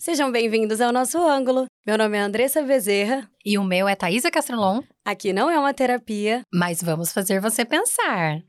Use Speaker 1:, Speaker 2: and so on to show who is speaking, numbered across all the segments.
Speaker 1: Sejam bem-vindos ao nosso ângulo. Meu nome é Andressa Bezerra.
Speaker 2: E o meu é Thaisa Castrolon.
Speaker 1: Aqui não é uma terapia,
Speaker 2: mas vamos fazer você pensar.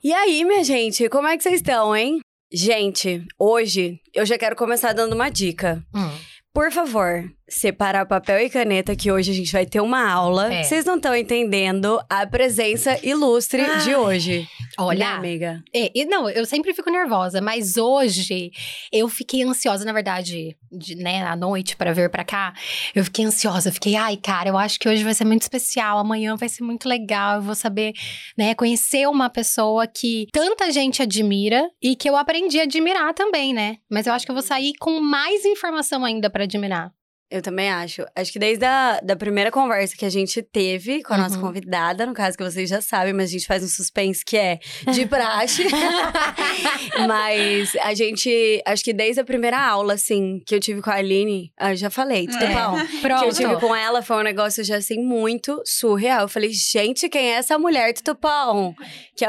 Speaker 1: E aí, minha gente, como é que vocês estão, hein? Gente, hoje eu já quero começar dando uma dica.
Speaker 2: Hum.
Speaker 1: Por favor, separar papel e caneta, que hoje a gente vai ter uma aula.
Speaker 2: É.
Speaker 1: Vocês não estão entendendo a presença ilustre de hoje.
Speaker 2: Olha,
Speaker 1: Né, amiga?
Speaker 2: É, e não, eu sempre fico nervosa, mas hoje eu fiquei ansiosa, na verdade, de, né, à noite pra vir pra cá. Eu fiquei ansiosa, fiquei, ai, cara, eu acho que hoje vai ser muito especial, amanhã vai ser muito legal, eu vou saber, né, conhecer uma pessoa que tanta gente admira e que eu aprendi a admirar também, né? Mas eu acho que eu vou sair com mais informação ainda pra admirar.
Speaker 1: Eu também acho. Acho que desde a da primeira conversa que a gente teve com a nossa
Speaker 2: Uhum.
Speaker 1: convidada, no caso que vocês já sabem, mas a gente faz um suspense que é de praxe. mas a gente, acho que desde a primeira aula, assim, que eu tive com a Aline, eu já falei, tudo
Speaker 3: É.
Speaker 1: bom?
Speaker 2: Pronto.
Speaker 1: Que eu tive com ela foi um negócio já assim muito surreal. Eu falei, gente, quem é essa mulher Tutupão? Que é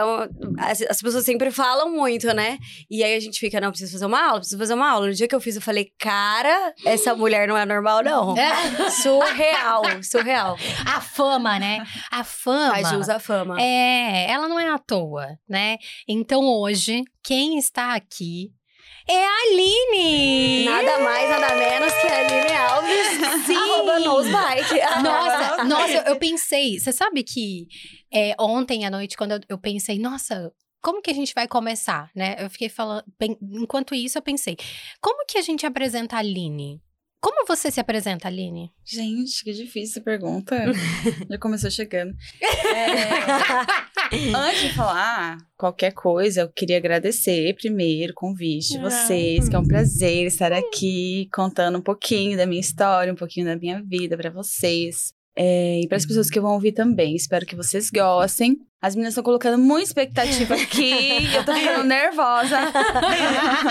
Speaker 1: as, as pessoas sempre falam muito, né? E aí a gente fica, não, preciso fazer uma aula, preciso fazer uma aula. No dia que eu fiz, eu falei, cara, essa mulher não é normal, não. Surreal, surreal.
Speaker 2: A fama, né? A fama.
Speaker 1: Faz jus à fama.
Speaker 2: É, ela não é à toa, né? Então hoje, quem está aqui é a Aline!
Speaker 1: Nada mais, nada menos que a Aline Alves.
Speaker 2: Sim.
Speaker 1: Arroba Nosebike.
Speaker 2: Nossa, nossa, eu, eu pensei, você sabe que é, ontem à noite, quando eu, eu pensei, nossa, como que a gente vai começar, né? Eu fiquei falando, pen- enquanto isso eu pensei, como que a gente apresenta a Aline? Como você se apresenta, Aline?
Speaker 3: Gente, que difícil pergunta. Já começou chegando. É, antes de falar qualquer coisa, eu queria agradecer primeiro o convite de
Speaker 2: Ah.
Speaker 3: vocês, que é um prazer estar aqui contando um pouquinho da minha história, um pouquinho da minha vida para vocês. É, e para as pessoas que vão ouvir também. Espero que vocês gostem. As meninas estão colocando muita expectativa aqui. eu tô ficando nervosa.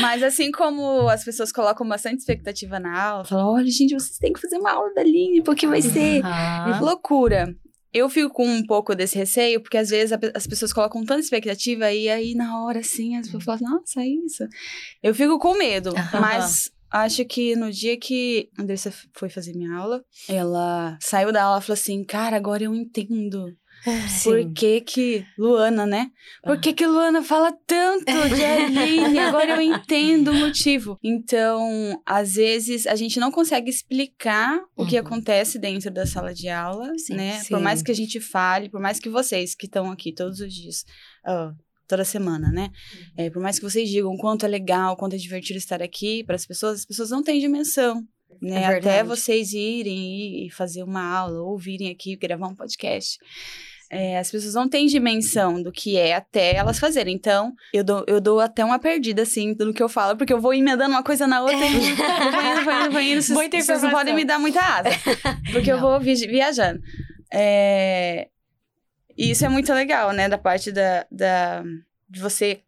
Speaker 3: Mas assim como as pessoas colocam bastante expectativa na aula, falam: olha, gente, vocês têm que fazer uma aula da Aline, porque vai ser
Speaker 2: Ah,
Speaker 3: loucura. Eu fico com um pouco desse receio, porque às vezes as pessoas colocam tanta expectativa e aí na hora assim, as pessoas falam, nossa, é isso. Eu fico com medo,
Speaker 2: Aham.
Speaker 3: mas acho que no dia que a Andressa foi fazer minha aula, ela saiu da aula e falou assim, cara, agora eu entendo. Por que que Luana, né? Por que que Luana fala tanto de Aline? Agora eu entendo o motivo. Então, às vezes, a gente não consegue explicar o que
Speaker 2: Uhum.
Speaker 3: acontece dentro da sala de aula,
Speaker 2: Sim,
Speaker 3: né?
Speaker 1: sim.
Speaker 3: Por mais que a gente fale, por mais que vocês que estão aqui todos os dias, ah, toda semana, né? É, por mais que vocês digam quanto é legal, quanto é divertido estar aqui para as pessoas, as pessoas não têm dimensão. Né?
Speaker 1: É
Speaker 3: Até vocês irem e fazer uma aula, ou virem aqui gravar um podcast. É, as pessoas não têm dimensão do que é até elas fazerem. Então, eu dou, eu dou até uma perdida, assim, do que eu falo, porque eu vou emendando uma coisa na outra e vou indo, vou indo, vou indo, vou. Vocês, vocês não podem me dar muita asa, porque eu
Speaker 2: Não.
Speaker 3: vou vi- viajando. É, e isso é muito legal, né? Da parte da, da, de você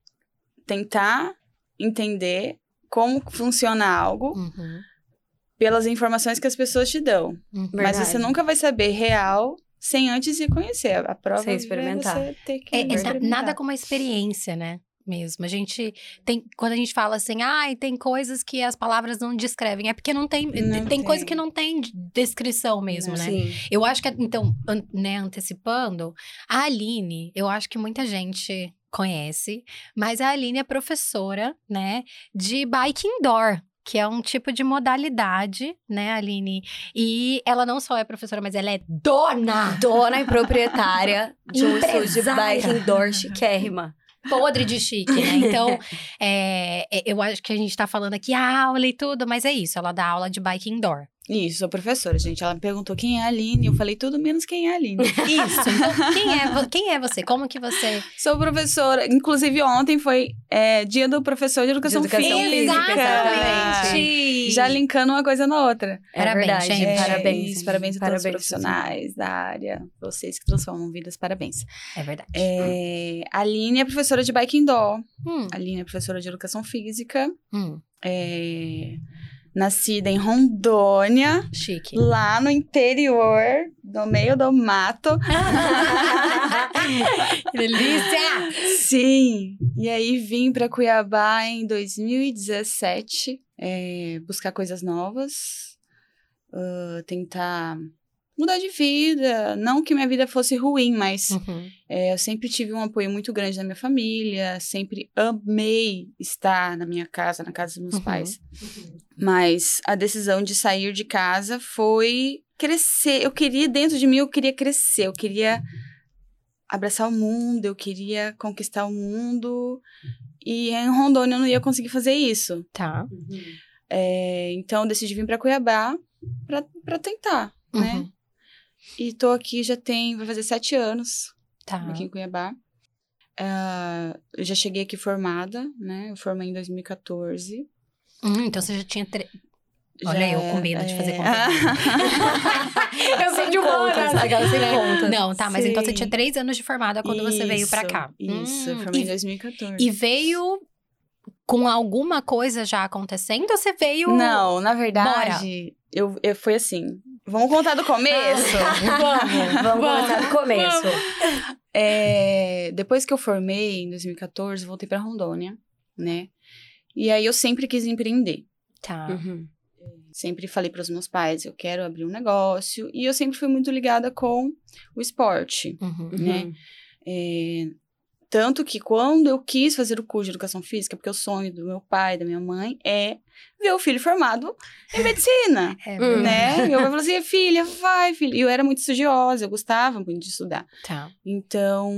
Speaker 3: tentar entender como funciona algo
Speaker 2: Uhum,
Speaker 3: pelas informações que as pessoas te dão.
Speaker 2: uhum.
Speaker 3: Mas você
Speaker 1: Verdade.
Speaker 3: nunca vai saber real sem antes de conhecer. A prova
Speaker 1: Sem
Speaker 3: é
Speaker 1: experimentar.
Speaker 3: você ter que
Speaker 2: É,
Speaker 3: experimentar.
Speaker 2: nada como a experiência, né? Mesmo. A gente tem. Quando a gente fala assim, ai, tem coisas que as palavras não descrevem. É porque não tem.
Speaker 3: Não
Speaker 2: tem, coisa
Speaker 3: tem.
Speaker 2: que não tem de- descrição mesmo, né?
Speaker 1: Sim.
Speaker 2: Eu acho que, então, an- né, antecipando, a Aline, eu acho que muita gente conhece, mas a Aline é professora, né, de bike indoor. Que é um tipo de modalidade, né, Aline? E ela não só é professora, mas ela é dona!
Speaker 1: Dona e proprietária de um estúdio de bike indoor chiquérrima.
Speaker 2: Podre de chique, né? Então, é, é, eu acho que a gente tá falando aqui aula e tudo, mas é isso, ela dá aula de bike indoor.
Speaker 3: Isso, sou professora, gente. Ela me perguntou quem é a Aline. Eu falei tudo menos quem é a Aline.
Speaker 2: Isso. Quem é, quem é você? Como que você.
Speaker 3: sou professora. Inclusive, ontem foi é, dia do professor de educação,
Speaker 1: De educação
Speaker 3: física.
Speaker 1: física, exatamente.
Speaker 3: Já linkando uma coisa na outra.
Speaker 1: É
Speaker 2: Parabéns,
Speaker 1: verdade,
Speaker 2: gente.
Speaker 3: É,
Speaker 1: Parabéns.
Speaker 3: isso, parabéns a todos os profissionais da área. Vocês que transformam vidas, parabéns.
Speaker 2: É verdade.
Speaker 3: É, a Aline é professora de bike indoor.
Speaker 2: Hum,
Speaker 3: A Aline é professora de educação física.
Speaker 2: hum.
Speaker 3: É, nascida em Rondônia,
Speaker 2: Chique.
Speaker 3: lá no interior, no meio do mato.
Speaker 2: Que delícia!
Speaker 3: Sim. E aí vim para Cuiabá em 2017, é, buscar coisas novas, ah, tentar mudar de vida. Não que minha vida fosse ruim, mas
Speaker 2: Uhum.
Speaker 3: é, eu sempre tive um apoio muito grande da minha família, sempre amei estar na minha casa, na casa dos meus
Speaker 2: Uhum.
Speaker 3: pais. Mas a decisão de sair de casa foi crescer. Eu queria, dentro de mim, eu queria crescer, eu queria abraçar o mundo, eu queria conquistar o mundo. E em Rondônia eu não ia conseguir fazer isso.
Speaker 2: Tá.
Speaker 3: É, então eu decidi vir para Cuiabá para tentar, né? E tô aqui já tem, vai fazer sete anos
Speaker 2: Tá.
Speaker 3: aqui em Cuiabá. Ah, eu já cheguei aqui formada, né? Eu formei em 2014.
Speaker 2: Hum, então você já tinha. Tre...
Speaker 3: Já
Speaker 2: Olha eu
Speaker 3: é-
Speaker 2: com medo de fazer
Speaker 3: é.
Speaker 1: Eu sou de aquela sem contas.
Speaker 2: Não, tá, mas então você
Speaker 3: Sim.
Speaker 2: tinha três anos de formada quando você veio pra
Speaker 3: Isso,
Speaker 2: cá.
Speaker 3: Isso, eu
Speaker 2: Hum,
Speaker 3: formei em
Speaker 2: e,
Speaker 3: 2014.
Speaker 2: e veio com alguma coisa já acontecendo ou você veio.
Speaker 3: Não, na verdade, eu, eu foi assim. Vamos contar do começo?
Speaker 1: Vamos, vamos começar do começo.
Speaker 3: É, depois que eu formei, em 2014, eu voltei pra Rondônia, né? E aí eu sempre quis empreender.
Speaker 2: Tá.
Speaker 1: Uhum.
Speaker 3: Sempre falei para os meus pais, eu quero abrir um negócio. E eu sempre fui muito ligada com o esporte.
Speaker 2: Uhum.
Speaker 3: Né? É, tanto que quando eu quis fazer o curso de educação física, porque o sonho do meu pai, da minha mãe, é ver o filho formado em medicina,
Speaker 2: É,
Speaker 3: né? Eu falei assim, filha, vai, filha. E eu era muito estudiosa, eu gostava muito de estudar.
Speaker 2: Tá.
Speaker 3: Então,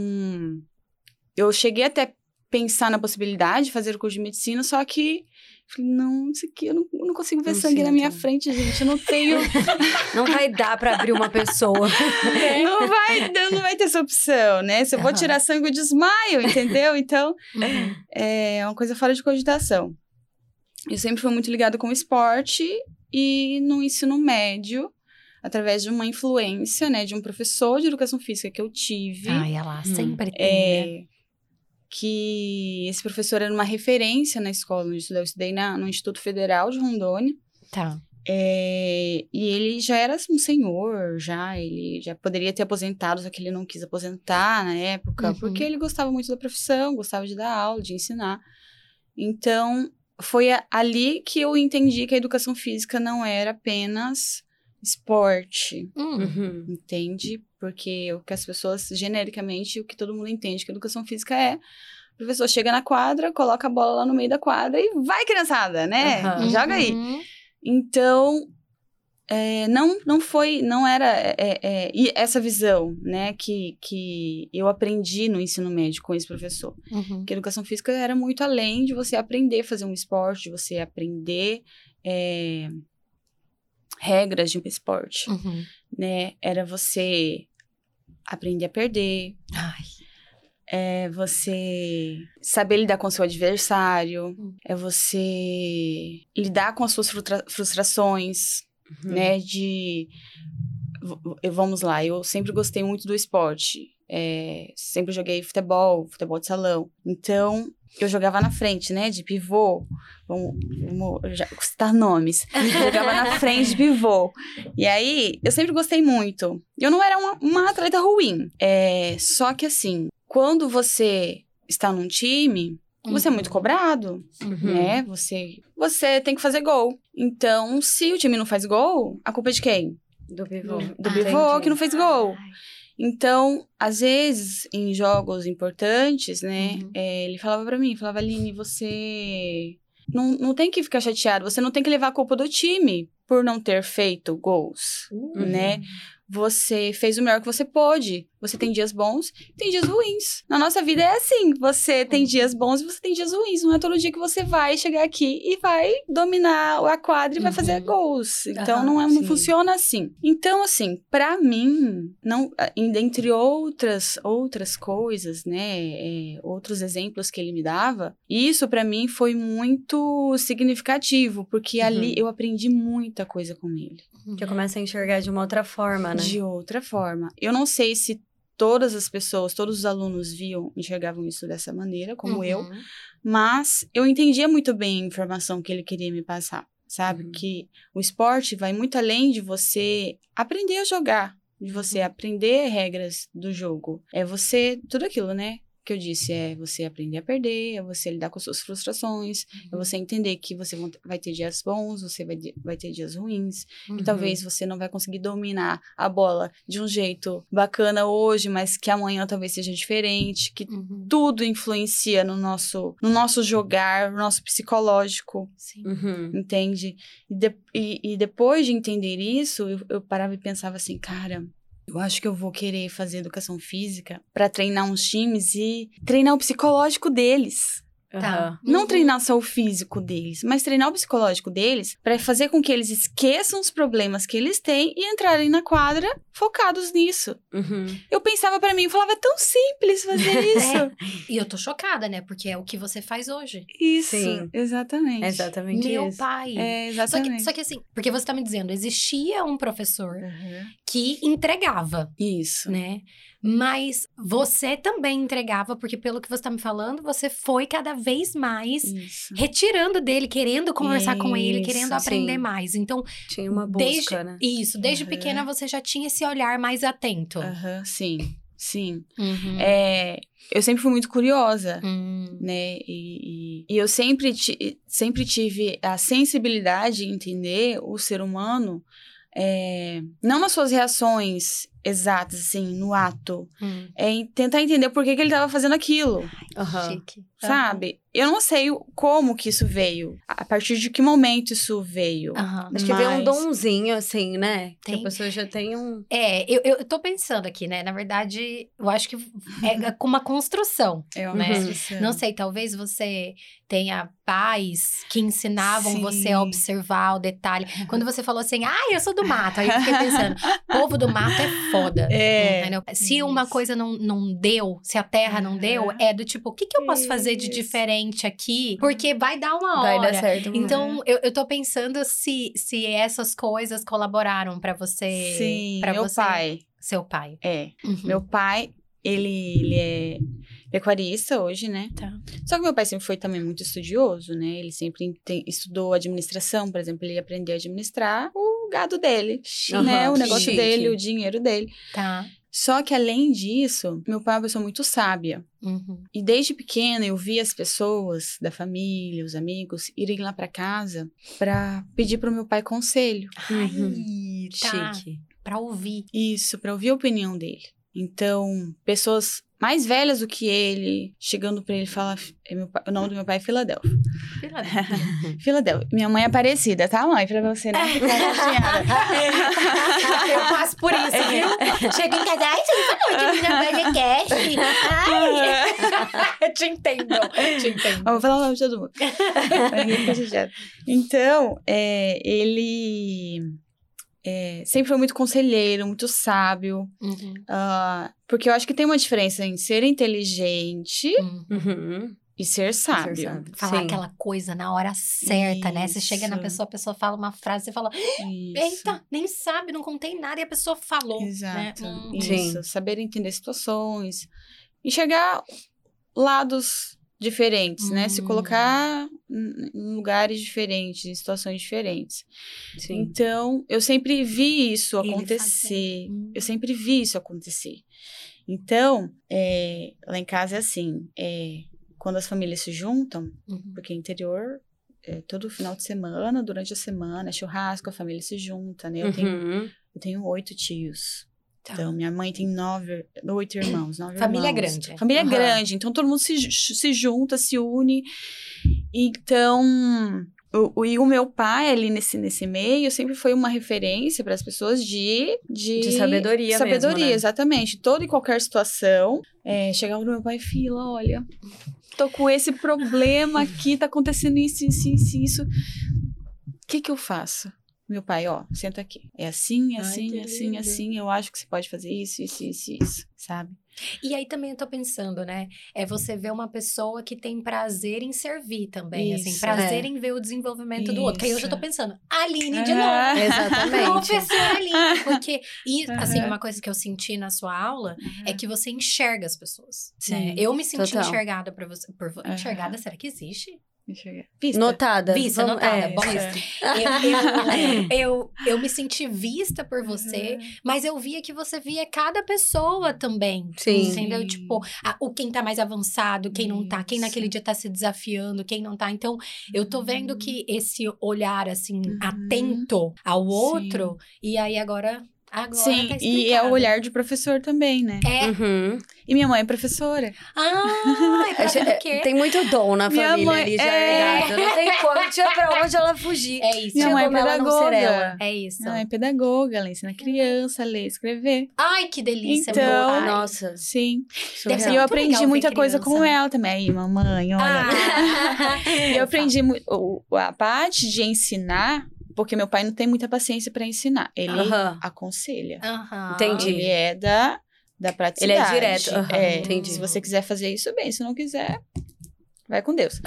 Speaker 3: eu cheguei até a pensar na possibilidade de fazer o curso de medicina, só que falei, não, isso aqui eu não, eu não consigo ver
Speaker 1: Não
Speaker 3: sangue na minha frente, gente. Eu não tenho.
Speaker 1: Não vai dar pra abrir uma pessoa.
Speaker 3: não, vai, não vai ter essa opção, né? Se eu vou tirar sangue, eu desmaio, entendeu? Então,
Speaker 2: Uhum.
Speaker 3: é uma coisa fora de cogitação. Eu sempre fui muito ligada com o esporte e no ensino médio, através de uma influência, né, de um professor de educação física que eu tive.
Speaker 2: Ai, ela
Speaker 1: Hum.
Speaker 2: sempre tem. né?
Speaker 3: Que esse professor era uma referência na escola onde eu estudei. Eu estudei na, no Instituto Federal de Rondônia.
Speaker 2: Tá.
Speaker 3: É, e ele já era um senhor, já. Ele já poderia ter aposentado, só que ele não quis aposentar na época,
Speaker 2: Uhum.
Speaker 3: porque ele gostava muito da profissão, gostava de dar aula, de ensinar. Então, foi a- ali que eu entendi que a educação física não era apenas esporte
Speaker 2: Hum.
Speaker 1: Uhum.
Speaker 3: entende? Porque o que as pessoas, genericamente, o que todo mundo entende que educação física é. O professor chega na quadra, coloca a bola lá no meio da quadra e vai, criançada, né?
Speaker 1: Aham.
Speaker 3: Joga aí.
Speaker 2: Uhum.
Speaker 3: Então, é, não, não foi, não era é, é, e essa visão, né, que, que eu aprendi no ensino médio com esse professor.
Speaker 2: Uhum.
Speaker 3: Que a educação física era muito além de você aprender a fazer um esporte, de você aprender é, regras de um esporte
Speaker 2: Uhum.
Speaker 3: né? Era você aprender a perder,
Speaker 2: Ai.
Speaker 3: é você saber lidar com seu adversário,
Speaker 2: Hum.
Speaker 3: é você lidar com as suas frustra- frustrações,
Speaker 1: Uhum.
Speaker 3: né? De vamos lá, eu sempre gostei muito do esporte. É, sempre joguei futebol, futebol de salão. Então, eu jogava na frente, né? De pivô. Vamos, vamos já, citar nomes. Eu jogava na frente de pivô. E aí, eu sempre gostei muito. Eu não era uma, uma atleta ruim. É, só que assim, quando você está num time, você é muito cobrado
Speaker 1: Uhum.
Speaker 3: né? Você, você tem que fazer gol. Então, se o time não faz gol, a culpa é de quem?
Speaker 1: Do pivô.
Speaker 3: Do
Speaker 2: Ah,
Speaker 3: pivô
Speaker 1: entendi.
Speaker 3: que não fez gol. Então, às vezes, em jogos importantes, né?
Speaker 2: Uhum.
Speaker 3: é, ele falava pra mim, falava, Aline, você não, não tem que ficar chateado, você não tem que levar a culpa do time por não ter feito gols,
Speaker 2: Uhum.
Speaker 3: né? Você fez o melhor que você pôde. Você tem dias bons e tem dias ruins. Na nossa vida é assim: você tem dias bons e você tem dias ruins. Não é todo dia que você vai chegar aqui e vai dominar a quadra e vai
Speaker 2: Uhum.
Speaker 3: fazer gols. Então
Speaker 2: Aham,
Speaker 3: não, é, não
Speaker 1: sim.
Speaker 3: funciona assim. Então, assim, pra mim, não, em- dentre outras, outras coisas, né? é, outros exemplos que ele me dava, isso pra mim foi muito significativo, porque ali
Speaker 1: Uhum.
Speaker 3: eu aprendi muita coisa com ele
Speaker 1: Já começa a enxergar de uma outra forma, né?
Speaker 3: de outra forma. Eu não sei se todas as pessoas, todos os alunos viam, enxergavam isso dessa maneira, como eu,
Speaker 2: Uhum.
Speaker 3: mas eu entendia muito bem a informação que ele queria me passar. sabe?
Speaker 1: Uhum.
Speaker 3: Que o esporte vai muito além de você aprender a jogar, de você
Speaker 1: Uhum.
Speaker 3: aprender regras do jogo. É você, tudo aquilo, né? Que eu disse, é você aprender a perder, é você lidar com as suas frustrações, é
Speaker 1: Uhum.
Speaker 3: você entender que você vai ter dias bons, você vai, vai ter dias ruins,
Speaker 1: Uhum.
Speaker 3: e talvez você não vai conseguir dominar a bola de um jeito bacana hoje, mas que amanhã talvez seja diferente, que
Speaker 2: Uhum.
Speaker 3: tudo influencia no nosso, no nosso jogar, no nosso psicológico,
Speaker 2: Sim.
Speaker 1: Uhum.
Speaker 3: entende? E, de- e- e depois de entender isso, eu, eu parava e pensava assim, cara, eu acho que eu vou querer fazer educação física pra treinar uns times e treinar o psicológico deles.
Speaker 2: Tá.
Speaker 3: Não
Speaker 2: Uhum.
Speaker 3: treinar só o físico deles, mas treinar o psicológico deles pra fazer com que eles esqueçam os problemas que eles têm e entrarem na quadra focados nisso.
Speaker 1: Uhum.
Speaker 3: Eu pensava pra mim, eu falava, é tão simples fazer isso.
Speaker 2: E eu tô chocada, né? Porque é o que você faz hoje.
Speaker 3: Isso,
Speaker 1: Sim.
Speaker 3: exatamente.
Speaker 1: É exatamente
Speaker 2: Meu
Speaker 1: isso.
Speaker 2: pai.
Speaker 3: É,
Speaker 2: Só que,
Speaker 3: exatamente.
Speaker 2: só que assim, porque você tá me dizendo, existia um professor
Speaker 3: Uhum.
Speaker 2: que entregava,
Speaker 3: Isso.
Speaker 2: né? Mas você também entregava, porque pelo que você tá me falando, você foi cada vez mais
Speaker 3: Isso.
Speaker 2: retirando dele, querendo conversar com ele,
Speaker 3: Isso,
Speaker 2: querendo aprender
Speaker 1: sim.
Speaker 2: mais. Então,
Speaker 1: Tinha uma busca,
Speaker 2: desde
Speaker 1: né?
Speaker 2: isso, desde
Speaker 3: Aham.
Speaker 2: pequena você já tinha esse olhar mais atento.
Speaker 3: Aham, sim, sim.
Speaker 2: Uhum.
Speaker 3: É, eu sempre fui muito curiosa,
Speaker 2: Hum.
Speaker 3: né? E, e- e eu sempre, sempre tive a sensibilidade de entender o ser humano, é, não nas suas reações exatas, assim, no ato,
Speaker 2: Hum.
Speaker 3: é tentar entender por que, que ele estava fazendo aquilo.
Speaker 2: Chique.
Speaker 3: sabe? Eu não sei como que isso veio, a partir de que momento isso veio.
Speaker 2: Aham.
Speaker 1: Acho que vem um
Speaker 3: Mas-
Speaker 1: donzinho, assim, né? Que
Speaker 2: Tem.
Speaker 1: a pessoa já tem um.
Speaker 2: É, eu, eu tô pensando aqui, né? Na verdade, eu acho que é com uma construção.
Speaker 3: É uma
Speaker 2: Né?
Speaker 3: construção.
Speaker 2: Não sei, talvez você tenha pais que ensinavam
Speaker 3: Sim.
Speaker 2: você a observar o detalhe. Quando você falou assim, ah, eu sou do mato, aí eu fiquei pensando, povo do mato é foda.
Speaker 3: É.
Speaker 2: Entendeu? Se uma
Speaker 3: Isso.
Speaker 2: coisa não, não deu, se a terra não deu, é do tipo, o que, que eu posso fazer de diferente aqui? Porque vai dar uma
Speaker 1: Vai
Speaker 2: hora.
Speaker 1: dar certo. uma hora.
Speaker 2: Então, eu, eu tô pensando se, se essas coisas colaboraram pra você.
Speaker 3: Sim,
Speaker 2: pra
Speaker 3: meu
Speaker 2: você,
Speaker 3: pai.
Speaker 2: Seu pai.
Speaker 3: É.
Speaker 2: Uhum.
Speaker 3: Meu pai, ele, ele é pecuarista hoje, né?
Speaker 2: Tá.
Speaker 3: Só que meu pai sempre foi também muito estudioso, né? Ele sempre tem- estudou administração, por exemplo, ele aprendeu a administrar o gado dele,
Speaker 1: Aham,
Speaker 3: né? O negócio
Speaker 1: chique.
Speaker 3: dele, o dinheiro dele.
Speaker 2: Tá.
Speaker 3: Só que além disso, meu pai é uma pessoa muito sábia.
Speaker 2: Uhum.
Speaker 3: E desde pequena eu via as pessoas da família, os amigos, irem lá pra casa pra pedir pro meu pai conselho.
Speaker 2: Ai, tá.
Speaker 1: Chique.
Speaker 2: Pra ouvir.
Speaker 3: Isso, pra ouvir a opinião dele. Então, pessoas mais velhas do que ele, chegando pra ele falar, é meu pai- o nome do meu pai é Filadélfia. Filadélfia. Minha mãe é parecida, tá, mãe? Pra você não ficar chateada.
Speaker 2: Eu passo por isso, viu? Chego em casa, ai, você não falou de minha podcast? Ai. Eu te entendo, eu te entendo.
Speaker 3: Eu vou falar o nome de todo mundo. Então, é, ele é, sempre foi muito conselheiro, muito sábio.
Speaker 2: Uhum.
Speaker 3: ah, porque eu acho que tem uma diferença em ser inteligente
Speaker 2: Uhum.
Speaker 3: E ser sábio.
Speaker 1: sábio.
Speaker 2: Falar
Speaker 1: Sim.
Speaker 2: aquela coisa na hora certa, né? Você chega na
Speaker 3: Isso.
Speaker 2: pessoa, a pessoa fala uma frase, você fala,
Speaker 3: Isso.
Speaker 2: eita, nem sabe, não contei nada, e a pessoa falou.
Speaker 3: Exato.
Speaker 2: Né? Hum.
Speaker 3: Isso.
Speaker 1: Sim.
Speaker 3: Saber entender situações. Enxergar lados diferentes, né? Se
Speaker 2: Hum.
Speaker 3: colocar em lugares diferentes, em situações diferentes.
Speaker 1: Sim.
Speaker 3: Então, eu sempre vi isso acontecer. Eu sempre vi isso acontecer. Então, é, lá em casa é assim: é, quando as famílias se juntam,
Speaker 2: Uhum.
Speaker 3: porque interior. É, todo final de semana, durante a semana, é churrasco, a família se junta, né? Eu tenho
Speaker 1: Uhum.
Speaker 3: eu tenho oito tios.
Speaker 2: Tá.
Speaker 3: Então, minha mãe tem nove, oito irmãos, nove
Speaker 2: Família
Speaker 3: irmãos.
Speaker 2: grande.
Speaker 3: Família
Speaker 1: Aham.
Speaker 3: grande. Então, todo mundo se, se junta, se une. Então, o, o- e o meu pai ali nesse, nesse meio sempre foi uma referência para as pessoas de, de...
Speaker 1: De sabedoria mesmo,
Speaker 3: Sabedoria,
Speaker 1: né?
Speaker 3: exatamente. Toda e qualquer situação. É, chegava no meu pai e fila, olha... Tô com esse problema aqui, tá acontecendo isso, isso, isso, isso. O que que eu faço? Meu pai, ó, senta aqui. É assim, é
Speaker 1: Ai,
Speaker 3: assim,
Speaker 1: que
Speaker 3: é assim,
Speaker 1: lindo.
Speaker 3: é assim. Eu acho que você pode fazer isso, isso, isso, isso, sabe?
Speaker 2: E aí também eu tô pensando, né? É você ver uma pessoa que tem prazer em servir também, assim,
Speaker 3: Isso,
Speaker 2: prazer
Speaker 1: é.
Speaker 2: em ver o desenvolvimento do outro. Porque aí eu já tô
Speaker 3: Isso.
Speaker 2: pensando, Aline de
Speaker 3: Ah.
Speaker 2: novo.
Speaker 1: Exatamente.
Speaker 2: Professora Aline. Porque, e assim,
Speaker 3: Aham.
Speaker 2: uma coisa que eu senti na sua aula é que você enxerga as pessoas.
Speaker 3: Sim,
Speaker 2: né? Eu me senti
Speaker 1: total.
Speaker 2: enxergada por você. Por. Enxergada, será que existe?
Speaker 3: Pista.
Speaker 1: Notada.
Speaker 2: Vista,
Speaker 1: Vamos-
Speaker 2: notada,
Speaker 1: é,
Speaker 2: bom
Speaker 1: vista.
Speaker 2: Eu, eu, eu, eu me senti vista por você, mas eu via que você via cada pessoa também.
Speaker 1: Sim.
Speaker 2: Entendeu? Tipo, a- o quem tá mais avançado, quem não tá, quem naquele dia tá se desafiando, quem não tá. Então, eu tô vendo que esse olhar, assim,
Speaker 3: Uhum.
Speaker 2: atento ao outro, e aí agora. Agora
Speaker 3: Sim,
Speaker 2: tá
Speaker 3: e é o olhar de professor também, né?
Speaker 2: É.
Speaker 1: Uhum.
Speaker 3: E minha mãe é professora.
Speaker 2: Ah, é?
Speaker 1: Tem muito dom na
Speaker 3: Minha
Speaker 1: família
Speaker 3: mãe-
Speaker 1: ali já
Speaker 3: é.
Speaker 1: ligado. Não tem como, tinha pra onde ela fugir.
Speaker 2: É isso.
Speaker 3: Minha
Speaker 1: Tinha
Speaker 3: mãe é
Speaker 1: como ela
Speaker 3: pedagoga.
Speaker 2: É isso.
Speaker 3: Minha mãe é pedagoga, ela ensina criança a ler e escrever.
Speaker 2: Ai, que delícia.
Speaker 3: Então,
Speaker 2: boa. Ai.
Speaker 1: Nossa,
Speaker 3: Sim. E eu
Speaker 2: muito
Speaker 3: aprendi muita coisa
Speaker 2: criança.
Speaker 3: com ela também. Aí, mamãe, olha.
Speaker 2: Ah.
Speaker 3: Eu aprendi a parte de ensinar, porque meu pai não tem muita paciência pra ensinar. Ele aconselha.
Speaker 1: Entendi.
Speaker 3: Ele é da, da praticidade.
Speaker 1: direto, aham,
Speaker 3: é,
Speaker 1: entendi.
Speaker 3: Se você quiser fazer isso, bem. Se não quiser, vai com Deus.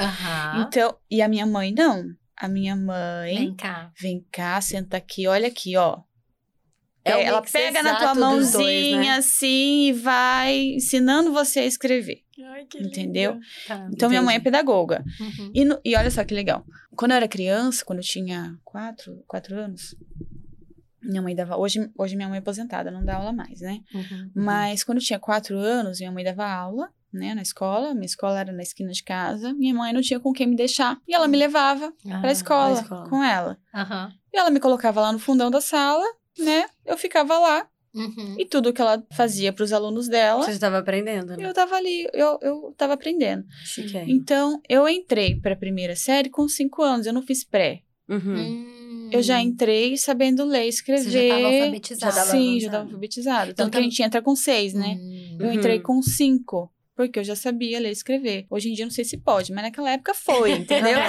Speaker 3: Então, e a minha mãe não. A minha mãe
Speaker 2: Vem cá.
Speaker 3: vem cá, senta aqui, olha aqui, ó.
Speaker 1: É
Speaker 3: ela pega na tua
Speaker 1: dos dois,
Speaker 3: mãozinha
Speaker 1: né?
Speaker 3: assim e vai ensinando você a escrever. Entendeu?
Speaker 2: Tá.
Speaker 3: Então, minha mãe é pedagoga.
Speaker 2: Uhum.
Speaker 3: E, no- e olha só que legal. Quando eu era criança, quando eu tinha quatro, quatro anos, minha mãe dava. Hoje, hoje minha mãe é aposentada, não dá aula mais, né?
Speaker 2: Uhum.
Speaker 3: Mas quando eu tinha quatro anos, minha mãe dava aula, né, na escola. Minha escola era na esquina de casa. Minha mãe não tinha com quem me deixar. E ela me levava
Speaker 2: Ah,
Speaker 3: pra escola,
Speaker 1: escola.
Speaker 3: com ela.
Speaker 2: Aham.
Speaker 3: E ela me colocava lá no fundão da sala, né? Eu ficava lá.
Speaker 2: Uhum.
Speaker 3: E tudo que ela fazia pros alunos dela,
Speaker 1: Você estava aprendendo, né?
Speaker 3: eu tava ali, eu, eu tava aprendendo.
Speaker 1: Chique.
Speaker 3: Então, eu entrei pra primeira série com cinco anos, eu não fiz pré.
Speaker 1: Uhum.
Speaker 2: Hum.
Speaker 3: Eu já entrei sabendo ler e escrever.
Speaker 2: Você já tava alfabetizada.
Speaker 3: Sim, já
Speaker 1: avançada.
Speaker 3: tava alfabetizado.
Speaker 2: Então
Speaker 3: Tanto que a gente entra com seis, né?
Speaker 2: Hum.
Speaker 3: Eu
Speaker 1: Uhum.
Speaker 3: entrei com cinco. Porque eu já sabia ler e escrever. Hoje em dia não sei se pode, mas naquela época foi, entendeu?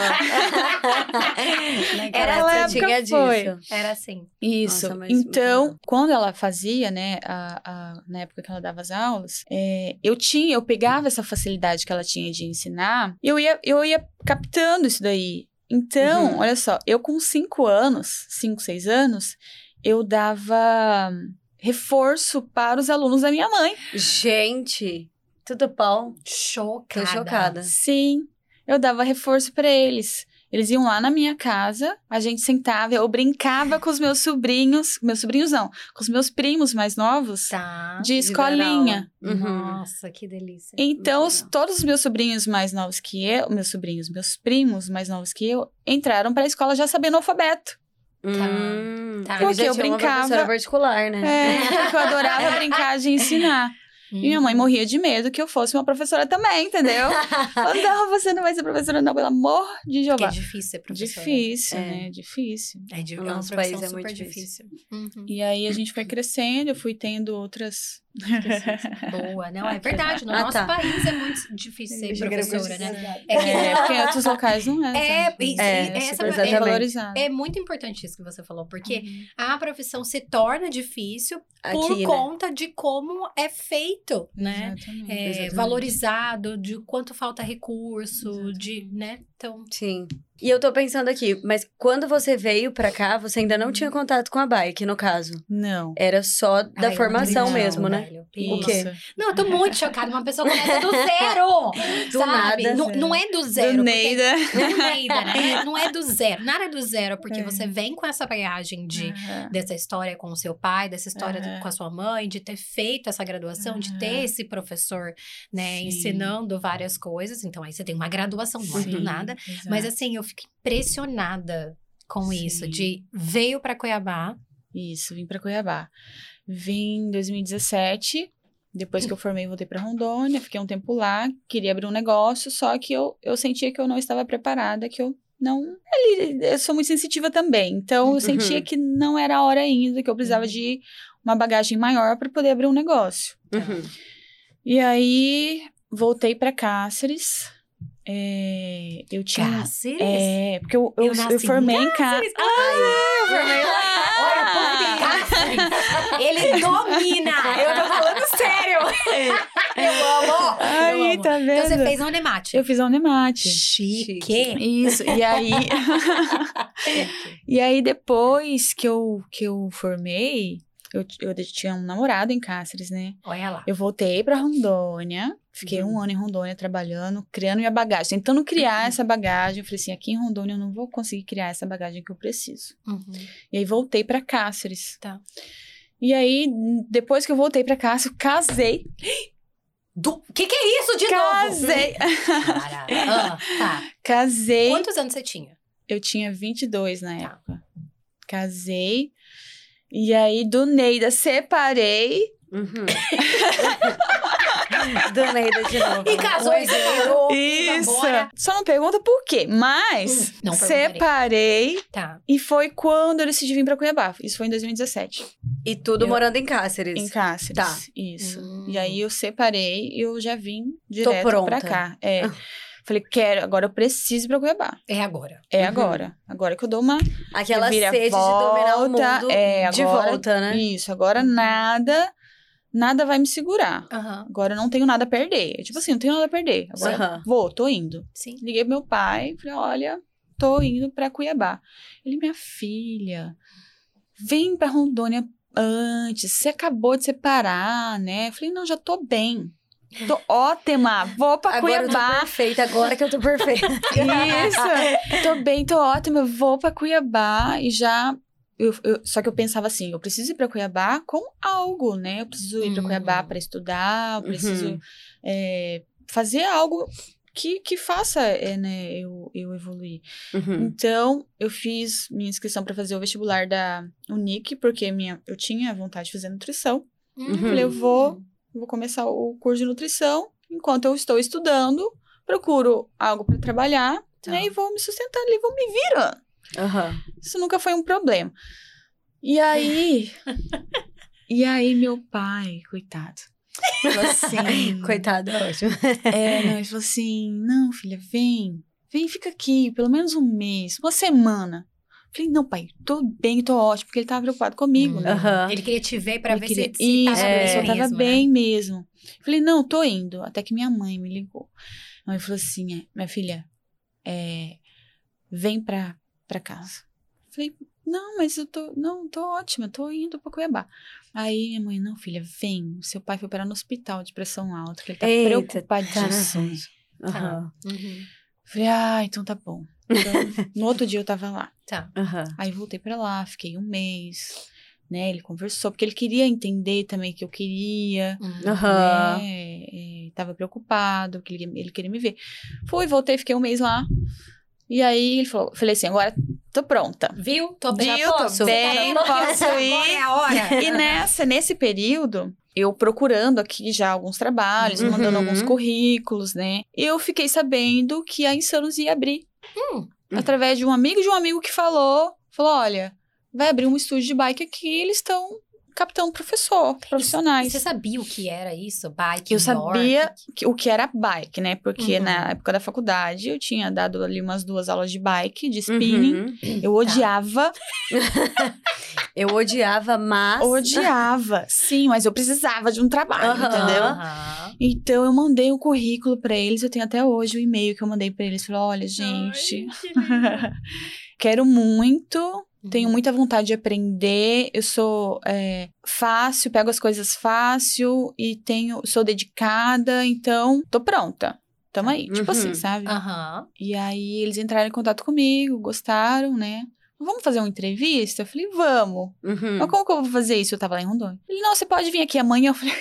Speaker 1: Era
Speaker 3: Naquela
Speaker 1: época
Speaker 3: época
Speaker 1: tinha
Speaker 3: foi.
Speaker 1: disso.
Speaker 2: Era assim.
Speaker 3: Isso.
Speaker 1: Nossa, mas
Speaker 3: então, quando ela fazia, né, a, a- na época que ela dava as aulas, é, eu tinha, eu pegava essa facilidade que ela tinha de ensinar, e eu ia, eu ia captando isso daí. Então,
Speaker 1: Uhum.
Speaker 3: olha só, eu com cinco anos, cinco, seis anos, eu dava reforço para os alunos da minha mãe.
Speaker 1: Gente, tudo bom?
Speaker 2: Chocada.
Speaker 1: Tô chocada.
Speaker 3: Sim, eu dava reforço para eles. Eles iam lá na minha casa, a gente sentava, eu brincava com os meus sobrinhos, meus sobrinhos não, com os meus primos mais novos,
Speaker 2: Tá.
Speaker 3: de escolinha.
Speaker 1: Uhum.
Speaker 2: Nossa, que delícia.
Speaker 3: Então, os- todos os meus sobrinhos mais novos que eu, meus sobrinhos, meus primos mais novos que eu, entraram para a escola já sabendo o alfabeto.
Speaker 1: Hum,
Speaker 2: Tá.
Speaker 3: Porque eu
Speaker 1: uma
Speaker 3: brincava-
Speaker 1: professora particular, né?
Speaker 3: É, porque eu adorava brincar de ensinar. E minha mãe
Speaker 2: Uhum.
Speaker 3: morria de medo que eu fosse uma professora também, entendeu? Não, você não vai ser professora, não, pelo amor de
Speaker 2: Porque
Speaker 3: Jeová.
Speaker 2: é difícil ser professora.
Speaker 3: Difícil,
Speaker 1: É.
Speaker 3: né? Difícil.
Speaker 2: É, de, é profissão
Speaker 1: país é muito
Speaker 2: difícil. Uhum.
Speaker 3: E aí a gente foi crescendo, eu fui tendo outras.
Speaker 2: Boa, não, é verdade. No
Speaker 1: Ah,
Speaker 2: nosso
Speaker 1: tá.
Speaker 2: país é muito difícil ser professora, né? É que
Speaker 3: É, porque em outros locais não é.
Speaker 2: É,
Speaker 3: sabe?
Speaker 2: e-
Speaker 1: É,
Speaker 2: e- essa-
Speaker 1: exatamente.
Speaker 3: valorizado.
Speaker 2: é muito importante isso que você falou, porque
Speaker 3: Uhum.
Speaker 2: a profissão se torna difícil por
Speaker 1: Aqui, né?
Speaker 2: conta de como é feito, né?
Speaker 3: Exatamente.
Speaker 2: É,
Speaker 1: Exatamente.
Speaker 2: valorizado, de quanto falta recurso, de, né? Então,
Speaker 1: Sim. E eu tô pensando aqui, mas quando você veio pra cá, você ainda não tinha contato com a bike, no caso.
Speaker 3: Não.
Speaker 1: Era só da
Speaker 2: ai,
Speaker 1: formação mesmo, né?
Speaker 2: velho.
Speaker 1: O quê?
Speaker 3: Isso.
Speaker 2: Não, eu tô muito chocada. Uma pessoa começa do zero.
Speaker 1: Do
Speaker 2: sabe?
Speaker 1: nada.
Speaker 2: Não, não é do zero.
Speaker 3: Do
Speaker 2: porque-
Speaker 3: Neida.
Speaker 2: Do Neida, né? Não é do zero. Nada é do zero, porque
Speaker 3: É.
Speaker 2: você vem com essa bagagem de dessa história com o seu pai, dessa história com a sua mãe, de ter feito essa graduação, de ter esse professor, né,
Speaker 3: Sim.
Speaker 2: ensinando várias coisas. Então aí você tem uma graduação, não é do
Speaker 3: Sim,
Speaker 2: nada.
Speaker 3: exato.
Speaker 2: Mas assim, eu fico impressionada com
Speaker 3: Sim.
Speaker 2: isso, de veio para Cuiabá.
Speaker 3: Isso, vim pra Cuiabá. Vim em 2017. Depois que eu formei, voltei pra Rondônia, fiquei um tempo lá, queria abrir um negócio, só que eu, eu sentia que eu não estava preparada, que eu não. Eu sou muito sensitiva também, então eu sentia
Speaker 1: Uhum.
Speaker 3: que não era a hora ainda, que eu precisava
Speaker 2: Uhum.
Speaker 3: de uma bagagem maior para poder abrir um negócio.
Speaker 1: Uhum.
Speaker 3: E aí voltei pra Cáceres. É, eu tinha.
Speaker 2: Cáceres?
Speaker 3: É, porque eu, eu,
Speaker 2: Eu
Speaker 3: eu, formei em Cáceres.
Speaker 2: Ah,
Speaker 3: eu formei lá.
Speaker 2: Olha, Cáceres, ele domina! Eu tô falando sério! Eu amo!
Speaker 3: Aí,
Speaker 2: eu amo.
Speaker 3: tá vendo?
Speaker 2: Então você fez a Unemate.
Speaker 3: Eu fiz a Unemate.
Speaker 2: Chique!
Speaker 3: Isso, e aí. e aí, depois que eu, que eu formei, eu, eu tinha um namorado em Cáceres, né?
Speaker 2: Olha lá.
Speaker 3: Eu voltei pra Rondônia, Fiquei
Speaker 1: Uhum.
Speaker 3: um ano em Rondônia trabalhando, criando minha bagagem, tentando criar essa bagagem. Eu falei assim, aqui em Rondônia eu não vou conseguir criar essa bagagem que eu preciso.
Speaker 2: Uhum.
Speaker 3: E aí voltei pra Cáceres.
Speaker 2: Tá.
Speaker 3: E aí, depois que eu voltei pra Cáceres, casei.
Speaker 2: Do que que é isso de novo?
Speaker 3: Casei.
Speaker 2: Ah, tá.
Speaker 3: Casei.
Speaker 2: Quantos anos você tinha?
Speaker 3: Eu tinha 22 na
Speaker 2: Tá.
Speaker 3: época. Casei. E aí, do Neida, separei.
Speaker 1: Uhum. Do Neida de novo.
Speaker 2: E casou e separou.
Speaker 3: Isso.
Speaker 2: Embora.
Speaker 3: Só não pergunta por quê, mas
Speaker 2: Hum,
Speaker 3: separei
Speaker 2: Tá.
Speaker 3: e foi quando eu decidi vir pra Cuiabá. Isso foi em 2017,
Speaker 1: E tudo
Speaker 3: Eu-
Speaker 1: morando em Cáceres.
Speaker 3: em Cáceres.
Speaker 1: Tá.
Speaker 3: Isso.
Speaker 2: Hum.
Speaker 3: E aí eu separei e eu já vim direto
Speaker 1: pronta.
Speaker 3: pra cá. É. Falei, quero, agora eu preciso ir pra Cuiabá.
Speaker 2: É agora.
Speaker 3: É
Speaker 1: Uhum.
Speaker 3: agora. Agora que eu dou uma
Speaker 1: Aquela sede de dominar o
Speaker 3: volta,
Speaker 1: mundo
Speaker 3: é,
Speaker 1: de
Speaker 3: agora-
Speaker 1: volta, né?
Speaker 3: Isso, agora
Speaker 2: Uhum.
Speaker 3: nada, nada vai me segurar.
Speaker 2: Aham.
Speaker 3: Agora eu não tenho nada a perder. Tipo assim, não tenho nada a perder. Agora
Speaker 1: Aham.
Speaker 3: vou, tô indo.
Speaker 2: Sim.
Speaker 3: Liguei pro meu pai, falei, olha, tô indo pra Cuiabá. Ele, minha filha, vem pra Rondônia antes, você acabou de separar, né? Eu falei, não, já tô bem. Tô ótima, vou pra
Speaker 1: Agora eu tô
Speaker 3: Cuiabá.
Speaker 1: perfeita, agora que eu tô perfeita.
Speaker 3: Isso, tô bem, tô ótima, eu vou pra Cuiabá e já. Eu- eu- só que eu pensava assim, eu preciso ir pra Cuiabá com algo, né? Eu preciso ir
Speaker 2: Uhum.
Speaker 3: Cuiabá pra estudar, eu preciso
Speaker 1: Uhum.
Speaker 3: é, fazer algo que, que faça é, né, eu, eu evoluir.
Speaker 1: Uhum.
Speaker 3: Então, eu fiz minha inscrição pra fazer o vestibular da Unic, porque minha, eu tinha vontade de fazer nutrição.
Speaker 2: Uhum.
Speaker 3: Falei, eu vou, vou começar o curso de nutrição. Enquanto eu estou estudando, procuro algo para trabalhar,
Speaker 2: Tá.
Speaker 3: né? E vou me sustentar ali, vou me virando.
Speaker 1: Aham.
Speaker 3: Isso nunca foi um problema. E aí... e aí, meu pai, coitado, falou assim...
Speaker 1: Coitado, é ótimo.
Speaker 3: É, não, ele falou assim: não, filha, vem. Vem, fica aqui, pelo menos um mês, uma semana. Falei, não, pai, tô bem, tô ótimo, porque ele tava preocupado comigo, né?
Speaker 1: Aham.
Speaker 2: Ele queria te ver pra
Speaker 3: Ele
Speaker 2: ver
Speaker 3: queria-
Speaker 2: se, se
Speaker 3: Isso,
Speaker 2: tava
Speaker 3: é,
Speaker 2: bem
Speaker 3: eu tava
Speaker 2: mesmo, né?
Speaker 3: bem mesmo. Falei, não, tô indo. Até que minha mãe me ligou. A mãe falou assim: é, minha filha, é, vem pra, pra casa. Falei, não, mas eu tô, não, tô ótima, tô indo pra Cuiabá. Aí minha mãe, não, filha, vem. Seu pai foi parar no hospital de pressão alta, que ele tá
Speaker 1: Eita,
Speaker 3: preocupadíssimo.
Speaker 1: tá. Aham.
Speaker 2: Uhum.
Speaker 3: Falei, ah, então tá bom. Então, no outro dia eu tava lá.
Speaker 2: Tá.
Speaker 1: Aham.
Speaker 3: Aí voltei pra lá, fiquei um mês, né? Ele conversou, porque ele queria entender também que eu queria,
Speaker 2: Uhum.
Speaker 3: Né? E tava preocupado, que ele, ele queria me ver. Fui, voltei, fiquei um mês lá. E aí ele falou, falei assim, agora tô pronta.
Speaker 2: Viu? Tô bem.
Speaker 3: Viu? Tô
Speaker 2: posso.
Speaker 3: bem,
Speaker 2: Tá bom?
Speaker 3: posso
Speaker 2: Agora
Speaker 3: ir.
Speaker 2: é a hora.
Speaker 3: E nessa, nesse período, eu procurando aqui já alguns trabalhos,
Speaker 1: Uhum.
Speaker 3: mandando alguns currículos, né? Eu fiquei sabendo que a Insanos ia abrir.
Speaker 2: Hum.
Speaker 3: Através de um amigo de um amigo que falou, falou, olha, vai abrir um estúdio de bike aqui, eles estão captando professor,
Speaker 2: E
Speaker 3: profissionais.
Speaker 2: você sabia o que era isso? Bike,
Speaker 3: Eu sabia que- o que era bike, né? Porque
Speaker 2: Uhum.
Speaker 3: na época da faculdade eu tinha dado ali umas duas aulas de bike, de spinning.
Speaker 1: Uhum.
Speaker 3: Eu odiava,
Speaker 1: Eu odiava, mas.
Speaker 3: odiava. Sim, mas eu precisava de um trabalho,
Speaker 1: Aham.
Speaker 3: entendeu? Então eu mandei o currículo pra eles, eu tenho até hoje o e-mail que eu mandei pra eles. Falei, olha, gente, quero muito, tenho muita vontade de aprender, eu sou é, fácil, pego as coisas fácil e tenho, sou dedicada, então tô pronta. Tamo aí, tipo
Speaker 1: Uhum.
Speaker 3: assim, sabe?
Speaker 2: Aham.
Speaker 3: E aí eles entraram em contato comigo, gostaram, né? Vamos fazer uma entrevista? Eu falei, vamos.
Speaker 1: Uhum.
Speaker 3: Mas como que eu vou fazer isso? Eu tava lá em Rondônia. Ele, não, você pode vir aqui amanhã. Eu falei,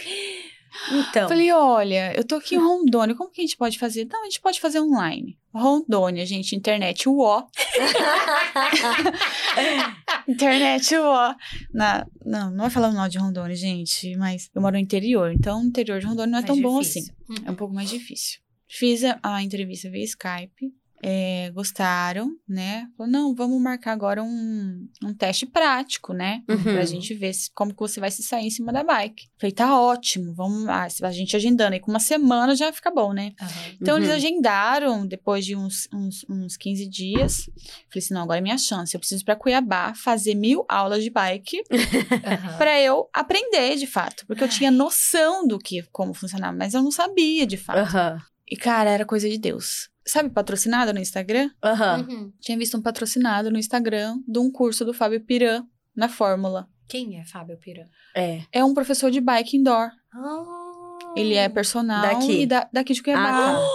Speaker 1: Então.
Speaker 3: Falei, olha, eu tô aqui em Rondônia, como que a gente pode fazer? Não, a gente pode fazer online. Rondônia, gente, internet uó. internet uó. Na, não, não é falando mal de Rondônia, gente, mas eu moro no interior, então o interior de Rondônia não é
Speaker 2: Mais
Speaker 3: tão bom
Speaker 2: difícil.
Speaker 3: assim. É um pouco mais difícil. Fiz a, a entrevista via Skype. É, gostaram, né? Falou, não, vamos marcar agora um, um teste prático, né?
Speaker 1: Uhum.
Speaker 3: Pra gente ver se- como que você vai se sair em cima da bike. Falei, tá ótimo, vamos lá. A gente agendando aí com uma semana já fica bom, né?
Speaker 2: Aham.
Speaker 3: Então, eles
Speaker 1: Uhum.
Speaker 3: agendaram depois de uns, uns, uns 15 dias. Falei assim, não, agora é minha chance. Eu preciso ir pra Cuiabá fazer mil aulas de bike
Speaker 2: Aham.
Speaker 3: pra eu aprender, de fato. Porque eu tinha noção do que, como funcionava, mas eu não sabia, de fato.
Speaker 1: Aham.
Speaker 3: E, cara, era coisa de Deus. Sabe patrocinado no Instagram?
Speaker 1: Aham.
Speaker 2: Uhum.
Speaker 3: Tinha visto um patrocinado no Instagram de um curso do Fábio Piran na Fórmula.
Speaker 2: Quem é Fábio Pira?
Speaker 1: É.
Speaker 3: É um professor de bike indoor.
Speaker 2: Ah,
Speaker 3: Ele é personal
Speaker 1: Daqui.
Speaker 3: e da- daqui de Cuiabá.
Speaker 1: Ah, tá.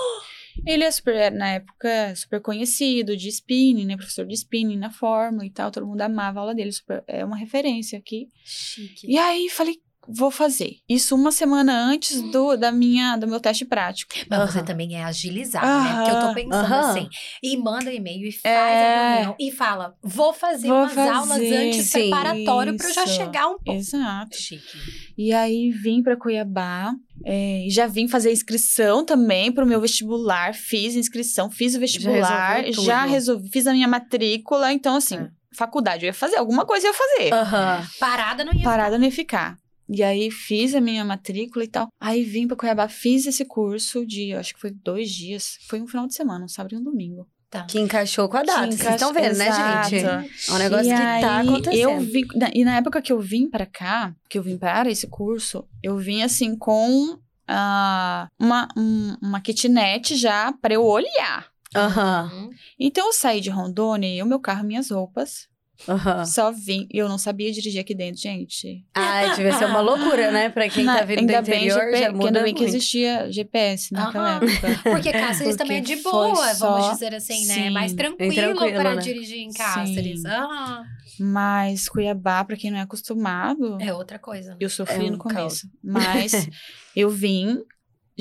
Speaker 3: Ele é super, na época, super conhecido de spinning, né? Professor de spinning na Fórmula e tal. Todo mundo amava a aula dele. super- é uma referência aqui.
Speaker 2: Chique.
Speaker 3: E aí, falei, vou fazer. Isso uma semana antes do, da minha, do meu teste prático.
Speaker 2: Mas você
Speaker 1: Aham.
Speaker 2: também é agilizada, né? Porque eu tô pensando
Speaker 1: Aham.
Speaker 2: assim. E manda e-mail e faz
Speaker 3: É.
Speaker 2: a reunião. E fala, vou fazer
Speaker 3: Vou
Speaker 2: umas aulas
Speaker 3: fazer,
Speaker 2: antes,
Speaker 1: sim.
Speaker 2: preparatório, pra eu já chegar um pouco.
Speaker 3: Exato.
Speaker 2: Chique.
Speaker 3: E aí, vim pra Cuiabá. é, e já vim fazer inscrição também pro meu vestibular. Fiz inscrição, fiz o vestibular.
Speaker 1: tudo.
Speaker 3: Já resolvi, fiz a minha matrícula. Então, assim,
Speaker 2: É.
Speaker 3: faculdade eu ia fazer. Alguma coisa eu ia fazer.
Speaker 1: Aham.
Speaker 2: Parada não ia
Speaker 3: Parada não ia ficar. E aí fiz a minha matrícula e tal. Aí vim pra Cuiabá, fiz esse curso de, acho que foi dois dias. Foi um final de semana, um sábado e um domingo.
Speaker 2: ficar.
Speaker 1: Que encaixou com a data.
Speaker 3: Que
Speaker 1: Vocês estão vendo, né,
Speaker 3: encaixa-
Speaker 1: gente?
Speaker 3: Exato.
Speaker 1: É um negócio
Speaker 3: e
Speaker 1: que
Speaker 3: aí,
Speaker 1: tá acontecendo.
Speaker 3: Eu na- e na época que eu vim pra cá, que eu vim para esse curso, eu vim assim com ah, uma, um- uma kitnet já pra eu olhar.
Speaker 1: Aham,
Speaker 2: Uhum.
Speaker 3: Então eu saí de Rondônia, eu, meu carro, minhas roupas.
Speaker 1: Aham.
Speaker 3: Só vim. E eu não sabia dirigir aqui dentro, gente.
Speaker 1: Ai, devia ser uma loucura, né? Pra quem
Speaker 3: Na-
Speaker 1: tá vindo do interior,
Speaker 3: GP
Speaker 1: já
Speaker 3: que
Speaker 1: muda
Speaker 3: que existia GPS naquela
Speaker 2: Aham.
Speaker 3: época.
Speaker 2: Porque Cáceres também é
Speaker 3: Porque
Speaker 2: de boa,
Speaker 3: só-
Speaker 2: vamos dizer assim, né?
Speaker 3: Sim.
Speaker 2: Mais tranquilo,
Speaker 1: tranquilo,
Speaker 2: pra
Speaker 1: né?
Speaker 2: dirigir em Cáceres. Ah,
Speaker 3: Mas Cuiabá, pra quem não é acostumado,
Speaker 2: é outra coisa. né?
Speaker 3: eu sofri
Speaker 1: É um
Speaker 3: no começo. Mas eu vim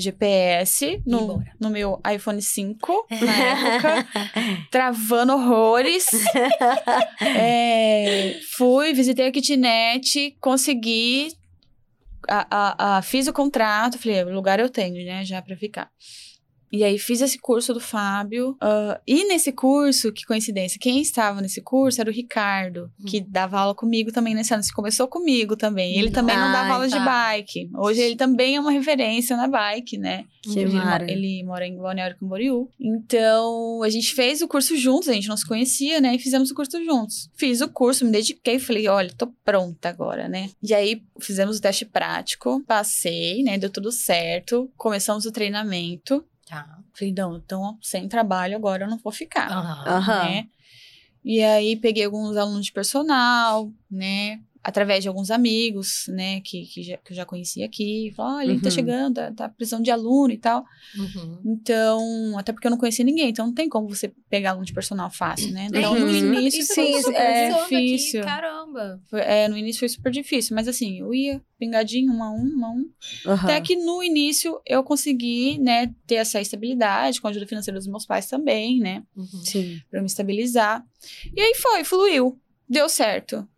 Speaker 3: GPS no, no meu iPhone 5 na época, travando horrores. É, fui, visitei a kitnet, consegui. a- a- a- fiz o contrato, falei, o lugar eu tenho, né, já pra ficar. E aí fiz esse curso do Fábio. ah, e nesse curso, que coincidência, quem estava nesse curso era o Ricardo, que dava aula comigo também nesse ano. Você começou comigo também. Ele também não dava
Speaker 1: Ai,
Speaker 3: aula de
Speaker 2: tá.
Speaker 3: bike. Hoje ele também é uma referência na bike, né?
Speaker 1: Que
Speaker 3: ele,
Speaker 1: mara.
Speaker 3: ele mora em Balneário Camboriú. Então, a gente fez o curso juntos, a gente não se conhecia, né? E fizemos o curso juntos. Fiz o curso, me dediquei, falei, olha, tô pronta agora, né? E aí, fizemos o teste prático, passei, né? Deu tudo certo. Começamos o treinamento.
Speaker 2: Tá.
Speaker 3: Falei, não, então, sem trabalho agora eu não vou ficar,
Speaker 2: Aham.
Speaker 1: Aham.
Speaker 3: né? E aí, peguei alguns alunos de personal, né? Através de alguns amigos, né? Que, que, já, que eu já conhecia aqui. Falei, olha, ele tá
Speaker 1: Uhum.
Speaker 3: chegando, tá, tá precisando de aluno e tal.
Speaker 2: Uhum.
Speaker 3: Então, até porque eu não conhecia ninguém, então não tem como você pegar aluno de personal fácil, né? Então, no
Speaker 1: Uhum.
Speaker 3: início
Speaker 2: Isso
Speaker 3: foi super
Speaker 2: aqui,
Speaker 3: difícil.
Speaker 2: caramba.
Speaker 3: Foi- é, no início foi super difícil, mas assim, eu ia pingadinho, um a um, um a um. Até que no início eu consegui, né, ter essa estabilidade, com a ajuda financeira dos meus pais também, né?
Speaker 2: Uhum.
Speaker 1: Sim.
Speaker 3: Pra eu me estabilizar. E aí foi, fluiu. Deu certo.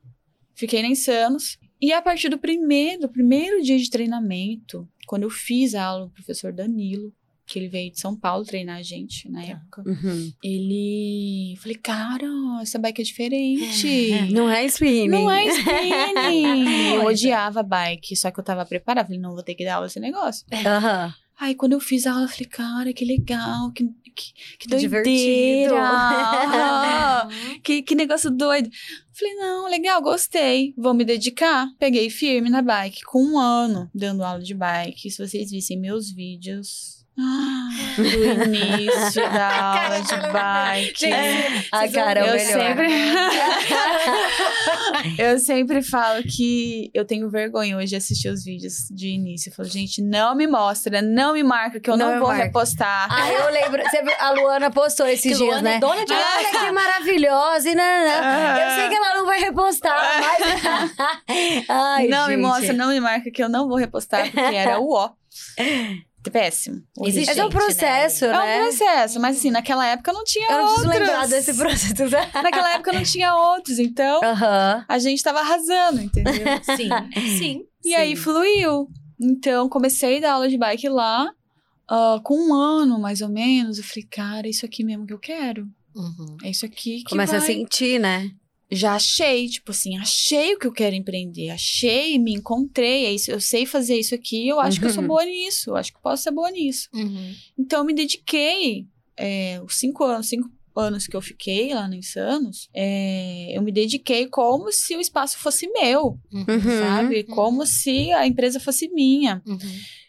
Speaker 3: Fiquei na Insanos. E a partir do primeiro, do primeiro dia de treinamento, quando eu fiz a aula do professor Danilo, que ele veio de São Paulo treinar a gente na
Speaker 2: Tá.
Speaker 3: época,
Speaker 1: Uhum.
Speaker 3: ele. Falei, cara, essa bike é diferente.
Speaker 1: Não é spinning.
Speaker 3: Não é spinning. eu odiava bike, só que eu tava preparada. Falei, não, vou ter que dar aula desse negócio.
Speaker 1: Aham.
Speaker 3: Aí, quando eu fiz a aula, eu falei, cara, que legal, que, que, que
Speaker 1: divertido.
Speaker 3: doideira. Ah, que, que negócio doido. Falei, não, legal, gostei. Vou me dedicar. Peguei firme na bike, com um ano dando aula de bike. Se vocês vissem meus vídeos. Ah, do início da aula de bike.
Speaker 2: Gente,
Speaker 1: A cara é
Speaker 3: eu
Speaker 1: melhor.
Speaker 3: sempre, eu sempre falo que eu tenho vergonha hoje de assistir os vídeos de início. Eu falo, gente, não me mostra, não me marca, que eu
Speaker 1: Não
Speaker 3: não, vou
Speaker 1: marca.
Speaker 3: repostar.
Speaker 1: Ah, eu lembro. A Luana postou esses
Speaker 2: Que
Speaker 1: dias,
Speaker 2: Luana é
Speaker 1: né?
Speaker 2: dona de
Speaker 1: Olha que maravilhosa. E não, não, não. Eu sei que ela não vai repostar, mas. Ai,
Speaker 3: não
Speaker 1: gente.
Speaker 3: me mostra, não me marca, que eu não vou repostar, porque era o ó. Péssimo.
Speaker 2: Existe
Speaker 1: Esse é um
Speaker 2: né?
Speaker 1: processo,
Speaker 3: É
Speaker 1: né?
Speaker 3: um processo, mas assim, naquela época não tinha
Speaker 1: Eu não
Speaker 3: outros.
Speaker 1: lembrar desse processo.
Speaker 3: Naquela época não tinha outros, então a gente tava arrasando, entendeu?
Speaker 2: Sim, sim.
Speaker 3: E aí fluiu. Então, comecei a dar aula de bike lá. ah, com um ano, mais ou menos, eu falei, cara, é isso aqui mesmo que eu quero.
Speaker 2: Uhum.
Speaker 3: É isso aqui que
Speaker 1: Começa a
Speaker 3: vai.
Speaker 1: sentir, né?
Speaker 3: Já achei, tipo assim, achei o que eu quero empreender. Achei, me encontrei, é isso, eu sei fazer isso aqui, eu acho que eu sou
Speaker 1: Uhum.
Speaker 3: boa nisso, eu acho que posso ser boa nisso.
Speaker 2: Uhum.
Speaker 3: Então, eu me dediquei, é, os cinco anos, cinco anos que eu fiquei lá no Insanos, é, eu me dediquei como se o espaço fosse meu,
Speaker 2: Uhum.
Speaker 1: Uhum.
Speaker 3: sabe? Como se a empresa fosse minha.
Speaker 2: Uhum.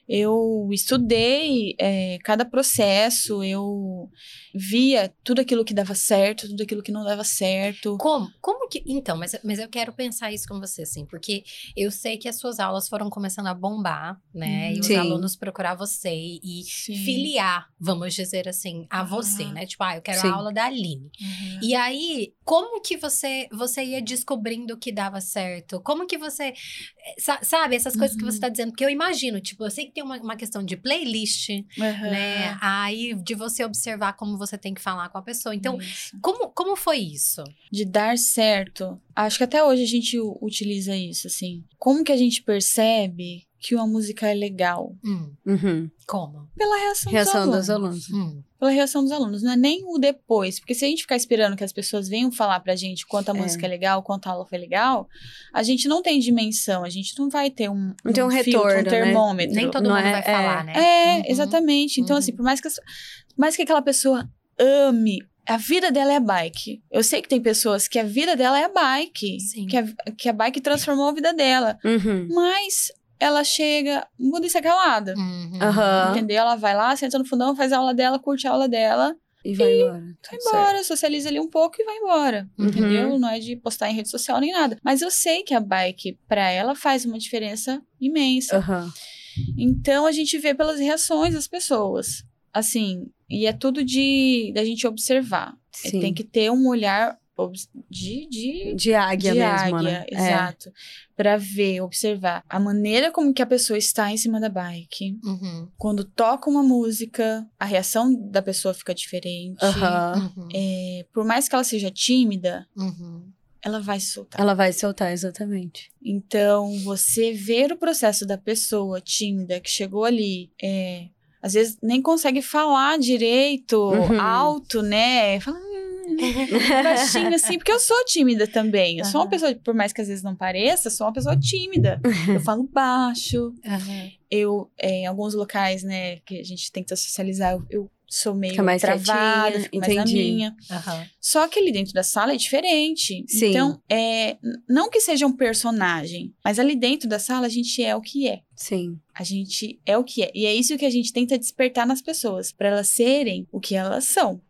Speaker 3: Eu estudei é, cada processo, eu, via tudo aquilo que dava certo, tudo aquilo que não dava certo.
Speaker 2: Como? Como que. Então, mas, mas eu quero pensar isso com você, assim, porque eu sei que as suas aulas foram começando a bombar, né?
Speaker 3: Uhum.
Speaker 2: E os
Speaker 1: Sim.
Speaker 2: alunos procurar você e
Speaker 3: Sim.
Speaker 2: filiar, vamos dizer assim, a
Speaker 3: Ah.
Speaker 2: você, né? Tipo, ah, eu quero
Speaker 1: Sim.
Speaker 2: a aula da Aline.
Speaker 3: Uhum.
Speaker 2: E aí, como que você você ia descobrindo o que dava certo? Como que você. eh, sa- Sabe, essas coisas que você
Speaker 3: Uhum.
Speaker 2: tá dizendo? Porque eu imagino, tipo, eu sei que tem uma, uma questão de playlist,
Speaker 3: Uhum.
Speaker 2: né? Aí de você observar como você tem que falar com a pessoa. Então,
Speaker 3: Isso.
Speaker 2: como, como foi isso?
Speaker 3: de dar certo, acho que até hoje a gente utiliza isso, assim. Como que a gente percebe que uma música é legal?
Speaker 2: Hum,
Speaker 1: Uhum.
Speaker 2: como?
Speaker 3: Pela reação,
Speaker 1: Reação
Speaker 3: dos
Speaker 1: dos
Speaker 3: alunos.
Speaker 1: alunos.
Speaker 2: Hum,
Speaker 3: Pela reação dos alunos, não é nem o depois. Porque se a gente ficar esperando que as pessoas venham falar pra gente quanto a
Speaker 1: É.
Speaker 3: música é legal, quanto a aula foi legal, a gente não tem dimensão, a gente não vai ter um,
Speaker 1: Não tem um
Speaker 3: filtro,
Speaker 1: retorno,
Speaker 3: um
Speaker 1: né?
Speaker 3: termômetro.
Speaker 2: nem todo
Speaker 1: não
Speaker 2: mundo
Speaker 1: é-
Speaker 2: vai
Speaker 1: é.
Speaker 2: falar, né?
Speaker 3: É,
Speaker 2: Uhum.
Speaker 3: exatamente. Então,
Speaker 2: Uhum.
Speaker 3: assim, por mais que, as- mais que aquela pessoa ame, a vida dela é a bike. Eu sei que tem pessoas que a vida dela é a bike.
Speaker 2: Sim.
Speaker 3: Que a, que a bike transformou a vida dela.
Speaker 1: Uhum.
Speaker 3: Mas ela chega, muda isso calada.
Speaker 2: Uhum.
Speaker 3: Entendeu? Ela vai lá, senta no fundão, faz a aula dela, curte a aula dela,
Speaker 1: E vai embora.
Speaker 3: vai embora, socializa ali um pouco e vai embora.
Speaker 2: Uhum.
Speaker 3: Entendeu? Não é de postar em rede social nem nada. Mas eu sei que a bike, pra ela, faz uma diferença imensa.
Speaker 1: certo.
Speaker 3: Então a gente vê pelas reações das pessoas. Assim, e é tudo de da gente observar. É,
Speaker 1: Sim.
Speaker 3: Tem que ter um olhar de, de,
Speaker 1: De águia
Speaker 3: de
Speaker 1: mesmo,
Speaker 3: águia,
Speaker 1: né? É.
Speaker 3: exato. Pra ver, observar a maneira como que a pessoa está em cima da bike.
Speaker 2: Uhum.
Speaker 3: Quando toca uma música, a reação da pessoa fica diferente.
Speaker 2: Uhum.
Speaker 3: É, por mais que ela seja tímida,
Speaker 2: Uhum.
Speaker 3: ela vai se soltar.
Speaker 1: Ela vai soltar, exatamente.
Speaker 3: Então, você ver o processo da pessoa tímida que chegou ali, é, às vezes nem consegue falar direito,
Speaker 1: Uhum.
Speaker 3: alto, né? Fala, hum, baixinho assim, porque eu sou tímida também. Eu sou uma pessoa, por mais que às vezes não pareça, sou uma pessoa tímida. Eu falo baixo,
Speaker 2: Aham.
Speaker 3: eu, é, em alguns locais, né, que a gente tenta socializar, eu, eu sou meio
Speaker 1: Fica mais
Speaker 3: travada, fico mais na
Speaker 1: entendi.
Speaker 3: minha.
Speaker 2: Aham.
Speaker 3: Só que ali dentro da sala é diferente.
Speaker 1: Sim.
Speaker 3: Então, é, não que seja um personagem, mas ali dentro da sala a gente é o que é.
Speaker 1: Sim.
Speaker 3: A gente é o que é. E é isso que a gente tenta despertar nas pessoas, para elas serem o que elas são.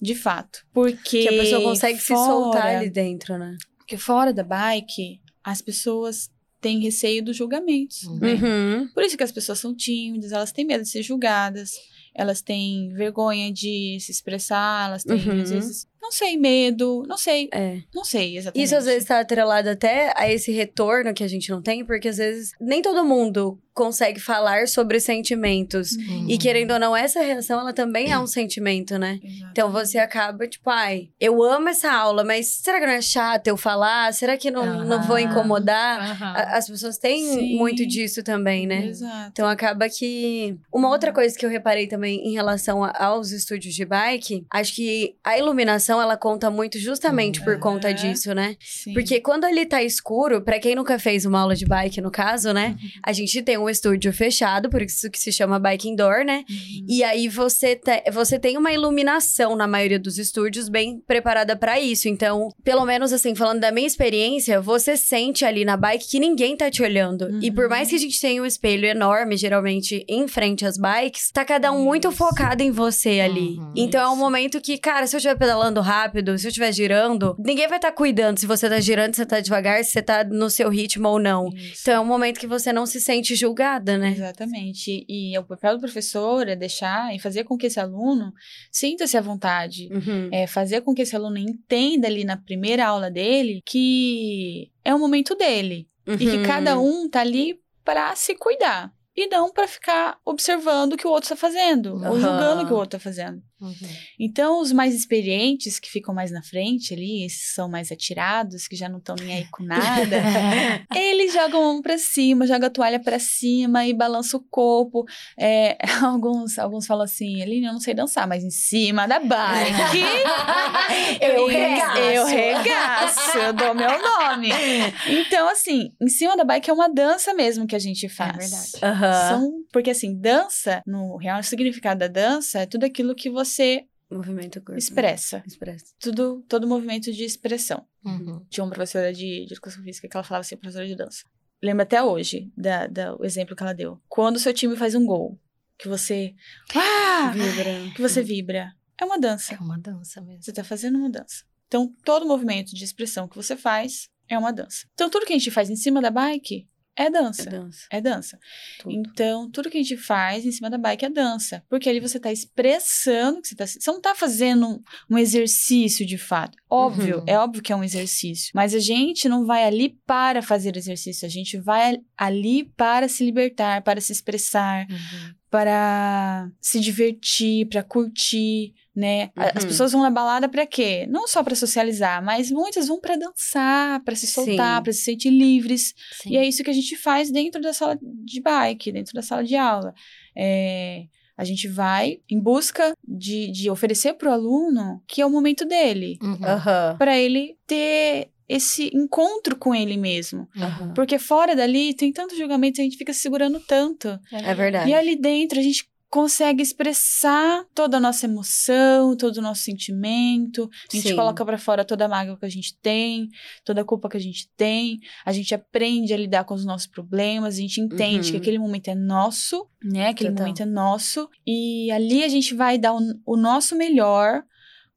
Speaker 3: De fato. Porque
Speaker 1: Que a pessoa consegue se
Speaker 3: fora-
Speaker 1: soltar ali dentro, né?
Speaker 3: Porque fora da bike, as pessoas têm receio dos julgamentos.
Speaker 2: Uhum.
Speaker 3: né?
Speaker 1: Uhum.
Speaker 3: Por isso que as pessoas são tímidas, elas têm medo de ser julgadas, elas têm vergonha de se expressar, elas têm,
Speaker 1: Uhum.
Speaker 3: às vezes, não sei, medo, não sei,
Speaker 1: É.
Speaker 3: não sei exatamente.
Speaker 1: Isso às vezes tá atrelado até a esse retorno que a gente não tem, porque às vezes nem todo mundo consegue falar sobre sentimentos.
Speaker 3: Uhum.
Speaker 1: E querendo ou não, essa reação, ela também é um sentimento, né? Então você acaba, tipo, ai, eu amo essa aula, mas será que não é chato eu falar? Será que não, não vou incomodar? As pessoas têm
Speaker 3: Sim.
Speaker 1: muito disso também, né?
Speaker 3: Exato.
Speaker 1: Então acaba que. Uma outra coisa que eu reparei também em relação a- aos estúdios de bike, acho que a iluminação ela conta muito justamente por conta disso, né?
Speaker 3: Sim.
Speaker 1: Porque quando ele tá escuro, pra quem nunca fez uma aula de bike, no caso, né? A gente tem um estúdio fechado, por isso que se chama bike indoor, né?
Speaker 3: Uhum.
Speaker 1: E aí você, te- você tem uma iluminação na maioria dos estúdios bem preparada pra isso. Então, pelo menos assim, falando da minha experiência, você sente ali na bike que ninguém tá te olhando. E por
Speaker 3: Uhum.
Speaker 1: mais que a gente tenha um espelho enorme, geralmente em frente às bikes, tá cada um muito
Speaker 3: Isso.
Speaker 1: focado em você ali.
Speaker 2: Uhum.
Speaker 1: Então é um
Speaker 3: Isso.
Speaker 1: momento que, cara, se eu estiver pedalando rápido, se eu estiver girando, ninguém vai estar cuidando se você tá girando, se você tá devagar, se você tá no seu ritmo ou não.
Speaker 3: Isso.
Speaker 1: Então é um momento que você não se sente né?
Speaker 3: Exatamente. E, o papel do professor é deixar e fazer com que esse aluno sinta-se à vontade.
Speaker 1: Uhum.
Speaker 3: É fazer com que esse aluno entenda ali na primeira aula dele que é o momento dele. E que
Speaker 1: Uhum.
Speaker 3: cada um tá ali para se cuidar. E não para ficar observando o que o outro tá fazendo. Ou
Speaker 1: Aham.
Speaker 3: julgando o que o outro tá fazendo.
Speaker 2: Uhum.
Speaker 3: Então, os mais experientes, que ficam mais na frente ali, esses são mais atirados, que já não estão nem aí com nada, eles jogam a mão pra cima, jogam a toalha pra cima e balançam o corpo. É, alguns, alguns falam assim, Aline, eu não sei dançar, mas em cima da bike.
Speaker 1: Eu regaço.
Speaker 3: Eu regaço, eu dou meu nome. Então, assim, em cima da bike é uma dança mesmo que a gente faz.
Speaker 2: verdade.
Speaker 1: Aham.
Speaker 3: São, porque assim, dança, no real significado da dança, é tudo aquilo que você
Speaker 1: Movimento corpo.
Speaker 3: expressa.
Speaker 1: Expressa.
Speaker 3: Tudo, todo movimento de expressão.
Speaker 2: Uhum.
Speaker 3: Tinha uma professora de, de educação física que ela falava assim, professora de dança. Lembro até hoje da, da, o exemplo que ela deu. Quando o seu time faz um gol, que você. Ah!
Speaker 1: Vibra.
Speaker 3: Que você vibra. é uma dança.
Speaker 2: É uma dança mesmo.
Speaker 3: Você está fazendo uma dança. Então, todo movimento de expressão que você faz é uma dança. Então, tudo que a gente faz em cima da bike é dança.
Speaker 1: É dança.
Speaker 3: É dança.
Speaker 1: Tudo.
Speaker 3: Então, tudo que a gente faz em cima da bike é dança. Porque ali você tá expressando que você tá. Você não tá fazendo um, um exercício de fato. Óbvio,
Speaker 2: Uhum.
Speaker 3: é óbvio que é um exercício. Mas a gente não vai ali para fazer exercício. A gente vai ali para se libertar, para se expressar,
Speaker 2: Uhum.
Speaker 3: Para se divertir, para curtir, né? A- As
Speaker 1: Uhum.
Speaker 3: pessoas vão na balada para quê? Não só para socializar, mas muitas vão para dançar, para se soltar, para se sentir livres.
Speaker 2: Sim.
Speaker 3: E é isso que a gente faz dentro da sala de bike, dentro da sala de aula. É, a gente vai em busca de, de oferecer para o aluno que é o momento dele,
Speaker 2: Uhum.
Speaker 1: Aham.
Speaker 3: para ele ter esse encontro com ele mesmo.
Speaker 2: Uhum.
Speaker 3: Porque fora dali tem tanto julgamento, a gente fica se segurando tanto.
Speaker 1: É verdade.
Speaker 3: E ali dentro a gente consegue expressar toda a nossa emoção, todo o nosso sentimento. A gente
Speaker 1: Sim.
Speaker 3: coloca pra fora toda a mágoa que a gente tem, toda a culpa que a gente tem. A gente aprende a lidar com os nossos problemas, a gente entende
Speaker 1: Uhum.
Speaker 3: que aquele momento é nosso, né? Aquele
Speaker 2: Total.
Speaker 3: momento é nosso. E ali a gente vai dar o, o nosso melhor.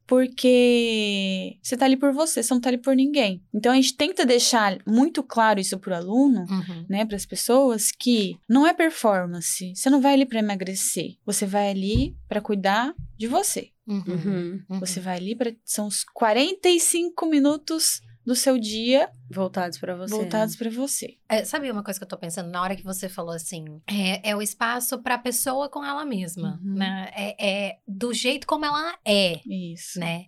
Speaker 3: Porque você tá ali por você, você não tá ali por ninguém. Então a gente tenta deixar muito claro isso pro aluno,
Speaker 2: Uhum.
Speaker 3: né, para as pessoas que não é performance. Você não vai ali para emagrecer. Você vai ali para cuidar de você.
Speaker 2: Uhum.
Speaker 1: Uhum.
Speaker 2: Uhum.
Speaker 3: Você vai ali para são os 45 minutos do seu dia
Speaker 1: Voltados pra você.
Speaker 3: voltados para você.
Speaker 2: É, sabe uma coisa que eu tô pensando na hora que você falou assim? É, é o espaço pra pessoa com ela mesma,
Speaker 3: Uhum.
Speaker 2: né? É, é do jeito como ela é,
Speaker 3: Isso.
Speaker 2: né?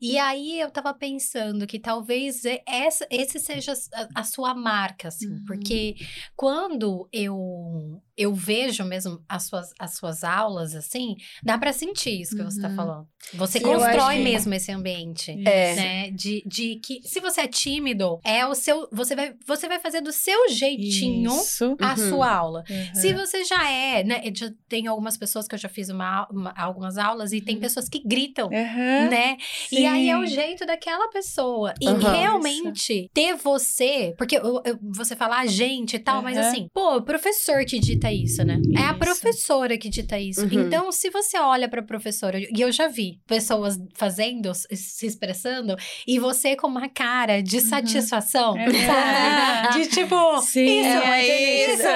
Speaker 2: E aí eu tava pensando que talvez essa, esse seja a, a sua marca, assim,
Speaker 3: Uhum.
Speaker 2: porque quando eu eu vejo mesmo as suas, as suas aulas, assim, dá pra sentir isso que você tá
Speaker 3: Uhum.
Speaker 2: falando. Você
Speaker 1: Sim,
Speaker 2: constrói mesmo esse ambiente.
Speaker 1: É.
Speaker 2: Né? De, de que se você é tímido, é o seu. Você vai, você vai fazer do seu jeitinho
Speaker 3: Isso.
Speaker 2: a
Speaker 1: Uhum.
Speaker 2: sua aula.
Speaker 3: Uhum.
Speaker 2: Se você já é, né? já tem algumas pessoas que eu já fiz uma, uma- algumas aulas e tem
Speaker 3: Uhum.
Speaker 2: pessoas que gritam.
Speaker 3: Uhum.
Speaker 2: Né? E aí é o
Speaker 3: Sim.
Speaker 2: jeito daquela pessoa. E realmente ter você. Porque eu- eu- você fala a gente e tal, mas assim, pô, o professor que dita isso, né? É a
Speaker 3: Isso.
Speaker 2: professora que dita isso.
Speaker 1: Uhum.
Speaker 2: Então, se você olha pra professora, e eu já vi pessoas fazendo, se expressando, e você com uma cara de satisfação,
Speaker 3: Uhum.
Speaker 2: sabe? De tipo,
Speaker 3: Sim,
Speaker 2: isso,
Speaker 3: é
Speaker 2: isso, isso.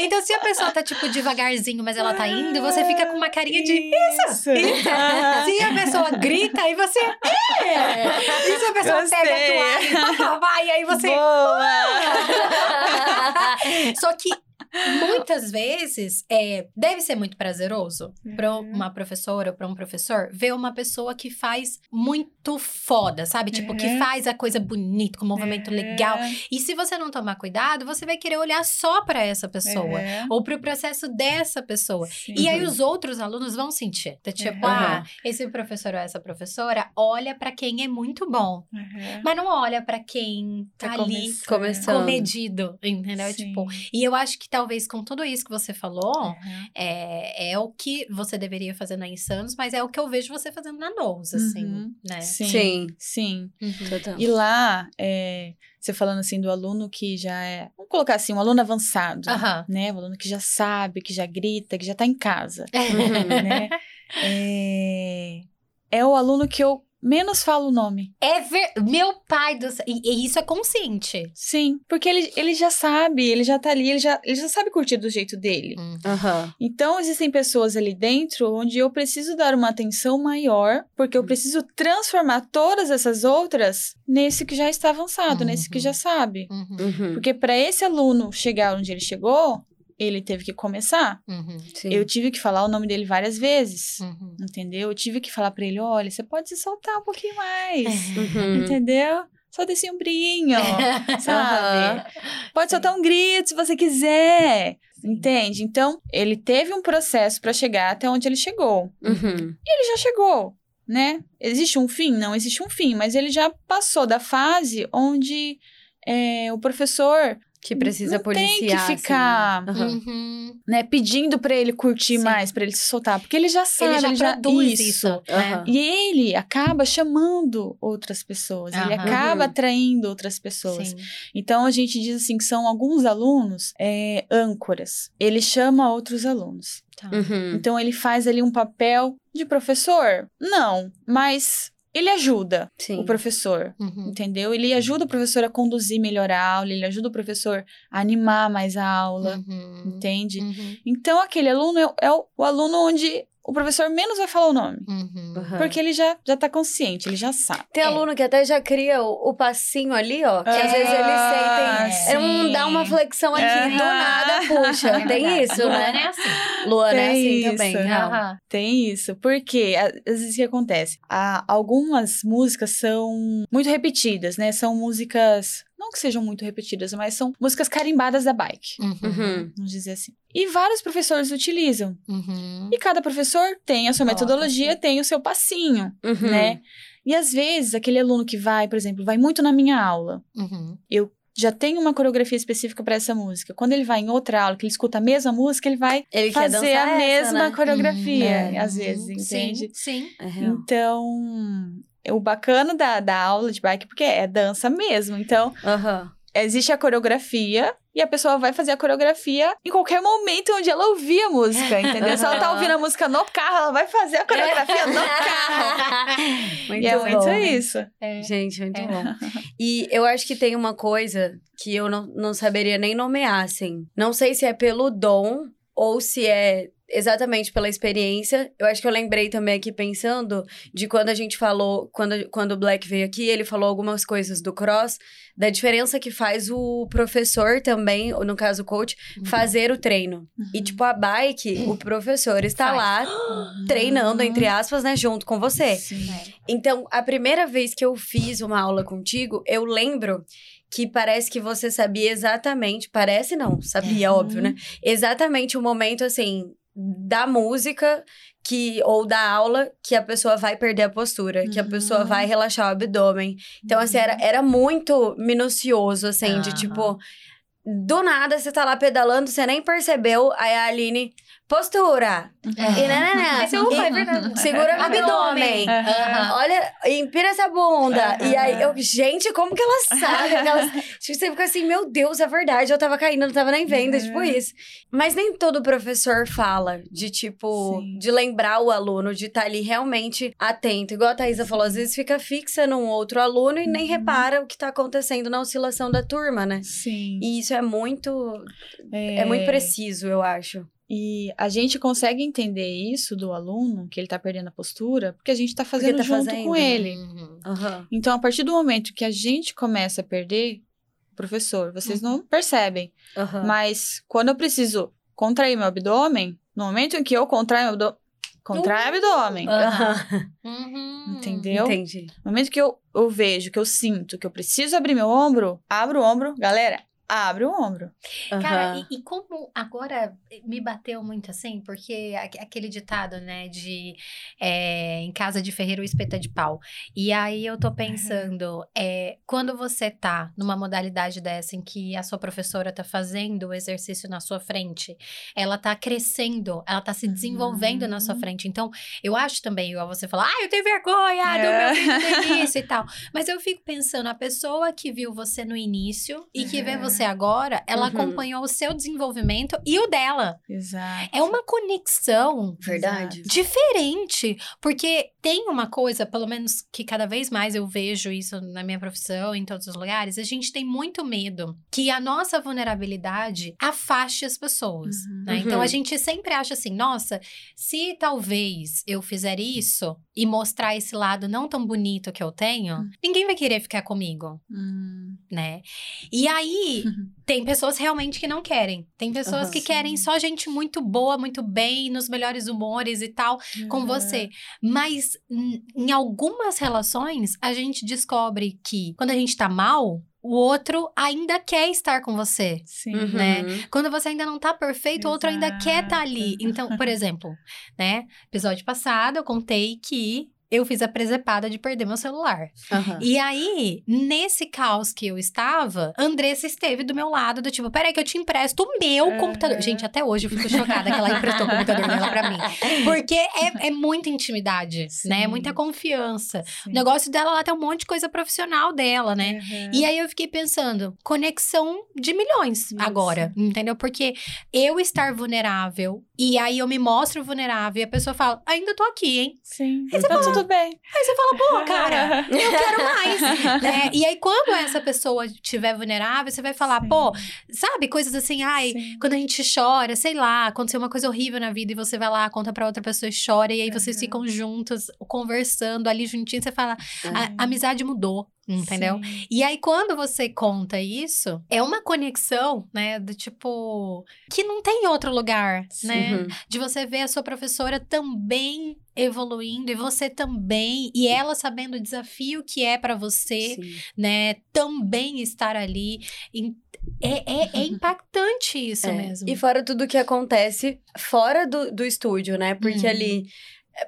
Speaker 2: Então, se a pessoa tá, tipo, devagarzinho, mas ela tá indo, você fica com uma carinha de
Speaker 3: isso. Aham.
Speaker 2: se a pessoa grita, aí você. É! E se a pessoa
Speaker 3: Gostei.
Speaker 2: pega a toalha, e aí você.
Speaker 3: Boa!
Speaker 2: Só que muitas vezes é, deve ser muito prazeroso para
Speaker 3: Uhum.
Speaker 2: uma professora ou para um professor ver uma pessoa que faz muito foda, sabe? Tipo, que
Speaker 3: Uhum.
Speaker 2: faz a coisa bonita, com movimento legal. E se você não tomar cuidado, você vai querer olhar só para essa pessoa.
Speaker 3: Uhum.
Speaker 2: Ou para o processo dessa pessoa.
Speaker 3: Sim.
Speaker 2: E aí os outros alunos vão sentir. Tá tipo,
Speaker 3: Uhum.
Speaker 2: ah, esse professor ou essa professora olha pra quem é muito bom,
Speaker 3: Uhum.
Speaker 2: mas não olha pra quem tá,
Speaker 3: Tá
Speaker 2: ali
Speaker 1: Começando.
Speaker 2: comedido, entendeu?
Speaker 3: Sim.
Speaker 2: Tipo, e eu acho que talvez com tudo isso que você falou,
Speaker 3: Uhum.
Speaker 2: é, é o que você deveria fazer na Insanos, mas é o que eu vejo você fazendo na Nose, assim,
Speaker 3: Uhum.
Speaker 2: né?
Speaker 3: Sim.
Speaker 1: Sim.
Speaker 3: Sim.
Speaker 2: Uhum.
Speaker 3: E lá, é, você falando assim do aluno que já é. Vamos colocar assim, um aluno avançado. Né? Um aluno que já sabe, que já grita, que já tá em casa.
Speaker 1: Uhum.
Speaker 3: né? É, é o aluno que eu menos falo o nome.
Speaker 2: É ver... Meu pai do céu. E, isso é consciente.
Speaker 3: Sim, porque ele, ele já sabe, ele já tá ali, ele já, ele já sabe curtir do jeito dele.
Speaker 2: Uhum.
Speaker 3: Então, existem pessoas ali dentro onde eu preciso dar uma atenção maior, porque eu preciso transformar todas essas outras nesse que já está avançado, nesse que
Speaker 2: Uhum.
Speaker 3: já sabe.
Speaker 2: Uhum.
Speaker 1: Uhum.
Speaker 3: Porque para esse aluno chegar onde ele chegou, ele teve que começar.
Speaker 2: Uhum.
Speaker 3: Eu tive que falar o nome dele várias vezes.
Speaker 2: Uhum.
Speaker 3: Entendeu? Eu tive que falar para ele: olha, você pode se soltar um pouquinho mais.
Speaker 1: Uhum.
Speaker 3: Entendeu? Solta esse ombrinho, sabe? Pode soltar um grito se você quiser. Entende? Então, ele teve um processo para chegar até onde ele chegou.
Speaker 1: Uhum.
Speaker 3: Ele já chegou, né? Existe um fim? Não existe um fim, mas ele já passou da fase onde é, o professor
Speaker 1: Que precisa
Speaker 3: não
Speaker 1: policiar.
Speaker 3: tem que
Speaker 1: assim, né?
Speaker 3: ficar.
Speaker 2: Uhum.
Speaker 3: né, pedindo pra ele curtir
Speaker 2: Sim.
Speaker 3: mais, pra ele se soltar, porque ele já sabe,
Speaker 2: Ele já produz isso.
Speaker 3: isso.
Speaker 2: né?
Speaker 1: Aham.
Speaker 3: E ele acaba chamando outras pessoas, ele
Speaker 2: Aham.
Speaker 3: acaba
Speaker 1: Uhum.
Speaker 3: atraindo outras pessoas.
Speaker 2: Sim.
Speaker 3: Então a gente diz assim que são alguns alunos é, âncoras. Ele chama outros alunos.
Speaker 2: Tá.
Speaker 1: Uhum.
Speaker 3: Então ele faz ali um papel de professor? Não, mas ele ajuda
Speaker 1: Sim.
Speaker 3: o professor.
Speaker 2: Uhum.
Speaker 3: Entendeu? Ele ajuda o professor a conduzir melhor a aula, ele ajuda o professor a animar mais a aula,
Speaker 2: Uhum.
Speaker 3: entende?
Speaker 2: Uhum.
Speaker 3: Então, aquele aluno é, é o, o aluno onde o professor menos vai falar o nome.
Speaker 2: Uhum.
Speaker 3: Porque ele já, já tá consciente, ele já sabe.
Speaker 1: Tem
Speaker 2: É.
Speaker 1: aluno que até já cria o, o passinho ali, ó. Que às vezes eles
Speaker 3: Ah,
Speaker 1: sentem. É um, dá uma flexão aqui,
Speaker 3: Aham.
Speaker 1: do nada puxa.
Speaker 2: É
Speaker 1: Tem isso,
Speaker 2: Luana
Speaker 1: né?
Speaker 2: é assim.
Speaker 1: Luana é assim também.
Speaker 3: isso.
Speaker 1: real.
Speaker 2: Aham.
Speaker 3: Tem isso. Porque, às vezes, o que acontece? Ah, algumas músicas são muito repetidas, né? São músicas. Não que sejam muito repetidas, mas são músicas carimbadas da bike.
Speaker 2: Uhum.
Speaker 1: Uhum.
Speaker 3: Vamos dizer assim. E vários professores utilizam.
Speaker 2: Uhum.
Speaker 3: E cada professor tem a sua metodologia,
Speaker 2: sim.
Speaker 3: tem o seu passinho,
Speaker 1: Uhum.
Speaker 3: né? E às vezes, aquele aluno que vai, por exemplo, vai muito na minha aula.
Speaker 2: Uhum.
Speaker 3: Já tem uma coreografia específica para essa música. Quando ele vai em outra aula, que ele escuta a mesma música, ele vai
Speaker 1: Ele
Speaker 3: fazer a
Speaker 1: essa,
Speaker 3: mesma
Speaker 1: né?
Speaker 3: coreografia,
Speaker 2: Uhum.
Speaker 3: às vezes,
Speaker 2: Sim,
Speaker 3: entende?
Speaker 2: Sim.
Speaker 1: É real.
Speaker 3: Então, o bacana da, da aula de bike, porque é dança mesmo. Então,
Speaker 1: Aham.
Speaker 3: existe a coreografia e a pessoa vai fazer a coreografia em qualquer momento onde ela ouvir a música, entendeu? Se ela tá ouvindo a música no carro, ela vai fazer a coreografia no carro.
Speaker 1: Muito
Speaker 3: e é muito
Speaker 1: bom.
Speaker 3: isso.
Speaker 2: É.
Speaker 1: Gente, muito
Speaker 2: É.
Speaker 1: bom. E eu acho que tem uma coisa que eu não, não saberia nem nomear, assim. Não sei se é pelo dom ou se é exatamente pela experiência. Eu acho que eu lembrei também aqui pensando de quando a gente falou, quando, quando o Black veio aqui, ele falou algumas coisas do cross, da diferença que faz o professor também, ou no caso o coach, fazer o treino. E tipo, a bike, o professor está
Speaker 2: Faz.
Speaker 1: lá treinando, entre aspas, né, junto com você.
Speaker 3: Sim.
Speaker 1: Então, a primeira vez que eu fiz uma aula contigo, eu lembro que parece que você sabia exatamente, parece não, sabia,
Speaker 3: Uhum.
Speaker 1: óbvio, né? Exatamente o momento, assim, da música que ou da aula que a pessoa vai perder a postura, que a pessoa
Speaker 3: Uhum.
Speaker 1: vai relaxar o abdômen. Então, assim, era, era muito minucioso, assim, de
Speaker 2: Aham.
Speaker 1: tipo... Do nada, você tá lá pedalando, você nem percebeu, aí a Aline... Postura!
Speaker 2: É.
Speaker 1: E nananã.
Speaker 2: É o-
Speaker 1: E
Speaker 2: é verdade.
Speaker 1: Segura no
Speaker 2: Abdômen. Aham.
Speaker 1: Olha, empira essa bunda. E aí, eu, gente, como que ela sabe? Aquelas, tipo, você fica assim, meu Deus, é verdade. Eu tava caindo, não tava nem vendo,
Speaker 3: Uhum.
Speaker 1: tipo isso. Mas nem todo professor fala de, tipo,
Speaker 3: Sim.
Speaker 1: de lembrar o aluno, de estar ali realmente atento. Igual a Thaisa falou, às vezes fica fixa num outro aluno e nem
Speaker 3: Uhum.
Speaker 1: repara o que tá acontecendo na oscilação da turma, né?
Speaker 3: Sim.
Speaker 1: E isso é muito, é muito preciso, eu acho.
Speaker 3: E a gente consegue entender isso do aluno, que ele tá perdendo a postura, porque a gente tá fazendo
Speaker 1: tá
Speaker 3: junto
Speaker 1: fazendo,
Speaker 3: com
Speaker 1: né?
Speaker 3: ele.
Speaker 2: Uhum.
Speaker 1: Aham.
Speaker 3: Então, a partir do momento que a gente começa a perder, professor, vocês
Speaker 1: Uhum.
Speaker 3: não percebem. Mas quando eu preciso contrair meu abdômen, no momento em que eu contraio meu abdômen, contrai o abdômen.
Speaker 2: Uhum.
Speaker 3: Entendeu?
Speaker 1: Entendi.
Speaker 3: No momento que eu, eu vejo, que eu sinto que eu preciso abrir meu ombro, abro o ombro, galera, abre o ombro.
Speaker 2: Cara,
Speaker 1: Aham.
Speaker 2: e, e como agora me bateu muito assim, porque aque- aquele ditado, né, de é, em casa de ferreiro é de pau. E aí eu tô pensando, é, quando você tá numa modalidade dessa em que a sua professora tá fazendo o exercício na sua frente, ela tá crescendo, ela tá se desenvolvendo na sua
Speaker 3: Uhum.
Speaker 2: frente. Então, eu acho também, igual você falar, ah, eu tenho vergonha do
Speaker 3: É.
Speaker 2: meu filho no início e tal. Mas eu fico pensando, a pessoa que viu você no início e que vê
Speaker 3: Uhum.
Speaker 2: Você agora, ela
Speaker 1: Uhum.
Speaker 2: acompanhou o seu desenvolvimento e o dela.
Speaker 3: Exato.
Speaker 2: É uma conexão
Speaker 1: Verdade.
Speaker 2: diferente, porque tem uma coisa, pelo menos que cada vez mais eu vejo isso na minha profissão, em todos os lugares, a gente tem muito medo que a nossa vulnerabilidade afaste as pessoas.
Speaker 3: Uhum.
Speaker 2: né? Então
Speaker 1: Uhum.
Speaker 2: a gente sempre acha assim, nossa, se talvez eu fizer isso e mostrar esse lado não tão bonito que eu tenho,
Speaker 3: Uhum.
Speaker 2: ninguém vai querer ficar comigo,
Speaker 3: Hum,
Speaker 2: né? E aí tem pessoas realmente que não querem. Tem pessoas
Speaker 1: Aham.
Speaker 2: que querem só gente muito boa, muito bem, nos melhores humores e tal, com
Speaker 3: Uhum.
Speaker 2: você. Mas em algumas relações, a gente descobre que quando a gente tá mal, o outro ainda quer estar com você.
Speaker 3: Sim.
Speaker 1: Uhum.
Speaker 2: né? Quando você ainda não tá perfeito, o outro ainda quer estar
Speaker 3: Exato.
Speaker 2: ali. Então, por exemplo, né? Episódio passado, eu contei que eu fiz a presepada de perder meu celular.
Speaker 1: Aham.
Speaker 2: E aí, nesse caos que eu estava, Andressa esteve do meu lado, do tipo, peraí que eu te empresto o meu
Speaker 3: Aham.
Speaker 2: computador. Gente, até hoje eu fico chocada que ela emprestou o computador dela pra mim. Porque é, é muita intimidade, né? É
Speaker 3: Sim.
Speaker 2: muita confiança.
Speaker 3: Sim.
Speaker 2: O negócio dela lá tem um monte de coisa profissional dela, né?
Speaker 3: Aham.
Speaker 2: E aí eu fiquei pensando, conexão de milhões
Speaker 3: Isso.
Speaker 2: agora, entendeu? Porque eu estar vulnerável e aí eu me mostro vulnerável e a pessoa fala, ainda tô aqui, hein?
Speaker 3: Sim. tá tudo bem.
Speaker 2: Aí você fala, pô, cara, eu quero mais. né? E aí quando essa pessoa estiver vulnerável, você vai falar,
Speaker 3: Sim.
Speaker 2: pô, sabe, coisas assim, ai,
Speaker 3: Sim.
Speaker 2: quando a gente chora, sei lá, aconteceu uma coisa horrível na vida e você vai lá, conta pra outra pessoa e chora, e aí vocês
Speaker 3: Uhum.
Speaker 2: ficam juntos, conversando ali juntinhos, você fala, a, a amizade mudou, entendeu?
Speaker 3: Sim.
Speaker 2: E aí, quando você conta isso, é uma conexão, né? Do tipo. que não tem outro lugar, né?
Speaker 1: Uhum.
Speaker 2: De você ver a sua professora também evoluindo e você também, e ela sabendo o desafio que é pra você,
Speaker 1: Sim.
Speaker 2: né? Também estar ali. É, é, é impactante isso
Speaker 1: É.
Speaker 2: mesmo.
Speaker 1: E fora tudo que acontece fora do, do estúdio, né? Porque
Speaker 2: Uhum.
Speaker 1: ali,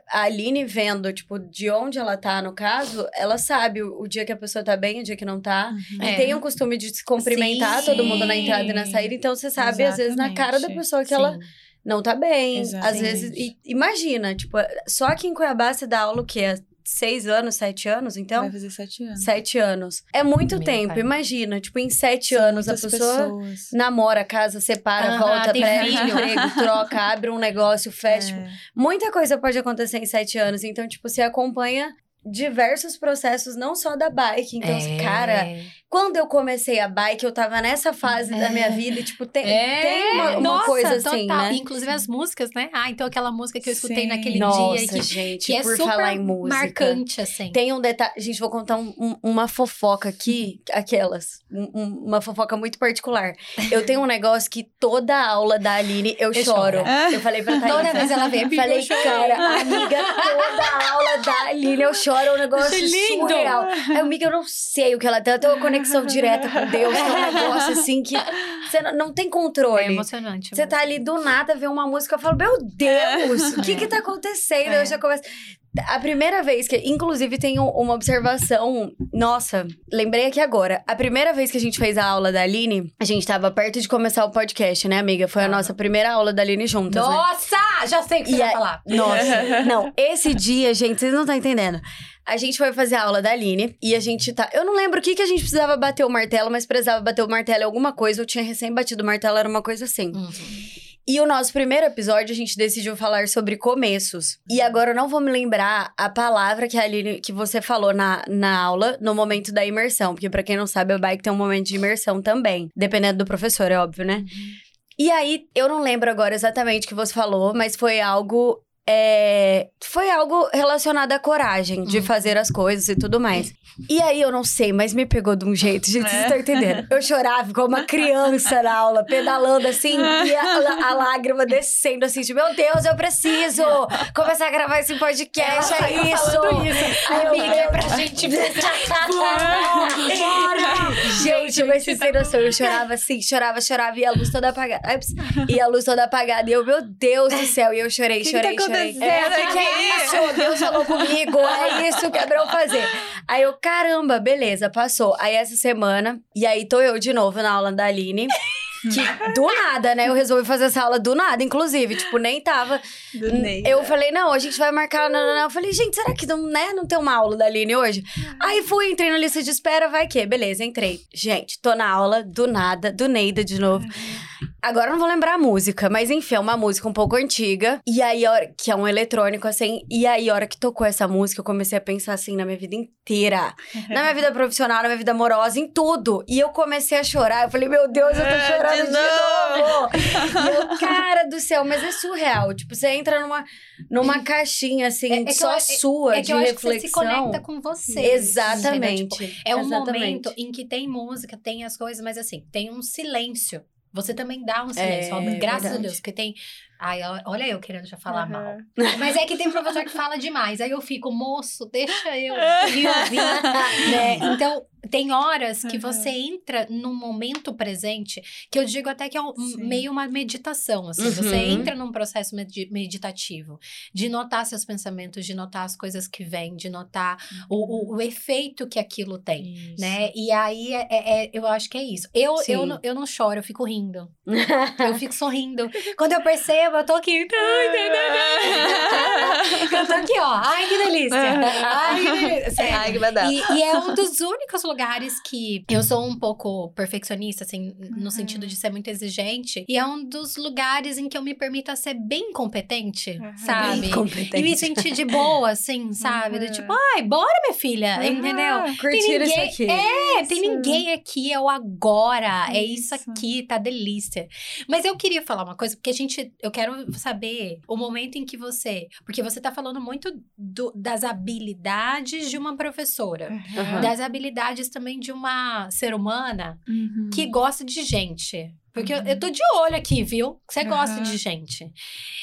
Speaker 1: a Aline vendo, tipo, de onde ela tá, no caso, ela sabe o, o dia que a pessoa tá bem, o dia que não tá.
Speaker 3: Uhum.
Speaker 2: É.
Speaker 1: E tem o costume de se cumprimentar
Speaker 2: Sim.
Speaker 1: todo mundo na entrada e na saída. Então, você sabe, às vezes, na cara da
Speaker 3: Exatamente.
Speaker 1: pessoa que ela
Speaker 2: Sim.
Speaker 1: não tá bem. Às
Speaker 3: Exatamente.
Speaker 1: vezes, e- imagina, tipo, só aqui em Cuiabá você dá aula o quê? Seis anos, sete anos? Então,
Speaker 3: Vai fazer sete anos.
Speaker 1: sete anos. É muito
Speaker 2: Meu
Speaker 1: tempo.
Speaker 2: pai.
Speaker 1: Imagina, tipo, em sete
Speaker 3: São
Speaker 1: anos a pessoa
Speaker 3: pessoas.
Speaker 1: namora, casa, separa,
Speaker 2: Aham,
Speaker 1: volta,
Speaker 2: filho.
Speaker 1: emprego, troca, abre um negócio, fecha. tipo,
Speaker 3: É.
Speaker 1: Muita coisa pode acontecer em sete anos. Então, tipo, você acompanha diversos processos, não só da bike. Então,
Speaker 2: É.
Speaker 1: cara, quando eu comecei a bike, eu tava nessa fase da minha vida. E, tipo, tem,
Speaker 2: É,
Speaker 1: tem uma, uma
Speaker 2: nossa,
Speaker 1: coisa assim,
Speaker 2: total.
Speaker 1: né?
Speaker 2: Inclusive as músicas, né? Ah, então aquela música que eu escutei
Speaker 3: Sim.
Speaker 2: naquele
Speaker 1: Nossa,
Speaker 2: dia que,
Speaker 1: gente,
Speaker 2: que é
Speaker 1: por
Speaker 2: super
Speaker 1: falar em música.
Speaker 2: marcante, assim.
Speaker 1: Tem um detalhe. Gente, vou contar um- um- uma fofoca aqui, aquelas. Um- um- uma fofoca muito particular. Eu tenho um negócio que toda aula da Aline eu,
Speaker 2: Eu
Speaker 1: choro.
Speaker 2: choro.
Speaker 1: Eu falei pra Thaís.
Speaker 2: Toda vez ela vem, "Amiga,
Speaker 1: Falei,
Speaker 2: eu chorei."
Speaker 1: cara, amiga, toda aula da Aline eu choro. É um negócio
Speaker 2: Achei lindo.
Speaker 1: surreal. Aí, amiga, eu não sei o que ela tem. Ela tem uma conexão direta com Deus. Tem um negócio assim que você não, não tem
Speaker 2: É
Speaker 1: controle.
Speaker 2: emocionante.
Speaker 1: Você
Speaker 2: mesmo.
Speaker 1: tá ali do nada, vê uma música, eu falo, meu Deus, o que que tá acontecendo?
Speaker 2: É.
Speaker 1: Eu já começo... A primeira vez que... Inclusive, tem um- uma observação... Nossa, lembrei aqui agora. A primeira vez que a gente fez a aula da Aline, a gente tava perto de começar o podcast, né, amiga? Foi a nossa primeira aula da Aline juntas, né?
Speaker 2: Nossa! Já sei o que você
Speaker 1: E
Speaker 2: vai falar.
Speaker 1: Nossa, não, esse dia, gente, vocês não estão entendendo. A gente foi fazer a aula da Aline e a gente tá. Eu não lembro o que, que a gente precisava bater o martelo, mas precisava bater o martelo em alguma coisa. Eu tinha recém batido o martelo, era uma coisa assim.
Speaker 2: Uhum.
Speaker 1: E o nosso primeiro episódio, a gente decidiu falar sobre começos. E agora eu não vou me lembrar a palavra que a Aline, que você falou na, na aula, no momento da imersão. Porque pra quem não sabe, a bike tem um momento de imersão também. Dependendo do professor, é óbvio, né? E aí, eu não lembro agora exatamente o que você falou, mas foi algo. É, foi algo relacionado à coragem de
Speaker 2: Uhum.
Speaker 1: fazer as coisas e tudo mais. E aí, eu não sei, mas me pegou de um jeito, gente, vocês estão entendendo? Eu chorava como uma criança na aula, pedalando assim, e a, a lágrima descendo assim, tipo, meu Deus, eu preciso começar a gravar esse podcast,
Speaker 2: Ela
Speaker 1: é isso!
Speaker 2: isso.
Speaker 1: Aí eu,
Speaker 2: Amiga, é pra gente
Speaker 1: Gente, mas vocês têm noção, eu chorava assim, chorava, chorava, e a luz toda apagada. Ai, E a luz toda apagada, e eu, meu Deus do céu, e eu chorei,
Speaker 3: que
Speaker 1: chorei,
Speaker 3: tá
Speaker 1: chorei.
Speaker 3: Acontecendo
Speaker 1: É, que, que é isso? Deus falou comigo, é isso que é pra eu fazer. Aí eu, caramba, beleza, passou. Aí essa semana, e aí tô eu de novo na aula da Aline. Que do nada, né? Eu resolvi fazer essa aula do nada, inclusive. Tipo, nem tava.
Speaker 3: Do Ney.
Speaker 1: Eu falei, não, a gente vai marcar. Não, não, não. Eu falei, gente, será que não, né, não tem uma aula da Aline hoje? Aí fui, entrei na lista de espera, vai que? Beleza, entrei. Gente, tô na aula do nada, do Neida de novo. Agora eu não vou lembrar a música, mas enfim, é uma música um pouco antiga. E aí, a hora, que é um eletrônico, assim. E aí, a hora que tocou essa música, eu comecei a pensar assim na minha vida inteira. Na minha vida profissional, na minha vida amorosa, em tudo. E eu comecei a chorar. Eu falei, meu Deus, eu tô chorando
Speaker 3: de
Speaker 1: de, novo. Cara do céu, mas é surreal. Tipo, você entra numa, numa caixinha, assim,
Speaker 2: É- é
Speaker 1: só
Speaker 2: eu- é-
Speaker 1: sua,
Speaker 2: É
Speaker 1: de reflexão.
Speaker 2: você se conecta com você. entendeu? Tipo,
Speaker 1: Exatamente.
Speaker 2: É um
Speaker 1: Exatamente.
Speaker 2: momento em que tem música, tem as coisas, mas assim, tem um silêncio. Você também dá um silêncio.
Speaker 1: É,
Speaker 2: ó, graças a
Speaker 1: verdade.
Speaker 2: Deus, porque tem Ai, olha eu querendo já falar
Speaker 3: Aham.
Speaker 2: mal. Mas é que tem professor que fala demais. Aí eu fico, moço, deixa eu ouvir, né? Então, tem horas que
Speaker 3: Aham.
Speaker 2: você entra num momento presente, que eu digo até que é um- meio uma meditação, assim. Você
Speaker 1: Uhum.
Speaker 2: entra num processo medi- meditativo, de notar seus pensamentos, de notar as coisas que vêm, de notar o, o, o efeito que aquilo tem.
Speaker 3: Isso.
Speaker 2: Né? E aí, é, é- é- eu acho que é isso. Eu,
Speaker 1: Sim.
Speaker 2: eu, não, eu não choro, eu fico rindo. Eu fico sorrindo. Quando eu percebo, eu tô aqui. Eu tô aqui, ó. Ai, que delícia. Ai, que delícia.
Speaker 3: Ai, que.
Speaker 2: E, e é um dos únicos lugares que eu sou um pouco perfeccionista, assim, no
Speaker 3: Uhum.
Speaker 2: sentido de ser muito exigente. E é um dos lugares em que eu me permito a ser bem competente,
Speaker 3: Uhum.
Speaker 2: sabe?
Speaker 1: Bem competente.
Speaker 2: E me sentir de boa, assim, sabe? Do
Speaker 3: Uhum.
Speaker 2: tipo, ai, bora, minha filha,
Speaker 3: Uhum.
Speaker 2: entendeu?
Speaker 1: Curtir isso
Speaker 2: ninguém-
Speaker 1: aqui.
Speaker 2: É, tem
Speaker 3: Isso.
Speaker 2: ninguém aqui, é o agora, é isso
Speaker 3: Isso.
Speaker 2: aqui, tá delícia. Mas eu queria falar uma coisa, porque a gente, eu quero saber o momento em que você, porque você tá falando muito do- das habilidades de uma professora,
Speaker 1: Aham.
Speaker 2: das habilidades também de uma ser humana
Speaker 3: Uhum.
Speaker 2: que gosta de gente. Porque eu,
Speaker 3: Uhum.
Speaker 2: eu tô de olho aqui, viu? Você gosta
Speaker 3: Aham.
Speaker 2: de gente.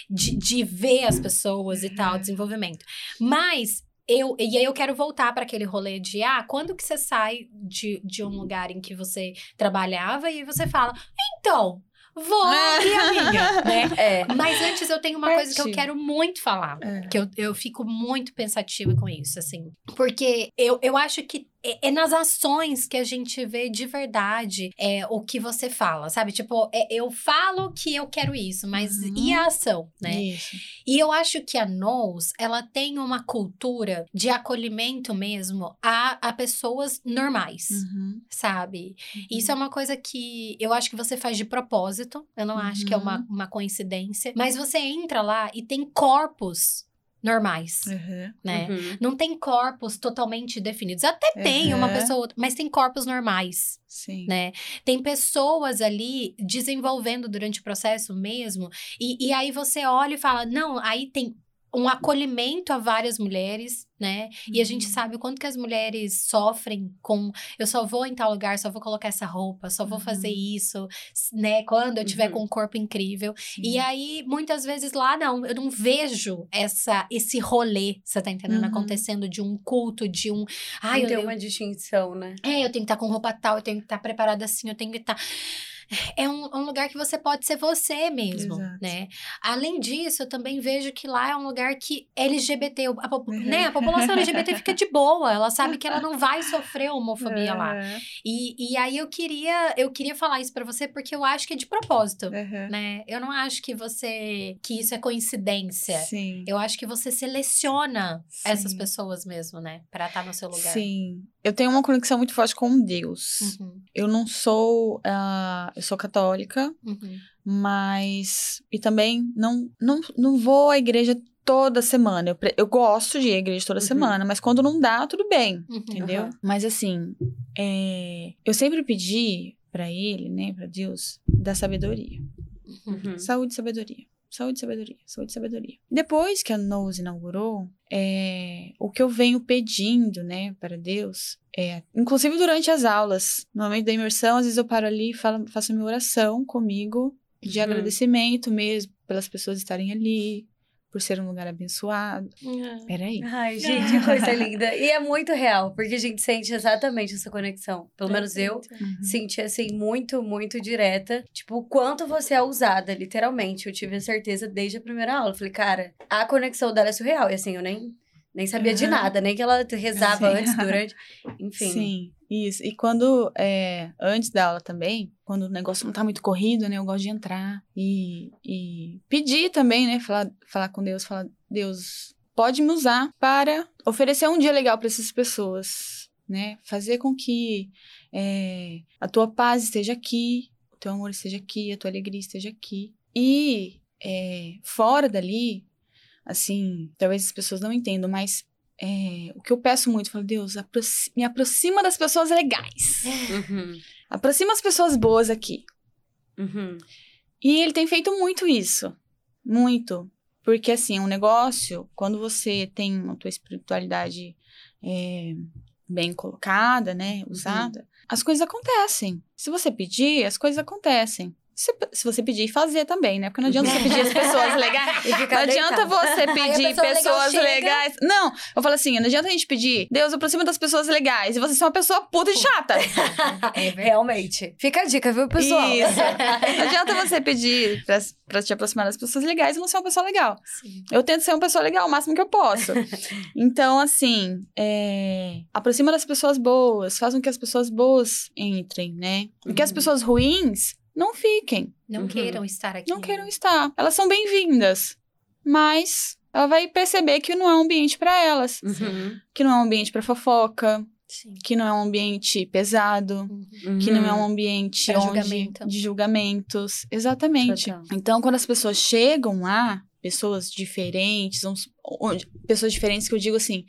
Speaker 2: De, de ver as pessoas e tal,
Speaker 3: Uhum.
Speaker 2: desenvolvimento. Mas eu. E aí eu quero voltar para aquele rolê de ah, quando que você sai de, de um lugar em que você trabalhava e você fala, então, vou, minha amiga, né?
Speaker 1: É.
Speaker 2: Mas antes eu tenho uma coisa que eu
Speaker 3: Partiu.
Speaker 2: quero muito falar.
Speaker 3: É.
Speaker 2: Que eu, eu fico muito pensativa com isso, assim. Porque eu, eu acho que é, é nas ações que a gente vê de verdade é, o que você fala, sabe? Tipo, é, eu falo que eu quero isso, mas
Speaker 3: Uhum.
Speaker 2: e a ação, né?
Speaker 3: Isso.
Speaker 2: E eu acho que a Nose, ela tem uma cultura de acolhimento mesmo a, a pessoas normais,
Speaker 3: Uhum.
Speaker 2: sabe? Isso é uma coisa que eu acho que você faz de propósito. Eu não acho que é uma,
Speaker 3: Uhum.
Speaker 2: uma coincidência. Mas você entra lá e tem corpos normais,
Speaker 3: Uhum.
Speaker 2: né?
Speaker 1: Uhum.
Speaker 2: Não tem corpos totalmente definidos. Até tem uma
Speaker 3: Uhum.
Speaker 2: pessoa, ou outra, mas tem corpos normais,
Speaker 3: Sim.
Speaker 2: né? Tem pessoas ali desenvolvendo durante o processo mesmo. E, e aí você olha e fala: não, aí tem um acolhimento a várias mulheres, né? E a gente
Speaker 3: Uhum.
Speaker 2: sabe o quanto que as mulheres sofrem com eu só vou em tal lugar, só vou colocar essa roupa, só vou fazer
Speaker 3: Uhum.
Speaker 2: isso, né? Quando eu tiver
Speaker 1: Uhum.
Speaker 2: com um corpo incrível.
Speaker 3: Sim.
Speaker 2: E aí, muitas vezes lá, não, eu não vejo essa, esse rolê, você tá entendendo?
Speaker 3: Uhum.
Speaker 2: Acontecendo de um culto, de um. Ai,
Speaker 1: Não
Speaker 2: eu,
Speaker 1: tem
Speaker 2: eu-
Speaker 1: uma distinção, né?
Speaker 2: é, eu tenho que estar com roupa tal, eu tenho que estar preparada assim, eu tenho que estar. É um, um lugar que você pode ser você mesmo,
Speaker 3: Exato.
Speaker 2: né? Além disso, eu também vejo que lá é um lugar que LGBT, a,
Speaker 3: Uhum.
Speaker 2: né? a população LGBT fica de boa, ela sabe que ela não vai sofrer homofobia lá. E, e aí eu queria, eu queria falar isso pra você porque eu acho que é de propósito,
Speaker 3: Uhum.
Speaker 2: né? Eu não acho que você, que isso é coincidência.
Speaker 3: Sim.
Speaker 2: Eu acho que você seleciona essas
Speaker 3: Sim.
Speaker 2: pessoas mesmo, né? Pra estar no seu lugar.
Speaker 3: Sim. Eu tenho uma conexão muito forte com Deus.
Speaker 2: Uhum,
Speaker 3: Eu não sou. ah, eu sou católica,
Speaker 2: uhum,
Speaker 3: mas. E também não, não, não vou à igreja toda semana. Eu, eu gosto de ir à igreja toda
Speaker 1: Uhum.
Speaker 3: semana, mas quando não dá, tudo bem.
Speaker 2: uhum.
Speaker 3: Entendeu? Mas assim, é, eu sempre pedi pra ele, né, pra Deus, da sabedoria.
Speaker 1: Uhum.
Speaker 3: Saúde e sabedoria. Saúde e sabedoria. Saúde e sabedoria. Depois que a Nose inaugurou, é, o que eu venho pedindo, né, para Deus, é, inclusive durante as aulas, no momento da imersão, às vezes eu paro ali e faço minha oração comigo, de
Speaker 1: Uhum.
Speaker 3: agradecimento mesmo, pelas pessoas estarem ali, por ser um lugar abençoado.
Speaker 2: Uhum.
Speaker 3: Peraí.
Speaker 1: Ai, gente, que coisa linda. E é muito real, porque a gente sente exatamente essa conexão. Pelo menos eu
Speaker 3: Uhum.
Speaker 1: senti, assim, muito, muito direta. Tipo, o quanto você é usada, literalmente. Eu tive a certeza desde a primeira aula. Eu falei, cara, a conexão dela é surreal. E assim, eu nem, nem sabia de
Speaker 3: Uhum.
Speaker 1: nada, nem que ela rezava
Speaker 3: Sim.
Speaker 1: antes, durante. Enfim.
Speaker 3: Sim, isso. E quando, é, antes da aula também, quando o negócio não tá muito corrido, né? Eu gosto de entrar e, e pedir também, né? Falar, falar com Deus, falar, Deus, pode me usar para oferecer um dia legal para essas pessoas, né? Fazer com que é, a tua paz esteja aqui, o teu amor esteja aqui, a tua alegria esteja aqui. E é, fora dali, assim, talvez as pessoas não entendam, mas é, o que eu peço muito, eu falo, Deus, aproxi- me aproxima das pessoas legais.
Speaker 1: Uhum.
Speaker 3: Aproxima as pessoas boas aqui.
Speaker 1: Uhum.
Speaker 3: E ele tem feito muito isso. Muito. Porque, assim, é um negócio, quando você tem a tua espiritualidade é, bem colocada, né? Usada, as coisas acontecem. Se você pedir, as coisas acontecem. Se, se você pedir, fazer também, né? Porque não adianta você pedir as pessoas legais. Não adianta você pedir
Speaker 2: pessoa legal
Speaker 3: pessoas
Speaker 2: chega.
Speaker 3: legais. Não, eu falo assim, não adianta a gente pedir, Deus, aproxima das pessoas legais. E você ser uma pessoa puta e chata.
Speaker 2: É.
Speaker 1: Realmente. Fica a dica, viu, pessoal?
Speaker 3: Isso. Não adianta você pedir pra, pra te aproximar das pessoas legais e não ser uma pessoa legal.
Speaker 2: Sim.
Speaker 3: Eu tento ser uma pessoa legal o máximo que eu posso. Então, assim, é, aproxima das pessoas boas, faz com que as pessoas boas entrem, né? E que as
Speaker 1: Uhum.
Speaker 3: pessoas ruins não fiquem,
Speaker 2: Não
Speaker 1: Uhum.
Speaker 2: queiram estar aqui.
Speaker 3: não queiram estar. Elas são bem-vindas, mas ela vai perceber que não é um ambiente pra elas,
Speaker 1: Uhum.
Speaker 3: que não é um ambiente pra fofoca,
Speaker 2: Sim.
Speaker 3: que não é um ambiente pesado, que não é um ambiente
Speaker 2: Pra
Speaker 3: onde
Speaker 2: julgamento.
Speaker 3: de julgamentos. Exatamente.
Speaker 1: Total.
Speaker 3: Então, quando as pessoas chegam lá, pessoas diferentes, uns- onde- pessoas diferentes que eu digo assim,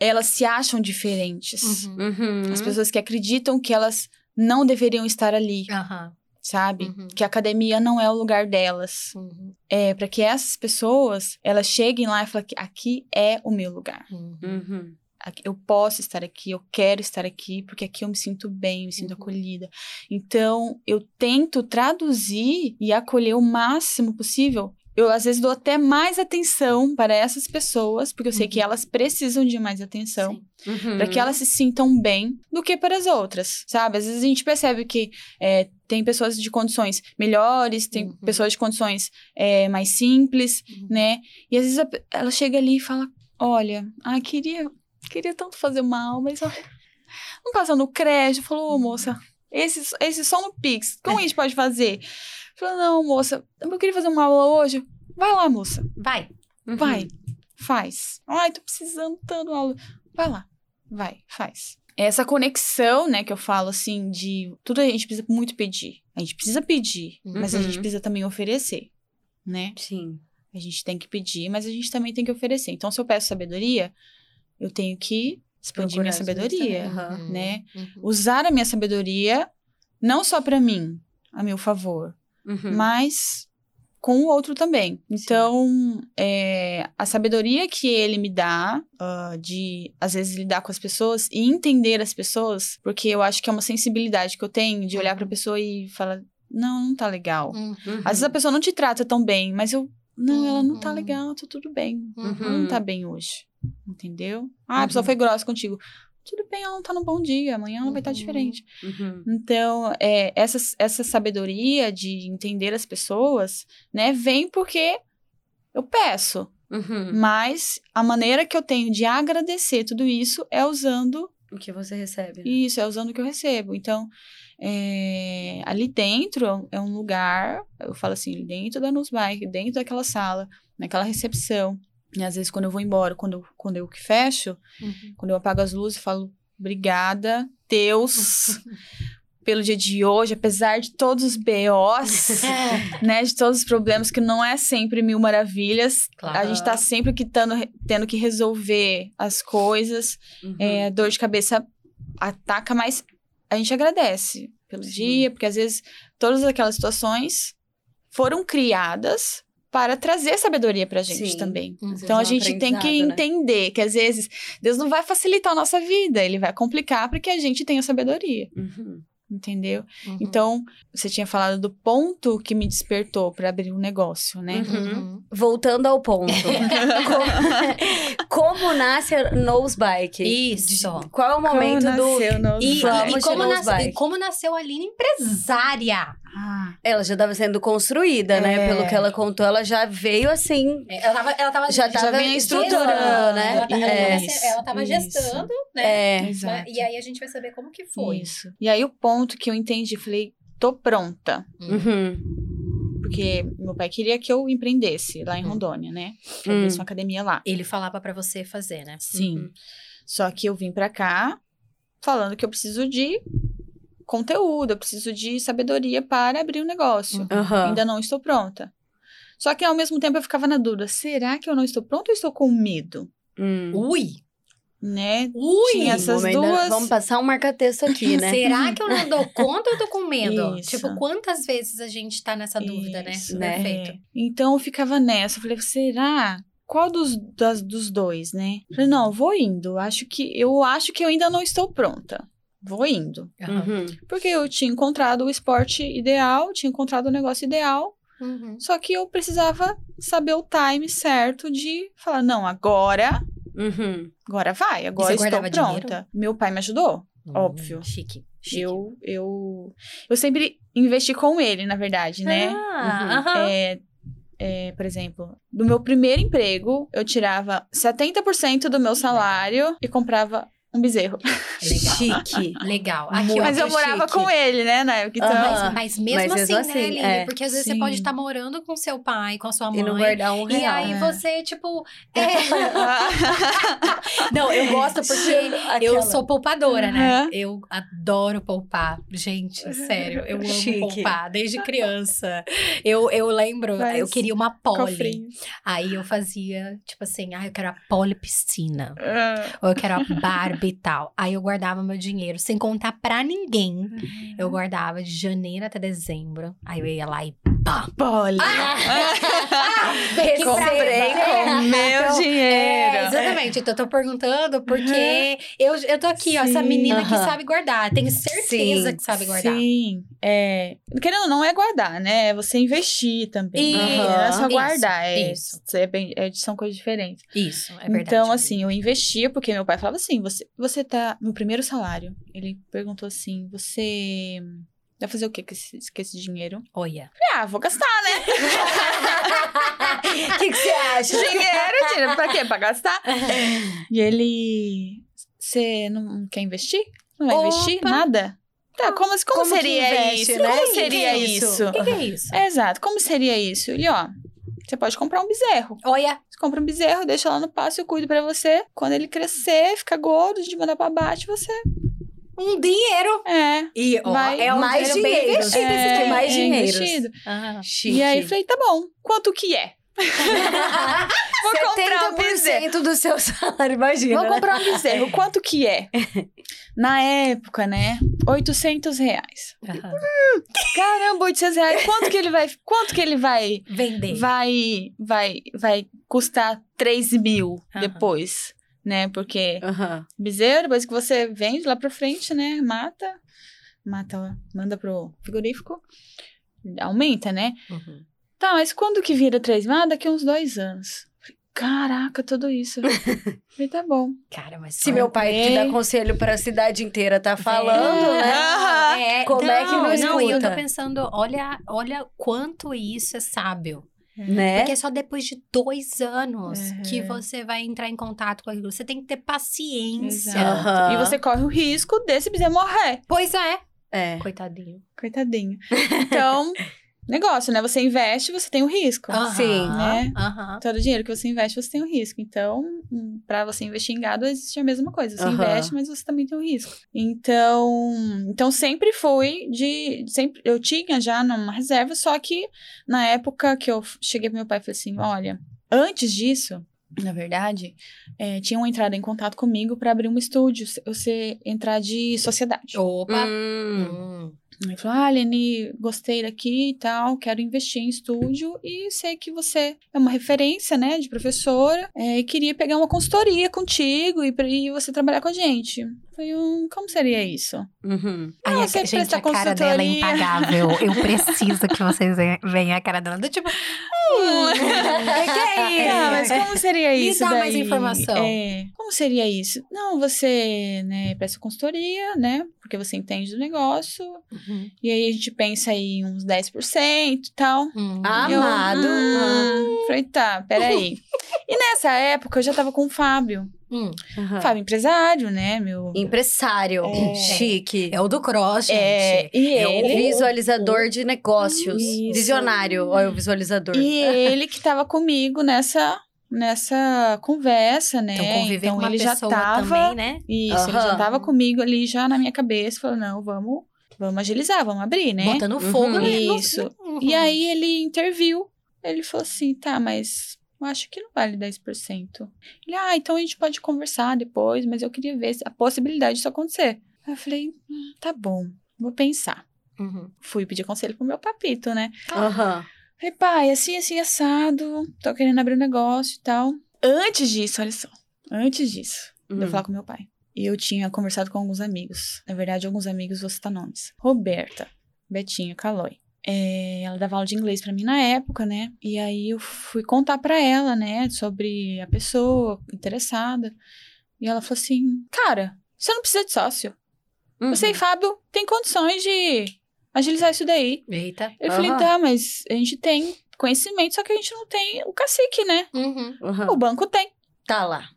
Speaker 3: elas se acham diferentes.
Speaker 2: Uhum.
Speaker 1: Uhum.
Speaker 3: As pessoas que acreditam que elas não deveriam estar ali,
Speaker 2: Aham.
Speaker 3: Sabe?
Speaker 2: Uhum.
Speaker 3: Que a academia não é o lugar delas.
Speaker 2: Uhum.
Speaker 3: É para que essas pessoas, elas cheguem lá e falem que aqui é o meu lugar.
Speaker 2: Uhum.
Speaker 1: Uhum.
Speaker 3: Aqui- Eu posso estar aqui, eu quero estar aqui, porque aqui eu me sinto bem, me sinto
Speaker 2: Uhum.
Speaker 3: acolhida. Então, eu tento traduzir e acolher o máximo possível. Eu, às vezes, dou até mais atenção para essas pessoas, porque eu sei que
Speaker 2: Uhum.
Speaker 3: elas precisam de mais atenção.
Speaker 1: Uhum.
Speaker 3: para que elas se sintam bem, do que para as outras, sabe? Às vezes a gente percebe que é, tem pessoas de condições melhores, tem
Speaker 2: Uhum.
Speaker 3: pessoas de condições é, mais simples,
Speaker 2: Uhum.
Speaker 3: né? E às vezes a ela chega ali e fala: Olha, ah, queria, queria tanto fazer mal, mas ó, não passa no crédito. Falou, ô moça, esse, esse só no Pix, como a gente pode fazer? Falou, não, moça, eu queria fazer uma aula hoje. Vai lá, moça,
Speaker 2: Vai.
Speaker 1: Uhum.
Speaker 3: vai, faz. Ai, tô precisando tanto de aula. Vai lá, vai, faz. Essa conexão, né, que eu falo assim, de tudo a gente precisa muito pedir. A gente precisa pedir, mas a
Speaker 1: Uhum.
Speaker 3: gente precisa também oferecer, né?
Speaker 1: Sim.
Speaker 3: A gente tem que pedir, mas a gente também tem que oferecer. Então, se eu peço sabedoria, eu tenho que expandir minha
Speaker 1: Procurar vezes
Speaker 3: sabedoria,
Speaker 1: também. Aham.
Speaker 3: né?
Speaker 2: Uhum.
Speaker 3: Usar a minha sabedoria não só para mim, a meu favor,
Speaker 1: Uhum.
Speaker 3: mas com o outro também. Então, é, a sabedoria que ele me dá, ah, de às vezes lidar com as pessoas e entender as pessoas, porque eu acho que é uma sensibilidade que eu tenho de olhar para a pessoa e falar: não, não tá legal.
Speaker 2: Uhum.
Speaker 1: Uhum.
Speaker 3: Às vezes a pessoa não te trata tão bem, mas eu. Não, ela não tá
Speaker 2: Uhum.
Speaker 3: legal, tá tudo bem.
Speaker 2: Uhum.
Speaker 3: Não tá bem hoje. Entendeu? Ah, a pessoa
Speaker 1: Uhum.
Speaker 3: foi grossa contigo. Tudo bem, ela não tá num bom dia, amanhã ela vai estar
Speaker 2: Uhum.
Speaker 3: diferente.
Speaker 1: Uhum.
Speaker 3: Então, é, essa, essa sabedoria de entender as pessoas, né, vem porque eu peço.
Speaker 1: Uhum.
Speaker 3: Mas a maneira que eu tenho de agradecer tudo isso é usando
Speaker 1: O que você recebe. né?
Speaker 3: isso, é usando o que eu recebo. Então, é, ali dentro é um- lugar, eu falo assim, dentro da Nusbike, dentro daquela sala, naquela recepção. E às vezes quando eu vou embora, quando, eu- quando eu que fecho,
Speaker 2: Uhum.
Speaker 3: quando eu apago as luzes, eu falo, obrigada, Deus, pelo dia de hoje, apesar de todos os BOs, né, de todos os problemas, que não é sempre mil maravilhas.
Speaker 2: Claro.
Speaker 3: A gente tá sempre que tando, tendo que resolver as coisas.
Speaker 1: Uhum.
Speaker 3: É, dor de cabeça ataca, mas a gente agradece pelo
Speaker 1: Sim.
Speaker 3: dia, porque às vezes todas aquelas situações foram criadas para trazer sabedoria pra gente
Speaker 1: Sim.
Speaker 3: também.
Speaker 2: Uhum.
Speaker 3: Então
Speaker 1: é
Speaker 3: a
Speaker 1: um
Speaker 3: gente tem que
Speaker 1: né?
Speaker 3: entender que às vezes Deus não vai facilitar a nossa vida, ele vai complicar para que a gente tenha sabedoria,
Speaker 1: Uhum.
Speaker 3: entendeu?
Speaker 2: Uhum.
Speaker 3: Então, você tinha falado do ponto que me despertou para abrir um negócio, né?
Speaker 2: Uhum.
Speaker 1: Voltando ao ponto. como, como nasce a Nose Bike?
Speaker 2: Isso.
Speaker 1: Qual é o momento do.
Speaker 2: E, e-
Speaker 1: Vamos
Speaker 2: e como nasce-
Speaker 1: Nose
Speaker 2: e como nasceu a Aline empresária?
Speaker 3: Ah,
Speaker 1: Ela já estava sendo construída, né?
Speaker 3: É.
Speaker 1: Pelo que ela contou, ela já veio assim.
Speaker 2: Ela tava, ela tava
Speaker 1: Já tava
Speaker 3: vinha
Speaker 1: estruturando,
Speaker 2: gestando,
Speaker 1: né?
Speaker 2: Ela, ta- ela tava,
Speaker 3: Isso,
Speaker 2: se- ela tava
Speaker 3: isso.
Speaker 2: gestando, né?
Speaker 1: É.
Speaker 3: exato.
Speaker 2: E aí a gente vai saber como que foi.
Speaker 3: Isso. E aí o ponto que eu entendi, falei, tô pronta.
Speaker 1: Uhum.
Speaker 3: Porque meu pai queria que eu empreendesse lá em
Speaker 2: Hum.
Speaker 3: Rondônia, né? Que
Speaker 1: Hum.
Speaker 3: uma academia lá.
Speaker 2: Ele falava pra você fazer, né?
Speaker 3: Sim.
Speaker 2: Uhum.
Speaker 3: Só que eu vim pra cá falando que eu preciso de conteúdo, eu preciso de sabedoria para abrir um negócio.
Speaker 2: Uhum.
Speaker 3: Ainda não estou pronta. Só que ao mesmo tempo eu ficava na dúvida, será que eu não estou pronta ou estou com medo?
Speaker 1: Hum.
Speaker 2: Ui!
Speaker 3: Né?
Speaker 2: Ui!
Speaker 3: Tinha essas
Speaker 1: Vamos ainda-
Speaker 3: duas-
Speaker 1: Vamos passar um marca-texto aqui, né?
Speaker 2: Será que eu não dou conta ou eu tô com medo?
Speaker 3: Isso.
Speaker 2: Tipo, quantas vezes a gente tá nessa dúvida, né?
Speaker 3: Isso,
Speaker 1: né?
Speaker 2: Perfeito.
Speaker 3: É. Então eu ficava nessa, eu falei, será? Qual dos, das, dos dois, né? Eu Falei, não, vou indo. Acho que eu acho que eu ainda não estou pronta. Vou indo.
Speaker 1: Uhum.
Speaker 3: Porque eu tinha encontrado o esporte ideal, tinha encontrado o negócio ideal,
Speaker 2: Uhum.
Speaker 3: só que eu precisava saber o time certo de falar, não, agora,
Speaker 1: Uhum.
Speaker 3: agora vai, agora estou pronta.
Speaker 2: dinheiro?
Speaker 3: Meu pai me ajudou.
Speaker 2: Hum,
Speaker 3: Óbvio.
Speaker 2: Chique. chique.
Speaker 3: Eu, eu, eu sempre investi com ele, na verdade, né?
Speaker 2: Ah, aham.
Speaker 3: É, é, por exemplo, do meu primeiro emprego, eu tirava 70% do meu salário e comprava um bezerro.
Speaker 2: Legal.
Speaker 1: Chique.
Speaker 2: Legal. Aqui,
Speaker 3: Mas eu morava
Speaker 1: chique.
Speaker 3: com ele, né, na época. Então,
Speaker 1: Aham.
Speaker 2: Mas mesmo
Speaker 1: Mas
Speaker 2: assim,
Speaker 1: mesmo
Speaker 2: né,
Speaker 1: assim,
Speaker 2: Lili?
Speaker 1: é.
Speaker 2: Porque às vezes você
Speaker 3: Sim.
Speaker 2: pode estar morando com seu pai, com a sua mãe.
Speaker 1: E não guardar um
Speaker 2: E
Speaker 1: real.
Speaker 2: aí
Speaker 3: É.
Speaker 2: você, tipo. É. não, eu gosto porque eu sou poupadora, né? Eu adoro poupar. Gente, sério, eu amo
Speaker 1: Chique.
Speaker 2: poupar desde criança. Eu, eu lembro,
Speaker 3: Faz
Speaker 2: eu queria uma pole.
Speaker 3: Cofrinho.
Speaker 2: Aí eu fazia, tipo assim, ah, eu quero a pole piscina.
Speaker 3: Ah,
Speaker 2: Ou eu quero a Barbie Aí eu guardava meu dinheiro sem contar pra ninguém. Eu guardava de janeiro até dezembro. Aí eu ia lá e pá.
Speaker 3: Poli.
Speaker 2: Que
Speaker 3: Comprei
Speaker 2: pra-
Speaker 3: com meu
Speaker 2: Então,
Speaker 3: dinheiro.
Speaker 2: É, exatamente. Então, eu tô perguntando porque eu, eu tô aqui, ó, essa
Speaker 3: Sim.
Speaker 2: menina que
Speaker 1: Aham.
Speaker 2: sabe guardar. Tenho certeza
Speaker 1: Sim,
Speaker 2: que sabe guardar.
Speaker 3: Sim. É, querendo ou não, é guardar, né? É você investir também.
Speaker 2: Isso,
Speaker 3: Não é só
Speaker 2: isso,
Speaker 3: guardar. É,
Speaker 2: isso.
Speaker 3: é bem- é- são coisas diferentes.
Speaker 2: Isso, é verdade.
Speaker 3: Então, assim, eu investia, porque meu pai falava assim: você, você tá. Meu primeiro salário. Ele perguntou assim: você. Vai fazer o que com esse, com esse dinheiro?
Speaker 2: Olha.
Speaker 3: Ah, vou gastar, né?
Speaker 1: O que, que você acha?
Speaker 3: dinheiro, dinheiro, pra quê? Pra gastar? E ele. Você não quer investir? Não vai
Speaker 2: Opa.
Speaker 3: investir? Nada? Tá, como, como,
Speaker 1: Como
Speaker 3: seria
Speaker 1: investe,
Speaker 3: isso?
Speaker 1: né?
Speaker 3: Como
Speaker 1: Que que
Speaker 3: seria
Speaker 1: é isso?
Speaker 3: isso?
Speaker 2: O que, que é isso?
Speaker 3: Exato, como seria isso? Ele, ó, você pode comprar um bezerro.
Speaker 2: Olha.
Speaker 3: Você compra um bezerro, deixa lá no passo, eu cuido pra você. Quando ele crescer, ficar gordo, de mandar pra baixo, você.
Speaker 2: Um dinheiro.
Speaker 3: É.
Speaker 2: E ó,
Speaker 3: Vai-
Speaker 2: é um
Speaker 1: mais
Speaker 2: dinheiro
Speaker 1: dinheiro.
Speaker 2: investido.
Speaker 1: É,
Speaker 2: esse
Speaker 1: tem mais
Speaker 3: é
Speaker 1: dinheiros.
Speaker 3: investido.
Speaker 2: Ah.
Speaker 3: E aí falei, tá bom, quanto que é? Vou comprar um bezerro.
Speaker 1: 70% do seu salário, imagina.
Speaker 3: Vou
Speaker 1: né?
Speaker 3: comprar um bezerro, quanto que é? Na época, né? 800 reais.
Speaker 2: Aham.
Speaker 3: Caramba, 800 reais. Quanto que ele vai, quanto que ele vai,
Speaker 2: Vender.
Speaker 3: vai, vai, vai custar 3 mil
Speaker 2: Aham.
Speaker 3: depois, né? Porque
Speaker 1: Aham.
Speaker 3: bezerro, depois que você vende lá pra frente, né? Mata, mata, manda pro frigorífico, aumenta, né?
Speaker 2: Uhum.
Speaker 3: Tá, mas quando que vira 3 mil? Ah, daqui uns dois anos. Caraca, tudo isso. Falei, tá bom.
Speaker 2: Cara, mas
Speaker 1: Se meu pai que dá conselho pra cidade inteira tá falando,
Speaker 3: É.
Speaker 1: né?
Speaker 2: É,
Speaker 1: Como é que não
Speaker 2: Não, e eu tô
Speaker 1: escuta?
Speaker 2: pensando, olha, olha quanto isso é sábio.
Speaker 1: Né?
Speaker 2: Porque é só depois de dois anos
Speaker 3: É.
Speaker 2: que você vai entrar em contato com aquilo. Você tem que ter paciência.
Speaker 1: Aham.
Speaker 3: E você corre o risco desse bezerro morrer.
Speaker 2: Pois é.
Speaker 1: É.
Speaker 2: Coitadinho.
Speaker 3: Coitadinho. Então, negócio, né? Você investe, você tem o risco.
Speaker 2: Aham,
Speaker 1: Sim.
Speaker 3: Né?
Speaker 2: Aham.
Speaker 3: Todo dinheiro que você investe, você tem o risco. Então, hum, pra você investir em gado, existe a mesma coisa. Você
Speaker 1: Aham.
Speaker 3: investe, mas você também tem o risco. Então, então sempre fui de. Sempre, eu tinha já numa reserva, só que na época que eu cheguei pro meu pai e falei assim: olha, antes disso. Na verdade, é, tinham entrado em contato comigo para abrir um estúdio, você entrar de sociedade.
Speaker 2: Opa.
Speaker 1: Hum.
Speaker 3: Ele falou: Ah, Leni, gostei daqui e tal, quero investir em estúdio e sei que você é uma referência, né, de professora é, e queria pegar uma consultoria contigo e, e você trabalhar com a gente. Falei, hum, como seria isso?
Speaker 1: Uhum.
Speaker 2: Ai,
Speaker 3: Ah,
Speaker 2: a,
Speaker 3: você
Speaker 2: gente, a cara dela é impagável. Eu preciso que vocês ve- venham a cara dela. Do tipo,
Speaker 3: Hum,
Speaker 2: que é
Speaker 3: Ah, mas
Speaker 2: isso?
Speaker 3: como seria
Speaker 2: Me
Speaker 3: isso?
Speaker 2: dá mais
Speaker 3: daí?
Speaker 2: informação.
Speaker 3: É, como seria isso? Não, você né, presta consultoria, né? Porque você entende do negócio.
Speaker 2: Uhum.
Speaker 3: E aí a gente pensa aí em uns 10% e tal.
Speaker 2: Hum.
Speaker 3: Eu,
Speaker 1: Amado.
Speaker 3: hum, falei, tá, peraí. e nessa época eu já tava com o Fábio.
Speaker 2: Hum.
Speaker 1: Aham.
Speaker 3: Fábio empresário, né? Meu.
Speaker 1: Empresário.
Speaker 3: É.
Speaker 1: Chique.
Speaker 2: É o do cross, gente.
Speaker 3: É, e
Speaker 2: É o
Speaker 3: ele.
Speaker 1: Visualizador de negócios.
Speaker 3: Isso.
Speaker 1: Visionário. Olha o visualizador.
Speaker 3: E ele que tava comigo nessa, nessa conversar, né?
Speaker 2: Então, conviver com uma
Speaker 3: ele já
Speaker 2: pessoa
Speaker 3: tava.
Speaker 2: também, né?
Speaker 3: Isso, ele já tava comigo ali já na minha cabeça, falou: não, vamos, vamos agilizar, vamos abrir, né?
Speaker 2: Botando fogo
Speaker 1: Uhum.
Speaker 2: né? no-
Speaker 3: Isso.
Speaker 2: Uhum.
Speaker 3: E aí ele interviu. Ele falou assim: tá, mas eu acho que não vale 10%. Ele, ah, então a gente pode conversar depois, mas eu queria ver a possibilidade disso acontecer. Eu falei: hum, tá bom, vou pensar.
Speaker 2: Uhum.
Speaker 3: Fui pedir conselho pro meu papito, né?
Speaker 1: Aham.
Speaker 3: Falei, pai, assim, assim, assado, tô querendo abrir um negócio e tal. Antes disso, olha só, antes disso, de eu
Speaker 1: Hum.
Speaker 3: falar com meu pai. E eu tinha conversado com alguns amigos. Na verdade, alguns amigos, vou citar nomes. Roberta, Betinha, Calói. É, ela dava aula de inglês pra mim na época, né? E aí eu fui contar pra ela, né, sobre a pessoa interessada. E ela falou assim: Cara, você não precisa de sócio. Você e
Speaker 1: Uhum.
Speaker 3: Fábio tem condições de agilizar isso daí.
Speaker 2: Eita.
Speaker 3: Eu falei,
Speaker 1: Aham.
Speaker 3: tá, mas a gente tem conhecimento, só que a gente não tem o cacique, né?
Speaker 2: Uhum.
Speaker 1: Uhum.
Speaker 3: O banco tem.
Speaker 1: Tá lá.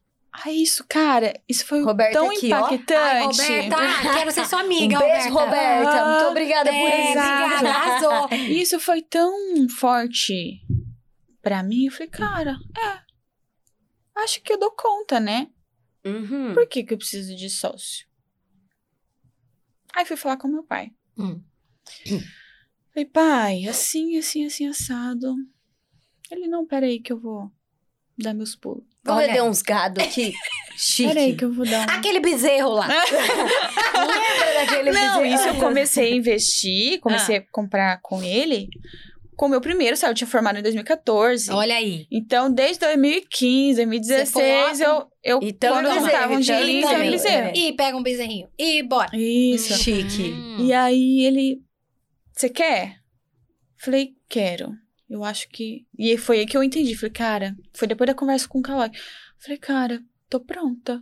Speaker 3: Aí isso, cara, isso foi
Speaker 1: Roberta
Speaker 3: tão
Speaker 1: aqui,
Speaker 3: impactante.
Speaker 2: Ai, Roberta, quero ser sua amiga,
Speaker 1: um beijo, Roberta.
Speaker 3: Ah,
Speaker 1: Muito obrigada por
Speaker 2: É,
Speaker 1: isso.
Speaker 2: obrigada, arrasou.
Speaker 3: Isso foi tão forte pra mim. Eu falei, cara, é. Acho que eu dou conta, né?
Speaker 1: Uhum.
Speaker 3: Por que, que eu preciso de sócio? Aí fui falar com meu pai.
Speaker 2: Hum.
Speaker 3: Falei, pai, assim, assim, assim, assado. Ele, não, peraí que eu vou dar meus pulos.
Speaker 1: Vamos
Speaker 2: Olha aí.
Speaker 1: uns gado aqui. Chique.
Speaker 3: Peraí que eu vou dar um...
Speaker 2: Aquele bezerro lá.
Speaker 1: Lembra daquele
Speaker 3: Não,
Speaker 1: bezerro?
Speaker 3: isso eu comecei a investir, comecei a comprar com ele. Com o meu primeiro, sabe? Eu tinha formado em 2014.
Speaker 2: Olha aí.
Speaker 3: Então, desde 2015, 2016,
Speaker 2: Você
Speaker 3: eu, eu
Speaker 1: Então,
Speaker 3: quando eu
Speaker 1: bezerro,
Speaker 3: juntava um
Speaker 1: então,
Speaker 3: dinheirinho,
Speaker 2: então,
Speaker 1: bezerro.
Speaker 3: bezerro.
Speaker 2: E pega um bezerrinho. E bora.
Speaker 3: Isso.
Speaker 1: Chique.
Speaker 2: Hum.
Speaker 3: E aí ele, você quer? Falei, quero. Eu acho que. E foi aí que eu entendi. Falei, cara, foi depois da conversa com o Kawai. Falei, cara, tô pronta.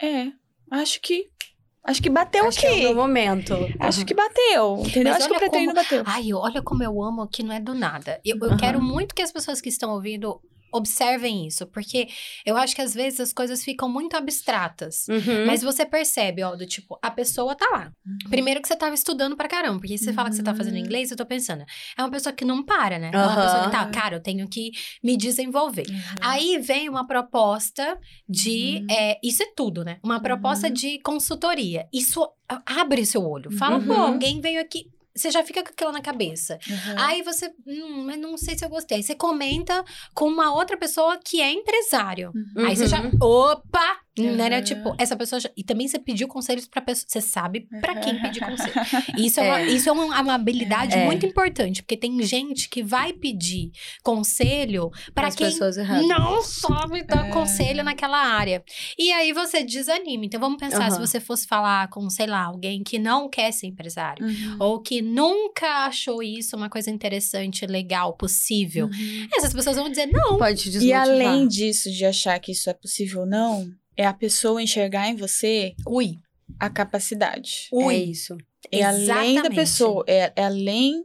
Speaker 3: É, acho que. Acho que bateu
Speaker 1: Acho que
Speaker 3: aqui.
Speaker 1: é o meu momento.
Speaker 3: Acho que bateu. Entendeu?
Speaker 2: Mas
Speaker 3: acho que o pretendo
Speaker 2: como-
Speaker 3: bateu.
Speaker 2: Ai, olha como eu amo que não é do nada. Eu, eu
Speaker 3: Aham.
Speaker 2: quero muito que as pessoas que estão ouvindo observem isso, porque eu acho que às vezes as coisas ficam muito abstratas.
Speaker 1: Uhum.
Speaker 2: Mas você percebe, ó, do tipo, a pessoa tá lá. Primeiro que você tava estudando pra caramba, porque você fala que você tá fazendo
Speaker 3: Uhum.
Speaker 2: inglês, eu tô pensando, é uma pessoa que não para, né? É uma pessoa que tá, cara, eu tenho que me desenvolver.
Speaker 3: Uhum.
Speaker 2: Aí vem uma proposta de.
Speaker 3: Uhum.
Speaker 2: é, isso é tudo, né? Uma proposta
Speaker 3: Uhum.
Speaker 2: de consultoria. Isso abre seu olho. Fala, pô,
Speaker 1: Uhum.
Speaker 2: alguém veio aqui. Você já fica com aquilo na cabeça.
Speaker 3: Uhum.
Speaker 2: Aí você, hum, mas não sei se eu gostei. Aí você comenta com uma outra pessoa que é empresário.
Speaker 3: Uhum.
Speaker 2: Aí você já,
Speaker 1: Uhum.
Speaker 2: opa! Né, né?
Speaker 3: Uhum.
Speaker 2: Tipo, essa pessoa. Já, e também você pediu conselhos pra pessoa. Você sabe pra quem pedir conselho. Isso é, uma,
Speaker 1: É.
Speaker 2: isso é uma, uma habilidade
Speaker 1: É.
Speaker 2: muito importante, porque tem gente que vai pedir conselho pra
Speaker 1: As
Speaker 2: quem não sabe dar
Speaker 3: É.
Speaker 2: conselho naquela área. E aí você desanima. Então vamos pensar se
Speaker 1: Aham.
Speaker 2: você fosse falar com, sei lá, alguém que não quer ser empresário.
Speaker 3: Uhum.
Speaker 2: Ou que nunca achou isso uma coisa interessante, legal, possível.
Speaker 3: Uhum.
Speaker 2: Essas pessoas vão dizer, não.
Speaker 1: Pode te
Speaker 3: E
Speaker 1: desmotivar.
Speaker 3: além disso, de achar que isso é possível ou não, é a pessoa enxergar em você
Speaker 2: Ui,
Speaker 3: a capacidade.
Speaker 2: ui.
Speaker 1: É isso.
Speaker 3: É além da pessoa, é, é além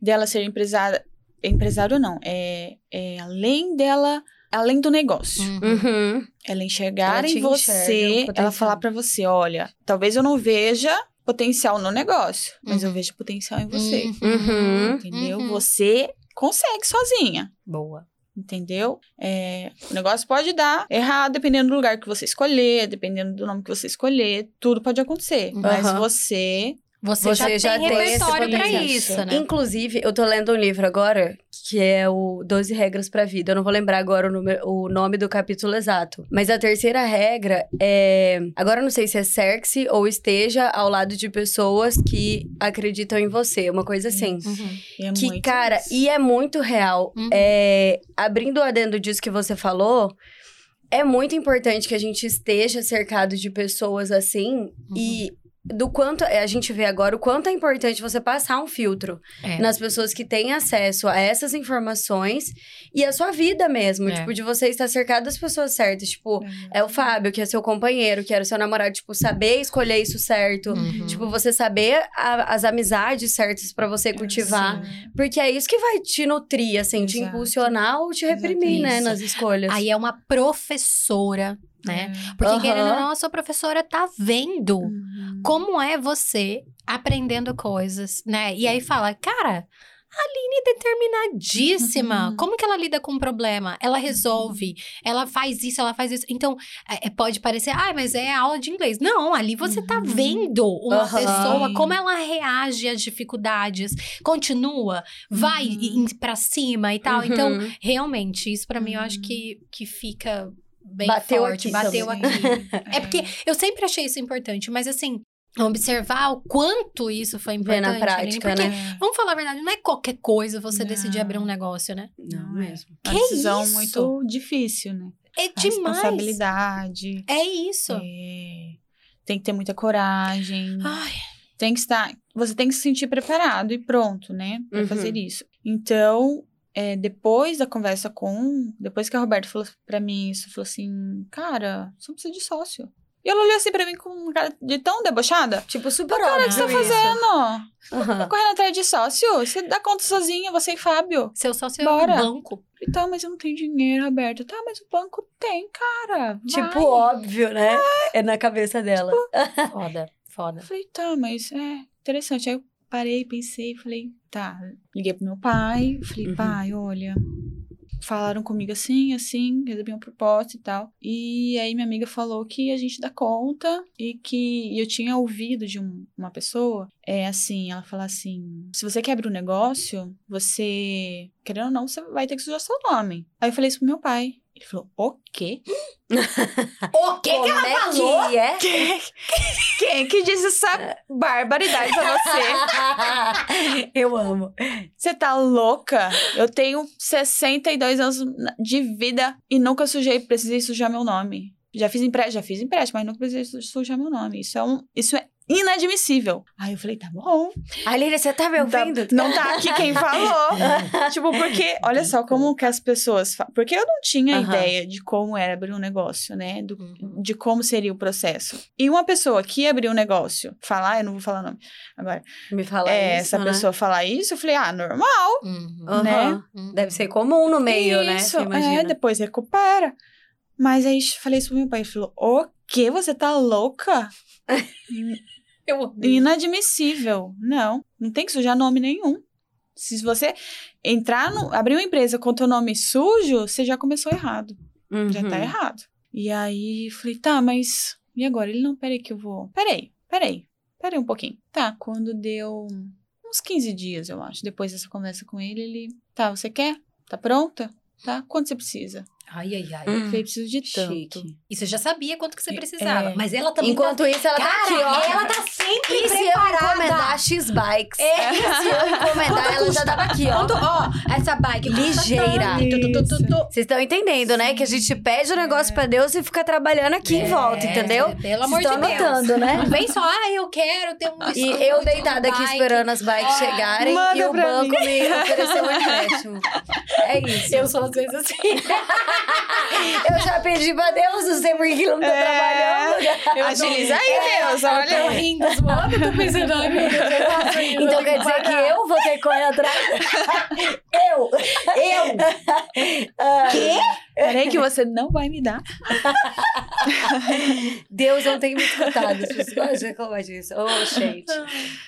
Speaker 3: dela ser empresária, empresário ou não, é, é além dela, além do negócio.
Speaker 2: Uhum.
Speaker 1: Uhum.
Speaker 3: Ela enxergar
Speaker 1: Ela
Speaker 3: em você, ela falar pra você, olha, talvez eu não veja potencial no negócio, mas
Speaker 2: Uhum.
Speaker 3: eu vejo potencial em você,
Speaker 1: Uhum.
Speaker 3: entendeu?
Speaker 2: Uhum.
Speaker 3: Você consegue sozinha.
Speaker 2: Boa.
Speaker 3: Entendeu? É, o negócio pode dar errado dependendo do lugar que você escolher, dependendo do nome que você escolher, tudo pode acontecer. Mas
Speaker 1: Aham.
Speaker 3: você
Speaker 2: Você,
Speaker 1: Você
Speaker 2: já,
Speaker 1: já
Speaker 2: tem
Speaker 1: tem
Speaker 2: repertório
Speaker 3: potencial.
Speaker 2: isso, né?
Speaker 1: Inclusive, eu tô lendo um livro agora, que é o 12 Regras pra Vida. Eu não vou lembrar agora o, número- o nome do capítulo exato. Mas a terceira regra é. Agora eu não sei se é cerque ou esteja ao lado de pessoas que acreditam em você. Uma coisa assim.
Speaker 2: Uhum.
Speaker 3: é
Speaker 1: Que, cara,
Speaker 3: isso.
Speaker 1: e é muito real.
Speaker 2: Uhum.
Speaker 1: É, abrindo o adendo disso que você falou, é muito importante que a gente esteja cercado de pessoas assim
Speaker 2: Uhum.
Speaker 1: e do quanto a gente vê agora o quanto é importante você passar um filtro
Speaker 2: É.
Speaker 1: nas pessoas que têm acesso a essas informações e a sua vida mesmo,
Speaker 2: É.
Speaker 1: tipo de você estar cercado das pessoas certas, tipo, é o Fábio que é seu companheiro, que era o seu namorado, tipo, saber escolher isso certo,
Speaker 2: Uhum.
Speaker 1: tipo você saber a- as amizades certas pra você cultivar.
Speaker 3: Sim.
Speaker 1: Porque é isso que vai te nutrir, assim, te
Speaker 3: Exato.
Speaker 1: impulsionar ou te reprimir, né,
Speaker 2: Isso.
Speaker 1: nas escolhas.
Speaker 2: Aí é uma professora, né?
Speaker 3: É.
Speaker 2: Porque
Speaker 1: Aham.
Speaker 2: querendo ou não, a sua professora tá vendo
Speaker 3: Uhum.
Speaker 2: como é você aprendendo coisas, né? E aí fala, cara, a Aline é determinadíssima.
Speaker 3: Uhum.
Speaker 2: Como que ela lida com um problema? Ela resolve, ela faz isso, ela faz isso. Então, é, é, pode parecer, ah, mas é aula de inglês. Não, ali você tá
Speaker 3: Uhum.
Speaker 2: vendo uma
Speaker 1: Aham.
Speaker 2: pessoa, como ela reage às dificuldades, continua, vai
Speaker 3: Uhum.
Speaker 2: pra cima e tal. Então,
Speaker 1: Uhum.
Speaker 2: realmente, isso pra mim eu acho
Speaker 3: Uhum.
Speaker 2: que, que fica bem
Speaker 1: Bateu
Speaker 2: forte.
Speaker 1: aqui
Speaker 2: bateu
Speaker 3: também.
Speaker 2: aqui. É porque eu sempre achei isso importante, mas assim, observar o quanto isso foi
Speaker 1: Ver
Speaker 2: importante.
Speaker 1: na
Speaker 2: Aline,
Speaker 1: prática,
Speaker 2: porque,
Speaker 1: né?
Speaker 2: Vamos falar a verdade, não é qualquer coisa você decidir
Speaker 3: Não.
Speaker 2: abrir um negócio, né?
Speaker 1: Não
Speaker 3: Não é.
Speaker 1: mesmo.
Speaker 3: Uma
Speaker 2: Que
Speaker 3: decisão
Speaker 2: isso?
Speaker 3: muito difícil, né?
Speaker 2: É
Speaker 3: A
Speaker 2: demais.
Speaker 3: responsabilidade.
Speaker 2: É isso.
Speaker 3: É, tem que ter muita coragem.
Speaker 2: Ai,
Speaker 3: Tem que estar. Você tem que se sentir preparado e pronto, né? Pra
Speaker 1: Uhum.
Speaker 3: fazer isso. Então, é, depois da conversa com. Depois que a Roberta falou pra mim isso, falou assim: Cara, você não precisa de sócio. E ela olhou assim pra mim com uma cara de tão debochada.
Speaker 1: Tipo, super
Speaker 3: Cara, o que você tá
Speaker 1: óbvio isso.
Speaker 3: fazendo?
Speaker 1: Aham.
Speaker 3: Tá correndo atrás de sócio? Você dá conta sozinha, você e Fábio.
Speaker 2: seu sócio é
Speaker 3: Bora.
Speaker 2: um banco.
Speaker 3: E tá, mas eu não tenho dinheiro, Roberta. Tá, mas o banco tem, cara.
Speaker 1: Tipo,
Speaker 3: vai.
Speaker 1: óbvio, né? É na cabeça dela.
Speaker 2: Foda, foda.
Speaker 3: Eu falei, tá, mas é interessante. Aí eu parei, pensei, falei, tá. Liguei pro meu pai, falei,
Speaker 1: Uhum.
Speaker 3: pai, olha. Falaram comigo assim, assim, recebi uma proposta e tal. E aí minha amiga falou que a gente dá conta e que e eu tinha ouvido de um- uma pessoa, é assim, ela fala assim: se você quer abrir um negócio, você, querendo ou não, você vai ter que sujar seu nome. Aí eu falei isso pro meu pai. Ele falou, o quê?
Speaker 2: O
Speaker 1: Como
Speaker 2: que ela
Speaker 1: é
Speaker 2: falou?
Speaker 1: que é?
Speaker 3: Quem que disse essa barbaridade pra você?
Speaker 1: Eu amo.
Speaker 3: Você tá louca? Eu tenho 62 anos de vida e nunca sujei, precisei sujar meu nome. Já fiz empréstimo, já fiz empréstimo, mas nunca precisei su- sujar meu nome. Isso é um, isso é inadmissível. Aí eu falei, tá bom.
Speaker 1: Aline, você tá me
Speaker 3: Tá-
Speaker 1: ouvindo?
Speaker 3: não tá aqui quem falou. tipo, porque, olha só como que as pessoas falam. Porque eu não tinha
Speaker 1: Aham.
Speaker 3: ideia de como era abrir um negócio, né? Do,
Speaker 2: Uhum.
Speaker 3: de como seria o processo. E uma pessoa que abriu um negócio, falar, eu não vou falar nome agora,
Speaker 1: Me fala
Speaker 3: é,
Speaker 1: isso,
Speaker 3: essa
Speaker 1: né?
Speaker 3: pessoa falar isso, eu falei, ah, normal,
Speaker 2: Uhum.
Speaker 3: Né?
Speaker 2: Uhum.
Speaker 1: Deve ser comum no meio, né?
Speaker 3: Isso,
Speaker 1: Você imagina.
Speaker 3: é, depois recupera. Mas aí falei isso pro meu pai, ele falou, o quê? Você tá louca?
Speaker 2: Eu.
Speaker 3: Inadmissível. Não, não tem que sujar nome nenhum. Se você entrar no, abrir uma empresa com teu nome sujo, você já começou errado. Já tá
Speaker 1: Uhum.
Speaker 3: errado. E aí, falei, tá, mas e agora? Ele, não, peraí que eu vou... Peraí, peraí, peraí um pouquinho. Tá, quando deu uns 15 dias, eu acho, depois dessa conversa com ele, ele, tá, você quer? Tá pronta? Tá? Quanto você precisa?
Speaker 2: Ai, ai, ai.
Speaker 3: Eu
Speaker 1: Hum,
Speaker 3: falei, preciso de tanto.
Speaker 1: Chique.
Speaker 2: E você já sabia quanto que você precisava.
Speaker 3: É.
Speaker 2: Mas ela também
Speaker 1: Enquanto isso, ela
Speaker 2: tá...
Speaker 1: tá aqui,
Speaker 2: Cara,
Speaker 1: ó.
Speaker 2: ela tá sempre
Speaker 1: E se eu
Speaker 2: preparada.
Speaker 1: encomendar X-Bikes?
Speaker 2: É.
Speaker 1: E se eu encomendar,
Speaker 2: Quanto
Speaker 1: ela já tava aqui, ó.
Speaker 2: Quanto, ó, essa bike
Speaker 1: Ligeira. Vocês estão entendendo, né? Que a gente pede o negócio pra Deus e fica trabalhando aqui em
Speaker 2: É,
Speaker 1: volta, entendeu?
Speaker 2: Pelo amor
Speaker 1: Vocês
Speaker 2: de
Speaker 1: estão
Speaker 2: Deus.
Speaker 1: anotando, né?
Speaker 2: Não vem só, ah, eu quero ter um
Speaker 1: E eu
Speaker 2: um
Speaker 1: deitada aqui
Speaker 2: bike.
Speaker 1: esperando as bikes
Speaker 2: Ah,
Speaker 1: chegarem e o banco
Speaker 3: mim.
Speaker 1: me ofereceu um empréstimo. É isso.
Speaker 2: Eu sou às vezes assim.
Speaker 1: Eu já pedi pra Deus, não sei por que não tô
Speaker 3: É.
Speaker 1: trabalhando.
Speaker 3: Agiliza aí, Deus,
Speaker 2: Eu tô
Speaker 3: olha.
Speaker 2: rindo, zoando, eu tô pensando, ai meu Deus, eu faço isso,
Speaker 1: Então
Speaker 2: eu
Speaker 1: quer dizer que eu vou ter que correr atrás? eu!
Speaker 2: Eu?
Speaker 1: Quê?
Speaker 3: Peraí que você não vai me dar.
Speaker 1: Deus não tem me escutado. As pessoas reclamar disso. Ô, gente.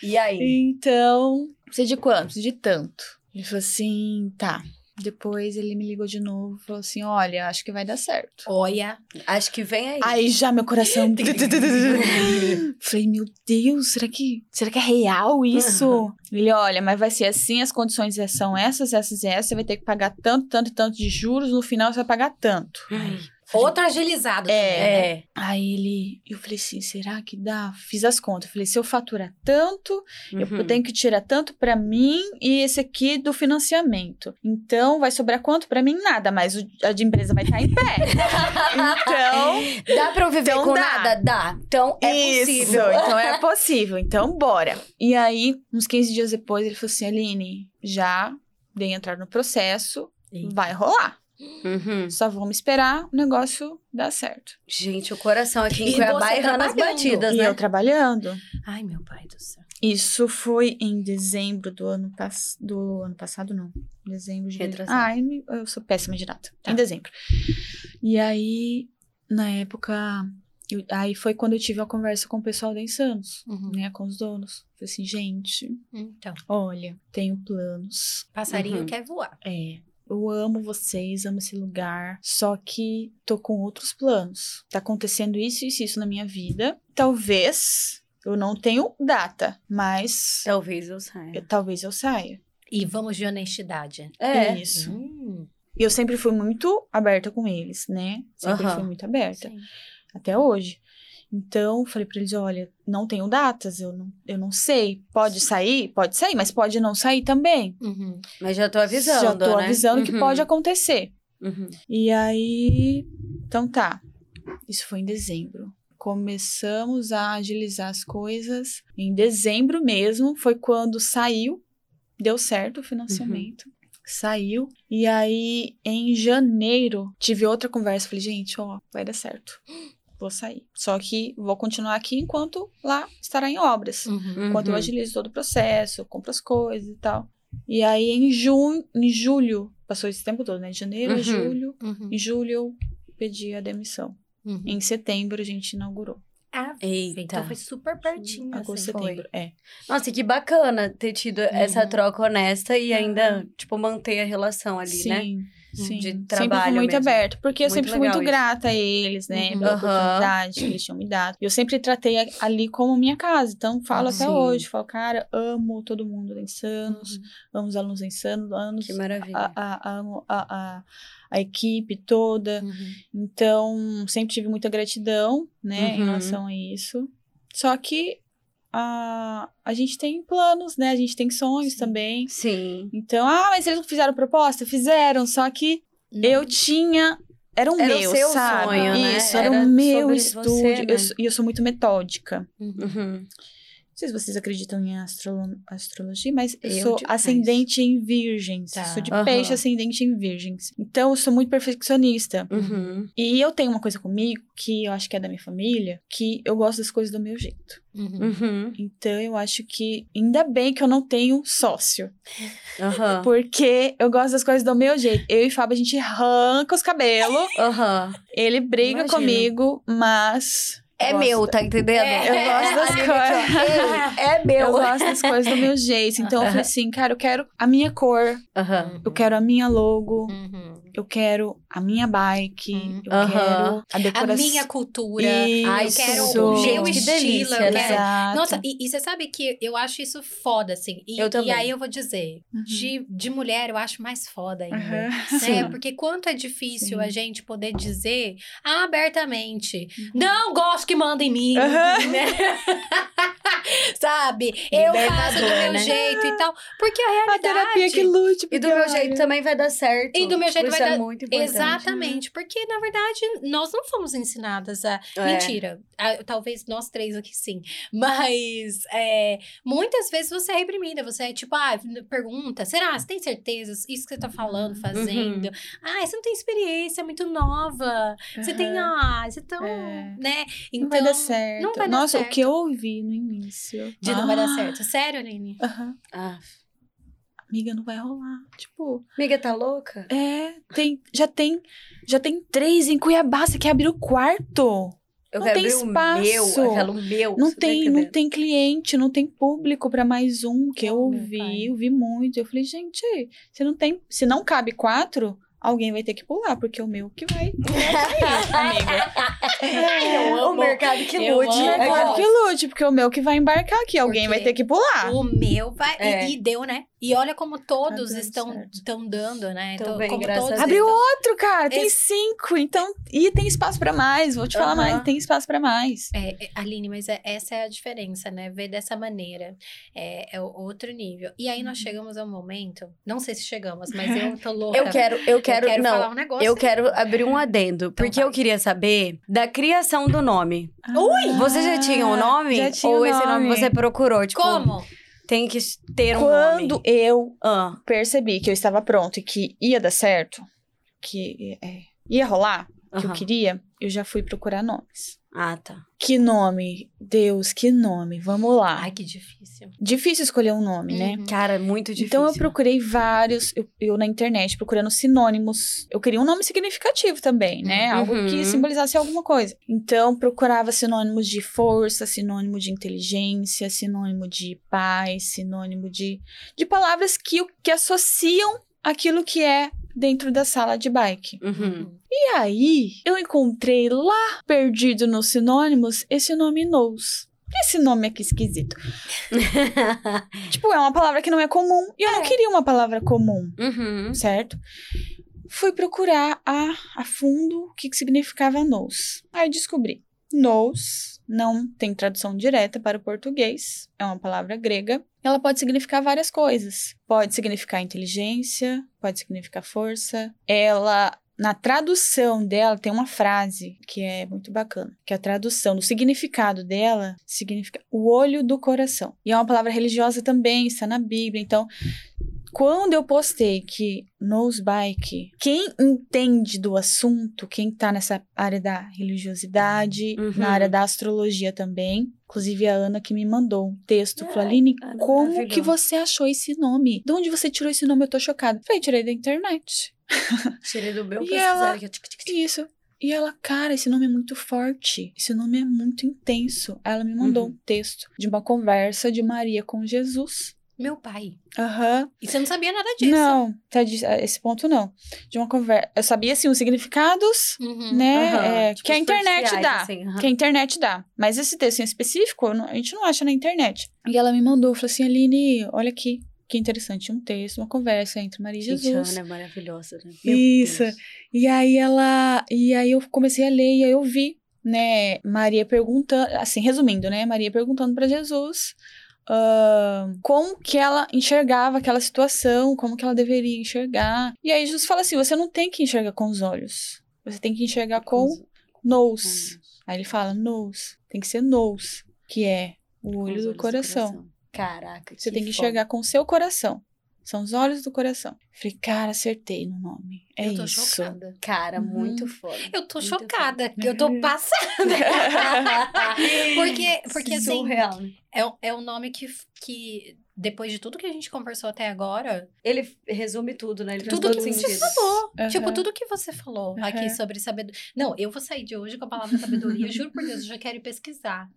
Speaker 1: E aí?
Speaker 3: Então, precisa de quanto? Precisa de tanto. Ele falou assim, tá. Depois ele me ligou de novo e falou assim: olha, acho que vai dar certo.
Speaker 2: Olha,
Speaker 1: Acho que vem aí.
Speaker 3: Aí já meu coração. Falei, meu Deus, será que, será que é real isso? Ele, olha, mas vai ser assim, as condições são essas, essas e essas. Você vai ter que pagar tanto, tanto tanto de juros. No final você vai pagar tanto.
Speaker 1: Ai,
Speaker 2: outro agilizado
Speaker 3: É.
Speaker 2: né?
Speaker 1: É.
Speaker 3: Aí ele, eu falei assim, será que dá? Fiz as contas. Eu falei, se eu faturar tanto,
Speaker 1: Uhum.
Speaker 3: eu tenho que tirar tanto pra mim e esse aqui do financiamento. Então, vai sobrar quanto pra mim? Nada, mas a de empresa vai estar em pé. então,
Speaker 1: Dá pra eu viver
Speaker 3: Então
Speaker 1: com
Speaker 3: dá.
Speaker 1: nada? Dá. Então é
Speaker 3: isso.
Speaker 1: possível.
Speaker 3: Então, é possível. Então, bora. E aí, uns 15 dias depois, ele falou assim, Aline, já dei entrar no processo, vai rolar.
Speaker 1: Uhum.
Speaker 3: Só vamos esperar o negócio dar certo.
Speaker 1: Gente, o coração aqui em
Speaker 2: E
Speaker 1: Cuiabá
Speaker 2: você
Speaker 1: errando as
Speaker 2: trabalhando.
Speaker 1: batidas,
Speaker 3: E
Speaker 1: né?
Speaker 3: eu trabalhando.
Speaker 2: Ai, meu pai do céu.
Speaker 3: Isso foi em dezembro do ano, pass do ano passado, não. Dezembro de...
Speaker 1: Retrasado.
Speaker 3: Ah, me- eu sou péssima de data.
Speaker 2: Tá.
Speaker 3: Em dezembro. E aí, na época... eu- aí foi quando eu tive a conversa com o pessoal da Insanos,
Speaker 2: Uhum.
Speaker 3: né? Com os donos. Falei assim, gente,
Speaker 2: Então,
Speaker 3: olha, tenho planos.
Speaker 2: passarinho
Speaker 1: Uhum.
Speaker 2: quer voar.
Speaker 3: É... Eu amo vocês, amo esse lugar, só que tô com outros planos. Tá acontecendo isso, isso, isso na minha vida. Talvez eu não tenho data, mas
Speaker 1: Talvez eu saia.
Speaker 3: eu- talvez eu saia.
Speaker 2: E vamos de honestidade.
Speaker 1: É.
Speaker 3: Isso.
Speaker 2: Hum,
Speaker 3: E eu sempre fui muito aberta com eles, né? Sempre
Speaker 1: Aham.
Speaker 3: fui muito aberta,
Speaker 2: sim.
Speaker 3: até hoje. Então, falei pra eles, olha, não tenho datas, eu não, eu não sei. Pode sair? Pode sair, mas pode não sair também.
Speaker 2: Uhum.
Speaker 1: Mas já tô avisando,
Speaker 3: Já tô
Speaker 1: né?
Speaker 3: avisando que
Speaker 1: Uhum.
Speaker 3: pode acontecer.
Speaker 1: Uhum.
Speaker 3: E aí, então tá. Isso foi em dezembro. começamos a agilizar as coisas em dezembro mesmo, foi quando saiu, deu certo o financiamento. Saiu. E aí, em janeiro, tive outra conversa. Falei, gente, ó, vai dar certo. Vou sair. Só que vou continuar aqui enquanto lá estará em obras.
Speaker 2: Uhum.
Speaker 3: Enquanto eu
Speaker 1: Uhum.
Speaker 3: agilizo todo o processo, compro as coisas e tal. E aí, em junho, em julho, passou esse tempo todo, né? De janeiro a
Speaker 1: Uhum.
Speaker 3: julho.
Speaker 2: Uhum.
Speaker 3: Em julho eu pedi a demissão.
Speaker 2: Uhum.
Speaker 3: Em setembro a gente inaugurou.
Speaker 2: Ah,
Speaker 1: Eita.
Speaker 2: então foi super pertinho.
Speaker 3: Agosto,
Speaker 2: assim.
Speaker 3: setembro. É.
Speaker 1: Nossa, que bacana ter tido essa
Speaker 2: Uhum.
Speaker 1: troca honesta e ainda, tipo, manter a relação ali,
Speaker 3: sim,
Speaker 1: né?
Speaker 3: Sim.
Speaker 1: De
Speaker 3: sempre
Speaker 1: trabalho
Speaker 3: fui muito
Speaker 1: mesmo.
Speaker 3: aberto. Porque eu
Speaker 1: Muito
Speaker 3: sempre fui muito
Speaker 1: isso.
Speaker 3: grata a eles, né?
Speaker 2: Uhum.
Speaker 3: Pela oportunidade que eles tinham me dado. Eu sempre tratei ali como minha casa. Então, falo até
Speaker 1: Sim.
Speaker 3: hoje. Falo, cara, amo todo mundo em Insanos.
Speaker 2: Uhum.
Speaker 3: Amo os alunos em Insanos. Anos,
Speaker 1: Que maravilha.
Speaker 3: a, a, amo a, a, a equipe toda.
Speaker 2: Uhum.
Speaker 3: Então, sempre tive muita gratidão, né, em
Speaker 1: Uhum.
Speaker 3: relação a isso. Só que a, a gente tem planos, né? A gente tem sonhos
Speaker 2: Sim.
Speaker 3: também.
Speaker 1: Sim.
Speaker 3: Então, ah, mas eles não fizeram proposta? Fizeram, só que eu tinha. Era o
Speaker 1: Era o
Speaker 3: meu,
Speaker 1: seu
Speaker 3: sabe?
Speaker 1: sonho, né?
Speaker 3: Isso, era,
Speaker 1: Era
Speaker 3: o meu estúdio.
Speaker 1: você, né?
Speaker 3: Eu E eu, sou muito metódica.
Speaker 2: Uhum.
Speaker 1: Uhum.
Speaker 3: Não sei se vocês acreditam em astrolo- astrologia, mas eu,
Speaker 1: Eu
Speaker 3: sou ascendente em virgens.
Speaker 2: Tá.
Speaker 3: Sou de
Speaker 1: Aham.
Speaker 3: peixe ascendente em virgens. Então, eu sou muito perfeccionista.
Speaker 1: Uhum.
Speaker 3: E eu tenho uma coisa comigo, que eu acho que é da minha família, que eu gosto das coisas do meu jeito.
Speaker 2: Uhum.
Speaker 1: Uhum.
Speaker 3: Então, eu acho que ainda bem que eu não tenho sócio. Porque eu gosto das coisas do meu jeito. Eu e Fábio, a gente arranca os cabelos. Ele briga
Speaker 1: Imagino.
Speaker 3: comigo, mas.
Speaker 1: É
Speaker 3: gosto-
Speaker 1: meu, tá entendendo?
Speaker 2: É,
Speaker 3: Eu gosto das coisas.
Speaker 1: É meu.
Speaker 3: Eu gosto das coisas do meu jeito. Então, eu falei assim, cara, eu quero a minha cor, eu quero a minha logo,
Speaker 2: Uhum.
Speaker 3: Eu quero a minha bike,
Speaker 2: Uhum.
Speaker 3: eu
Speaker 1: Aham.
Speaker 3: quero a
Speaker 2: A
Speaker 3: decoração.
Speaker 2: minha cultura. Eu quero o meu
Speaker 1: que
Speaker 2: estilo.
Speaker 1: delícia,
Speaker 2: eu quero...
Speaker 3: Exato.
Speaker 2: Nossa, e, e você sabe que eu acho isso foda, assim. E,
Speaker 1: Eu também.
Speaker 2: e aí eu vou dizer,
Speaker 3: Uhum.
Speaker 2: de, de mulher eu acho mais foda ainda.
Speaker 3: Aham.
Speaker 2: Né? Porque quanto é difícil
Speaker 3: Sim.
Speaker 2: a gente poder dizer abertamente, não gosto que manda em mim, né? Sabe? Eu faço do meu
Speaker 1: né?
Speaker 2: jeito e tal. Porque a
Speaker 3: A
Speaker 2: realidade...
Speaker 3: terapia que lute.
Speaker 1: E do meu jeito também vai dar certo.
Speaker 2: E do meu jeito
Speaker 1: Isso é muito importante.
Speaker 2: Exatamente, porque na verdade nós não fomos ensinadas a.
Speaker 1: É.
Speaker 2: Mentira, a- talvez nós três aqui sim, mas é, muitas vezes você é reprimida, você é tipo, ah, pergunta, será? Você tem certeza? Isso que você tá falando, fazendo? Ah, você não tem experiência, é muito nova. Você tem, ah, você tão.
Speaker 3: É.
Speaker 2: né?
Speaker 3: Não vai dar
Speaker 2: Então,
Speaker 3: certo.
Speaker 2: não vai dar
Speaker 3: Nossa,
Speaker 2: certo.
Speaker 3: o que eu ouvi no início.
Speaker 2: De não vai dar
Speaker 3: Ah,
Speaker 2: certo. Sério, Aline?
Speaker 3: aham.
Speaker 1: Ah,
Speaker 3: Amiga, não vai rolar. Tipo,
Speaker 1: amiga, tá louca?
Speaker 3: é, tem, já tem, já tem três em Cuiabá, você quer abrir o quarto?
Speaker 1: Eu
Speaker 3: Não
Speaker 1: quero
Speaker 3: tem espaço.
Speaker 1: o meu, aquela meu.
Speaker 3: Não
Speaker 1: tá
Speaker 3: tem, não tem cliente, não tem público pra mais um que eu ouvi, eu vi muito. Eu falei, gente, se não tem, se não cabe quatro, alguém vai ter que pular, porque é o meu que vai. amiga.
Speaker 2: Eu
Speaker 1: o mercado que
Speaker 2: Eu
Speaker 1: lute. É
Speaker 3: Claro
Speaker 1: claro.
Speaker 3: que lute, porque é o meu que vai embarcar aqui, alguém vai
Speaker 2: Porque
Speaker 3: ter que pular.
Speaker 2: O meu vai. e-
Speaker 1: É.
Speaker 2: E, deu, né? E olha como todos
Speaker 3: dando
Speaker 2: estão,
Speaker 3: certo.
Speaker 2: estão dando, né?
Speaker 1: Tô
Speaker 2: Então,
Speaker 1: bem,
Speaker 2: como todos
Speaker 3: Abriu
Speaker 2: estão-
Speaker 3: outro, cara, tem
Speaker 2: Esse-
Speaker 3: cinco, então, e tem espaço pra mais, vou te falar
Speaker 1: Aham.
Speaker 3: mais, tem espaço pra mais.
Speaker 2: É, é, Aline, mas é- essa é a diferença, né? Ver dessa maneira é, é o- outro nível. E aí nós
Speaker 3: Uhum.
Speaker 2: chegamos a um momento, não sei se chegamos, mas eu tô louca.
Speaker 1: Eu quero, eu quero,
Speaker 2: eu quero
Speaker 1: não.
Speaker 2: falar um negócio.
Speaker 1: Eu quero abrir um adendo, porque
Speaker 2: vai.
Speaker 1: eu queria saber da criação do nome.
Speaker 3: Ui!
Speaker 1: Você já tinha um nome?
Speaker 3: Já tinha
Speaker 1: Ou
Speaker 3: o
Speaker 1: esse nome
Speaker 3: nome.
Speaker 1: você procurou? Tipo,
Speaker 2: Como?
Speaker 1: tem que ter um
Speaker 3: Quando
Speaker 1: nome.
Speaker 3: eu
Speaker 1: Ah,
Speaker 3: percebi que eu estava pronto e que ia dar certo, que é, ia rolar, que eu
Speaker 1: aham.
Speaker 3: queria, eu já fui procurar nomes.
Speaker 1: Ah, tá.
Speaker 3: Que nome? Deus, que nome? Vamos lá.
Speaker 2: Ai, que difícil.
Speaker 3: Difícil escolher um nome, né?
Speaker 2: Uhum.
Speaker 1: Cara, muito difícil.
Speaker 3: Então eu procurei vários, eu, eu na internet procurando sinônimos. Eu queria um nome significativo também, né? Algo
Speaker 1: Uhum.
Speaker 3: que simbolizasse alguma coisa. Então procurava sinônimos de força, sinônimo de inteligência, sinônimo de paz, sinônimo de, de palavras que, que associam aquilo que é dentro da sala de bike.
Speaker 1: Uhum.
Speaker 3: E aí eu encontrei lá perdido nos sinônimos esse nome Nose. Esse nome aqui esquisito. Tipo, é uma palavra que não é comum. E eu não queria uma palavra comum,
Speaker 1: uhum.
Speaker 3: certo? Fui procurar a, a fundo o que, que significava nose. Aí descobri. Nose não tem tradução direta para o português. É uma palavra grega. Ela pode significar várias coisas. Pode significar inteligência, pode significar força. Ela na tradução dela tem uma frase que é muito bacana, que a tradução, do significado dela significa o olho do coração. E é uma palavra religiosa também, está na Bíblia. Então, quando eu postei que Nosebike, quem entende do assunto, quem tá nessa área da religiosidade,
Speaker 1: Uhum.
Speaker 3: na área da astrologia também, inclusive a Ana que me mandou um texto, falou, Aline,
Speaker 1: Ana,
Speaker 3: como que
Speaker 1: maravilhosa."
Speaker 3: você achou esse nome? De onde você tirou esse nome? Eu tô chocada. Falei, tirei da internet.
Speaker 1: Tirei do meu
Speaker 3: E ela-. Isso. E ela, cara, esse nome é muito forte. Esse nome é muito intenso. Ela me mandou
Speaker 1: Uhum.
Speaker 3: um texto de uma conversa de Maria com Jesus.
Speaker 2: Meu pai.
Speaker 3: Aham.
Speaker 2: E você não sabia nada disso.
Speaker 3: Não, até de- a esse ponto não. De uma conversa. Eu sabia, assim, os significados,
Speaker 2: Uhum.
Speaker 3: né?
Speaker 1: Aham,
Speaker 3: é,
Speaker 1: tipo,
Speaker 3: que a internet dá.
Speaker 1: assim.
Speaker 3: Que a internet dá. Mas esse texto em específico, não- a gente não acha na internet. E ela me mandou, falou assim, Aline, olha aqui. Que interessante, um texto, uma conversa entre Maria e
Speaker 1: Gente,
Speaker 3: Jesus.
Speaker 1: Ana é maravilhosa, né? Meu
Speaker 3: Isso.
Speaker 1: Deus.
Speaker 3: E aí ela. E aí eu comecei a ler e aí eu vi, né, Maria perguntando, assim, resumindo, né? Maria perguntando pra Jesus ahn, como que ela enxergava aquela situação, como que ela deveria enxergar. E aí Jesus fala assim: você não tem que enxergar com os olhos. Você tem que enxergar com
Speaker 1: os-
Speaker 3: nose. Aí ele fala nose. Tem que ser nose, que é o
Speaker 1: com
Speaker 3: olho do
Speaker 1: olhos
Speaker 3: coração.
Speaker 1: Caraca,
Speaker 3: Você tem que
Speaker 1: foda.
Speaker 3: enxergar com o seu coração. São os olhos do coração. Falei, cara, acertei no nome. É
Speaker 2: eu tô
Speaker 3: isso.
Speaker 2: chocada.
Speaker 1: Cara,
Speaker 3: Uhum.
Speaker 1: muito foda.
Speaker 2: Eu tô
Speaker 1: Muito
Speaker 2: chocada,
Speaker 3: foda.
Speaker 2: eu tô passada. porque, porque assim,
Speaker 1: Surreal,
Speaker 2: é, o- é um nome que, que, depois de tudo que a gente conversou até agora,
Speaker 1: Ele resume tudo, né? Ele
Speaker 2: tudo que você falou.
Speaker 3: Aham.
Speaker 2: Tipo, tudo que você falou aqui
Speaker 3: Aham.
Speaker 2: sobre sabedoria. Não, eu vou sair de hoje com a palavra sabedoria. juro por Deus, eu já quero pesquisar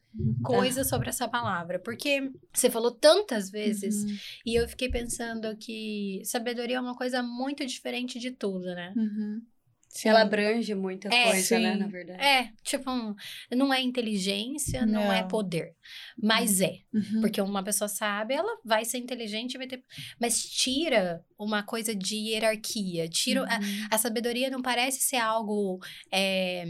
Speaker 2: coisas sobre essa palavra. Porque você falou tantas vezes
Speaker 3: Uhum,
Speaker 2: e eu fiquei pensando que sabedoria é uma coisa muito diferente de tudo, né?
Speaker 3: Uhum. Sim.
Speaker 1: Ela abrange muita
Speaker 2: É,
Speaker 1: coisa, né?
Speaker 3: sim.
Speaker 1: Na verdade.
Speaker 2: É, tipo, um- não é inteligência, não, é
Speaker 3: Não.
Speaker 2: poder. Mas é.
Speaker 3: Uhum.
Speaker 2: Porque uma pessoa sabe, ela vai ser inteligente vai ter. Mas tira uma coisa de hierarquia. Tira. a-
Speaker 3: Uhum.
Speaker 2: A, sabedoria não parece ser algo. é,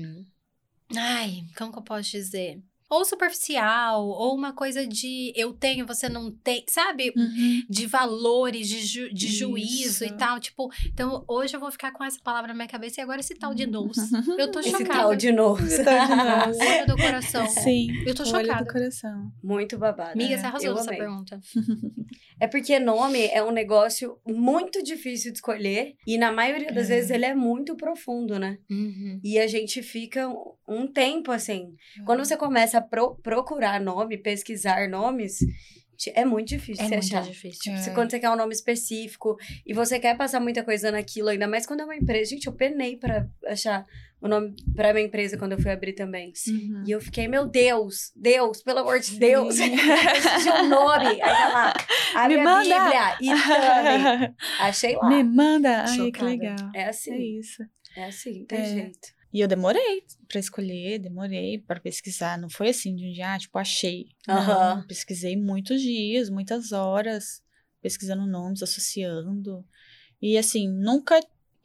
Speaker 2: Ai, como que eu posso dizer? Ou superficial, ou uma coisa de eu tenho, você não tem, sabe?
Speaker 3: Uhum.
Speaker 2: De valores, de, ju- de juízo e tal. Tipo, então hoje eu vou ficar com essa palavra na minha cabeça e agora esse tal de nous. Eu tô
Speaker 1: Esse
Speaker 2: chocada.
Speaker 1: tal de novo.
Speaker 3: Esse tal de
Speaker 2: O
Speaker 3: nous.
Speaker 2: olho do coração.
Speaker 3: Sim.
Speaker 2: Eu tô
Speaker 3: o olho
Speaker 2: chocada.
Speaker 3: do coração.
Speaker 1: Muito babado.
Speaker 2: Amiga,
Speaker 3: É,
Speaker 2: você arrasou nessa
Speaker 1: amei.
Speaker 2: pergunta.
Speaker 1: É porque nome é um negócio muito difícil de escolher e na maioria das
Speaker 3: É.
Speaker 1: vezes ele é muito profundo, né?
Speaker 2: Uhum.
Speaker 1: E a gente fica um- um tempo assim. Quando você começa a pro- procurar nome, pesquisar nomes, é muito difícil
Speaker 2: É
Speaker 1: você
Speaker 2: muito
Speaker 1: achar.
Speaker 2: difícil.
Speaker 1: Tipo,
Speaker 3: É.
Speaker 1: quando você quer um nome específico e você quer passar muita coisa naquilo, ainda mais quando é uma empresa. Gente, eu penei pra achar o nome pra minha empresa quando eu fui abrir também.
Speaker 3: Uhum.
Speaker 1: E eu fiquei, meu Deus, Deus, pelo amor de Deus, de um nome. Aí tá lá, abre
Speaker 3: Me
Speaker 1: a
Speaker 3: manda.
Speaker 1: Bíblia e. Achei lá.
Speaker 3: Me manda. Ai, que legal.
Speaker 1: É
Speaker 3: É
Speaker 1: assim,
Speaker 3: isso.
Speaker 1: é assim, tem
Speaker 3: É.
Speaker 1: jeito.
Speaker 3: E eu demorei pra escolher, demorei pra pesquisar. Não foi assim de um dia, ah, tipo, achei. Não, pesquisei muitos dias, muitas horas, pesquisando nomes, associando. E assim, nunca.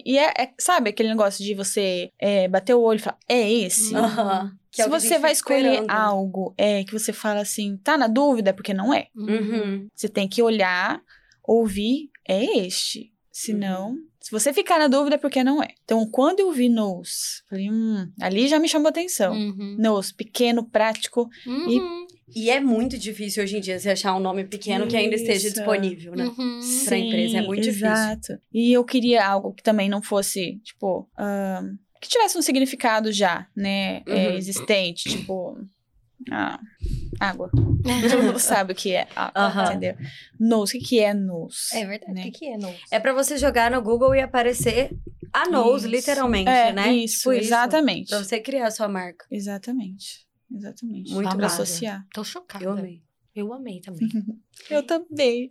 Speaker 3: E é, é- sabe aquele negócio de você é, bater o olho e falar, é esse?
Speaker 2: Uhum.
Speaker 1: É
Speaker 3: Se você vai escolher
Speaker 1: esperando.
Speaker 3: algo é, que você fala assim, tá na dúvida, é porque não é.
Speaker 1: Uhum.
Speaker 3: Você tem que olhar, ouvir, é este. Senão, se você ficar na dúvida, é porque não é. Então, quando eu vi Nose, falei, hum, ali já me chamou atenção.
Speaker 2: Uhum.
Speaker 3: Nose, pequeno, prático.
Speaker 2: Uhum.
Speaker 1: E é muito difícil hoje em dia você achar um nome pequeno que ainda esteja
Speaker 3: Isso.
Speaker 1: disponível, né?
Speaker 2: Uhum.
Speaker 1: Pra empresa é muito difícil.
Speaker 3: Exato. E eu queria algo que também não fosse, tipo, que tivesse um significado já, né, é,
Speaker 1: Uhum.
Speaker 3: existente, tipo, ah, água. Todo mundo sabe o que é água, entendeu? Nose, o que é nose?
Speaker 2: É verdade.
Speaker 3: Né?
Speaker 2: O que, é novo?
Speaker 1: É pra você jogar no Google e aparecer a nose,
Speaker 3: Isso.
Speaker 1: literalmente,
Speaker 3: É,
Speaker 1: né?
Speaker 3: isso,
Speaker 1: Tipo
Speaker 3: exatamente.
Speaker 1: Pra você criar a sua marca.
Speaker 3: Exatamente. Exatamente.
Speaker 1: Muito
Speaker 3: pra
Speaker 1: massa.
Speaker 3: associar.
Speaker 2: Tô chocada.
Speaker 1: Eu amei.
Speaker 2: Eu amei também.
Speaker 3: Eu também.